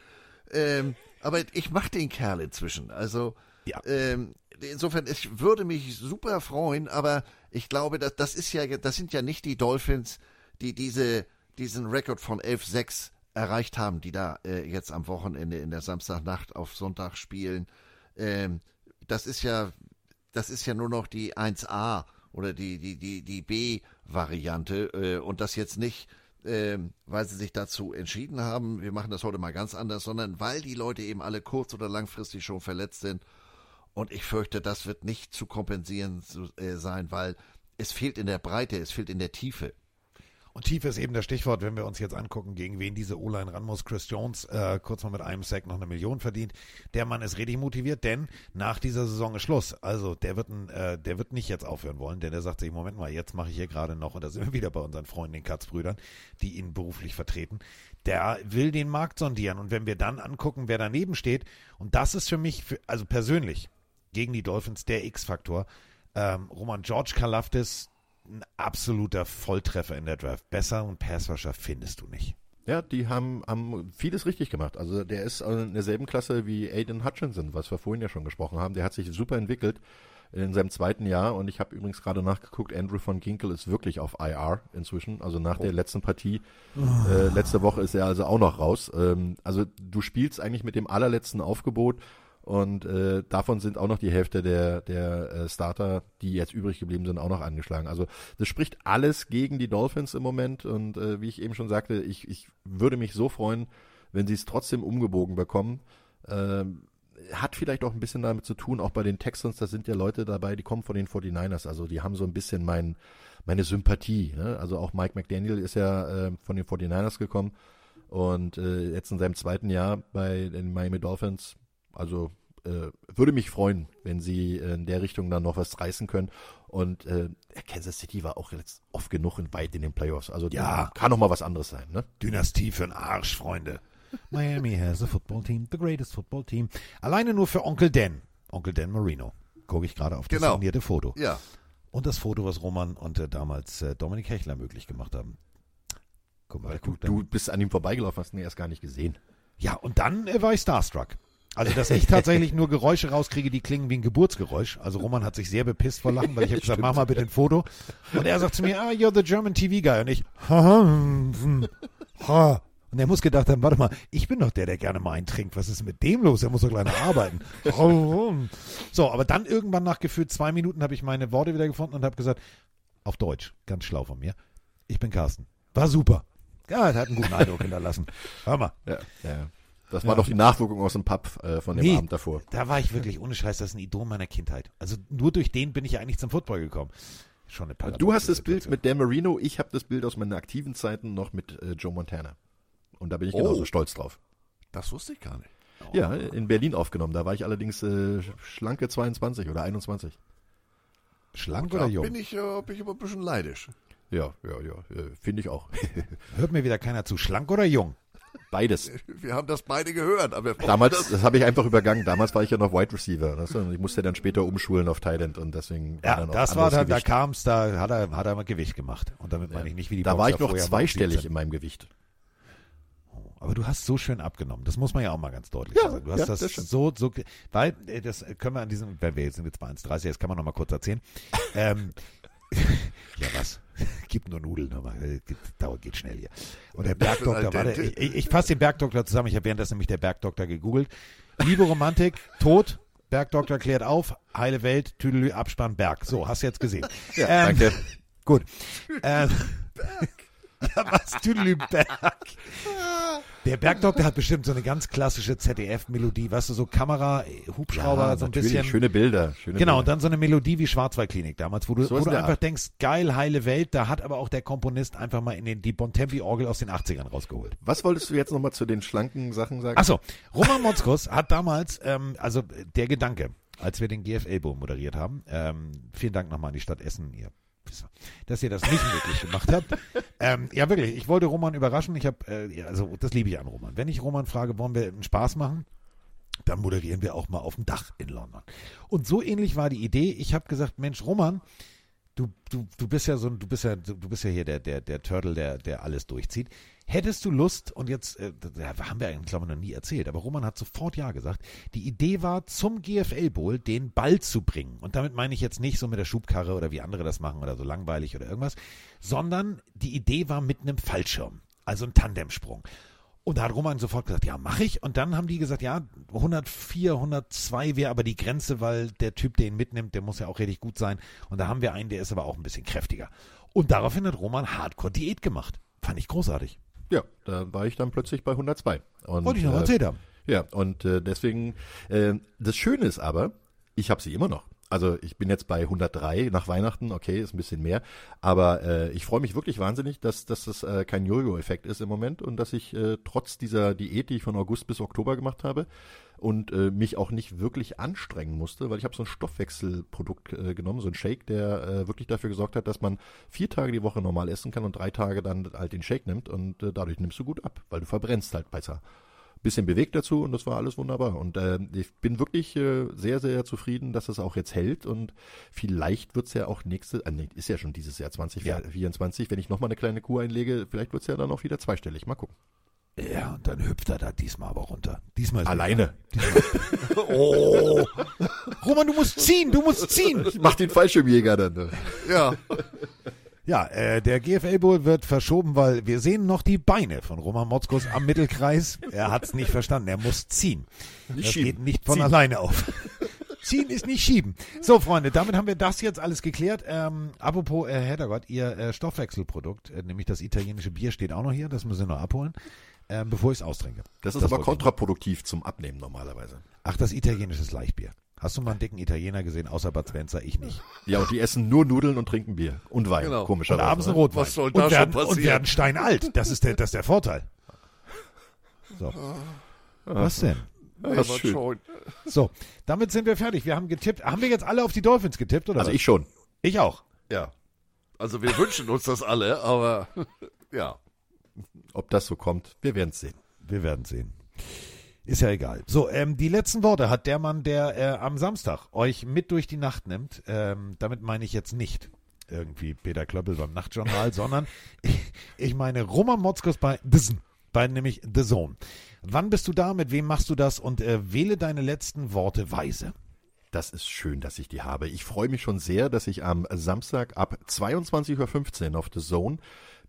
Ähm, aber ich mach den Kerl inzwischen. Also Ja. ähm, insofern, ich würde mich super freuen, aber ich glaube, das, das ist ja, das sind ja nicht die Dolphins, die diese, diesen Rekord von 11-6 erreicht haben, die da äh, jetzt am Wochenende in der Samstagnacht auf Sonntag spielen. Ähm, das ist ja, das ist ja nur noch die 1a oder die, die, die, die B-Variante äh, und das jetzt nicht, ähm, weil sie sich dazu entschieden haben, wir machen das heute mal ganz anders, sondern weil die Leute eben alle kurz- oder langfristig schon verletzt sind. Und ich fürchte, das wird nicht zu kompensieren zu, äh, sein, weil es fehlt in der Breite, es fehlt in der Tiefe. Und tief ist eben das Stichwort, wenn wir uns jetzt angucken, gegen wen diese O-Line ran muss. Chris Jones, äh, kurz mal mit einem Sack noch eine Million verdient. Der Mann ist richtig motiviert, denn nach dieser Saison ist Schluss. Also der wird, ein, äh, der wird nicht jetzt aufhören wollen, denn der sagt sich, Moment mal, jetzt mache ich hier gerade noch, und da sind wir wieder bei unseren Freunden, den Katzbrüdern, die ihn beruflich vertreten. Der will den Markt sondieren. Und wenn wir dann angucken, wer daneben steht, und das ist für mich, für, also persönlich, gegen die Dolphins der X-Faktor. Ähm, Roman George Kalafdis, ein absoluter Volltreffer in der Draft. Besser und Passwasher findest du nicht. Ja, die haben, haben vieles richtig gemacht. Also der ist in derselben Klasse wie Aiden Hutchinson, was wir vorhin ja schon gesprochen haben. Der hat sich super entwickelt in seinem zweiten Jahr und ich habe übrigens gerade nachgeguckt, Andrew von Ginkel ist wirklich auf IR inzwischen, also nach der letzten Partie. Äh, letzte Woche ist er also auch noch raus. Ähm, also du spielst eigentlich mit dem allerletzten Aufgebot und äh, davon sind auch noch die Hälfte der, der äh, Starter, die jetzt übrig geblieben sind, auch noch angeschlagen. Also das spricht alles gegen die Dolphins im Moment und äh, wie ich eben schon sagte, ich, ich würde mich so freuen, wenn sie es trotzdem umgebogen bekommen. Ähm, hat vielleicht auch ein bisschen damit zu tun, auch bei den Texans, da sind ja Leute dabei, die kommen von den 49ers, also die haben so ein bisschen mein, meine Sympathie. Ne? Also auch Mike McDaniel ist ja äh, von den 49ers gekommen und äh, jetzt in seinem zweiten Jahr bei den Miami Dolphins, also äh, würde mich freuen, wenn sie äh, in der Richtung dann noch was reißen können. Und äh, Kansas City war auch jetzt oft genug in, weit in den Playoffs. Also Ja. kann noch mal was anderes sein. Ne? Dynastie für den Arsch, Freunde. Miami has a football team, the greatest football team. Alleine nur für Onkel Dan. Onkel Dan Marino. Gucke ich gerade auf das Genau. signierte Foto. Ja. Und das Foto, was Roman und äh, damals äh, Dominik Hechler möglich gemacht haben. Guck mal, Du, du bist an ihm vorbeigelaufen, hast ihn erst gar nicht gesehen. Ja, und dann äh, war ich starstruck. Also, dass ich tatsächlich nur Geräusche rauskriege, die klingen wie ein Geburtsgeräusch. Also, Roman hat sich sehr bepisst vor Lachen, weil ich habe gesagt, mach mal bitte ein Foto. Und er sagt zu mir, ah, you're the German TV guy. Und ich, ha, ha, hm, ha. Und er muss gedacht haben, warte mal, ich bin doch der, der gerne mal eintrinkt. Was ist mit dem los? Er muss doch gleich noch arbeiten. So, aber dann irgendwann nach gefühlt zwei Minuten habe ich meine Worte wieder gefunden und habe gesagt, auf Deutsch, ganz schlau von mir, ich bin Carsten. War super. Ja, er hat einen guten Eindruck hinterlassen. Hör mal. Ja, ja. Das war doch die Nachwirkung aus dem Pub äh, von dem Nee. Abend davor. Da war ich wirklich ohne Scheiß, das ist ein Idol meiner Kindheit. Also nur durch den bin ich ja eigentlich zum Football gekommen. Schon eine paradoxe Du hast das Bild mit Dan Marino, ich habe das Bild aus meinen aktiven Zeiten noch mit äh, Joe Montana. Und da bin ich Oh. genauso stolz drauf. Das wusste ich gar nicht. Ja, in Berlin aufgenommen. Da war ich allerdings äh, schlanke 22 oder 21. schlank oder jung. bin ich, äh, bin ich aber ein bisschen leidisch. Ja, ja, ja, äh, finde ich auch. Hört mir wieder keiner zu. Schlank oder jung? Beides. Wir haben das beide gehört, aber Damals, das habe ich einfach übergangen. Damals war ich ja noch Wide Receiver. Weißt du? Ich musste dann später umschulen auf Thailand und deswegen war Ja, dann auch das war dann, da Gewicht. kam's, da hat er, hat er mal Gewicht gemacht. Und damit meine ich nicht wie die Da war ich Boxer noch zweistellig in meinem Gewicht. Aber du hast so schön abgenommen. Das muss man ja auch mal ganz deutlich Ja, sagen. Du hast ja, das, das so, so, weil, äh, das können wir an diesem, weil wir sind jetzt bei 1,30, das kann man noch mal kurz erzählen. ähm, ja, was? Gibt nur Nudeln, aber äh, dauert, geht schnell hier. Und der Bergdoktor, warte, ich, ich, ich fasse den Bergdoktor zusammen. Ich habe währenddessen nämlich der Bergdoktor gegoogelt. Liebe Romantik, Tod, Bergdoktor klärt auf, heile Welt, Tüdelü, Abspann, Berg. So, hast du jetzt gesehen. Ja, Ähm, danke. Gut. Ähm, ja, was? Tüdelüberg. Der Bergdoktor hat bestimmt so eine ganz klassische ZDF-Melodie, weißt du, so Kamera, Hubschrauber, Ja, so ein bisschen. Schöne Bilder. Schöne Genau, und Bilder. dann so eine Melodie wie Schwarzwaldklinik damals, wo du, So wo du einfach Art. denkst, geil, heile Welt, da hat aber auch der Komponist einfach mal in den, die Bontempi-Orgel aus den 80ern rausgeholt. Was wolltest du jetzt nochmal zu den schlanken Sachen sagen? Achso, Roman Motzkus hat damals, ähm, also der Gedanke, als wir den GFL-Boom moderiert haben, ähm, vielen Dank nochmal an die Stadt Essen, ihr dass ihr das nicht möglich gemacht habt. Ähm, ja, wirklich, ich wollte Roman überraschen. Ich habe, äh, ja, also das liebe ich an Roman. Wenn ich Roman frage, wollen wir einen Spaß machen, dann moderieren wir auch mal auf dem Dach in London. Und so ähnlich war die Idee. Ich habe gesagt, Mensch, Roman, du, du, du bist ja so du bist ja, du bist ja hier der, der, der Turtle, der, der alles durchzieht. Hättest du Lust, und jetzt, äh, haben wir eigentlich, glaube ich, noch nie erzählt, aber Roman hat sofort Ja gesagt. Die Idee war, zum GFL Bowl den Ball zu bringen. Und damit meine ich jetzt nicht so mit der Schubkarre oder wie andere das machen oder so langweilig oder irgendwas, sondern die Idee war mit einem Fallschirm. Also ein Tandemsprung. Und da hat Roman sofort gesagt, ja, mache ich. Und dann haben die gesagt, ja, 104, 102 wäre aber die Grenze, weil der Typ, der ihn mitnimmt, der muss ja auch richtig gut sein. Und da haben wir einen, der ist aber auch ein bisschen kräftiger. Und daraufhin hat Roman Hardcore-Diät gemacht. Fand ich großartig. Ja, da war ich dann plötzlich bei 102. Und, Wollte ich noch äh, erzählt haben. Ja, und äh, deswegen, äh, das Schöne ist aber, ich habe sie immer noch. Also ich bin jetzt bei 103 nach Weihnachten, okay, ist ein bisschen mehr, aber äh, ich freue mich wirklich wahnsinnig, dass, dass das äh, kein Jojo-Effekt ist im Moment und dass ich äh, trotz dieser Diät, die ich von August bis Oktober gemacht habe und äh, mich auch nicht wirklich anstrengen musste, weil ich habe so ein Stoffwechselprodukt äh, genommen, so ein Shake, der äh, wirklich dafür gesorgt hat, dass man vier Tage die Woche normal essen kann und drei Tage dann halt den Shake nimmt und äh, dadurch nimmst du gut ab, weil du verbrennst halt besser bisschen bewegt dazu und das war alles wunderbar. Und äh, ich bin wirklich äh, sehr, sehr zufrieden, dass es auch jetzt hält und vielleicht wird's ja auch nächste, äh, nee, ist ja schon dieses Jahr 2024, wenn ich nochmal eine kleine Kuh einlege, vielleicht wird's ja dann auch wieder zweistellig. Mal gucken. Ja, und dann hüpft er da diesmal aber runter. Diesmal Alleine. Oh. Roman, du musst ziehen, du musst ziehen. Ich mach den Fallschirmjäger dann. Ne? ja. Ja, äh, der GFL Bowl wird verschoben, weil wir sehen noch die Beine von Roman Motzkus am Mittelkreis. Er hat's nicht verstanden, er muss ziehen. Nicht das schieben. geht nicht von Ziehen. alleine auf. Ziehen ist nicht schieben. So, Freunde, damit haben wir das jetzt alles geklärt. Ähm, apropos, äh, Heddergott, Ihr äh, Stoffwechselprodukt, äh, nämlich das italienische Bier, steht auch noch hier. Das müssen wir noch abholen, äh, bevor ich es austrinke. Das ist aber wollte ich kontraproduktiv zum Abnehmen normalerweise. Ach, das italienische Leichtbier. Hast du mal einen dicken Italiener gesehen, außer Bad Spencer? Ich nicht. Ja, und die essen nur Nudeln und trinken Bier. Und Wein, Genau. Und komischerweise. abends ein ne? Rotwein. Was soll und da schon werden, Und passieren? werden steinalt. Das ist der, das ist der Vorteil. So. Was denn? Das ist Aber schön. schon. So, damit sind wir fertig. Wir haben getippt. Haben wir jetzt alle auf die Dolphins getippt, oder? Also was? ich schon. ich auch. Ja. Also wir wünschen uns das alle, aber ja. Ob das so kommt, wir werden sehen. Wir werden sehen. Ist ja egal. So, ähm, die letzten Worte hat der Mann, der äh, am Samstag euch mit durch die Nacht nimmt. Ähm, damit meine ich jetzt nicht irgendwie Peter Klöppel beim Nachtjournal, sondern ich meine Roman Motzkos bei The Zone, bei nämlich The Zone. Wann bist du da? Mit wem machst du das? Und äh, wähle deine letzten Worte weise. Das ist schön, dass ich die habe. Ich freue mich schon sehr, dass ich am Samstag ab 22.15 Uhr auf The Zone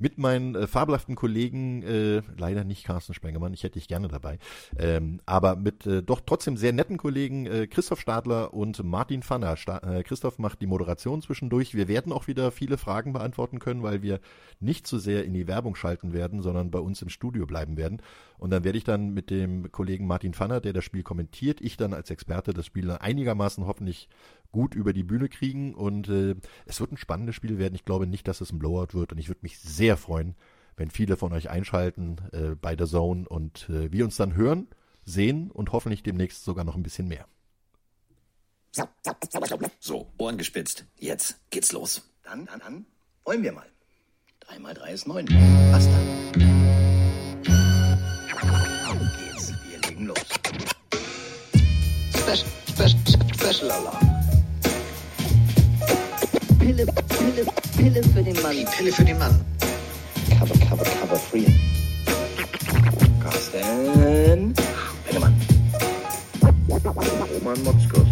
mit meinen äh, fabelhaften Kollegen, äh, leider nicht Carsten Spengemann, ich hätte dich gerne dabei, ähm, aber mit äh, doch trotzdem sehr netten Kollegen äh, Christoph Stadler und Martin Pfanner. Sta äh, Christoph macht die Moderation zwischendurch. Wir werden auch wieder viele Fragen beantworten können, weil wir nicht zu sehr in die Werbung schalten werden, sondern bei uns im Studio bleiben werden. Und dann werde ich dann mit dem Kollegen Martin Pfanner, der das Spiel kommentiert, ich dann als Experte das Spiel einigermaßen hoffentlich gut über die Bühne kriegen. Und äh, es wird ein spannendes Spiel werden. Ich glaube nicht, dass es ein Blowout wird. Und ich würde mich sehr freuen, wenn viele von euch einschalten äh, bei der Zone und äh, wir uns dann hören, sehen und hoffentlich demnächst sogar noch ein bisschen mehr. So, Ohren gespitzt. Jetzt geht's los. Dann, dann, dann wollen wir mal. Drei mal drei ist neun. Was dann? legen los. Special, special, special Alarm. Pille, Pille, Pille für den Mann. Die Pille für den Mann. Cover, cover, cover, free. Carsten. Pennemann. Roman Motzkos.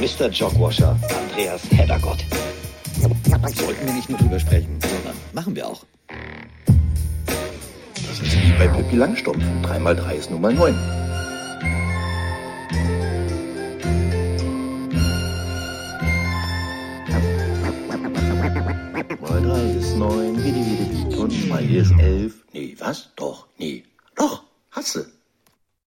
Mr. Jogwasher, Andreas Heddergott. Sollten wir nicht nur drüber sprechen, sondern machen wir auch. Das ist wie bei Pippi Langstrumpf. 3 mal 3 ist nun mal 9. neun, die, wie die. und mal hier ist elf. Nee, was? Doch, nee. Doch, hasse.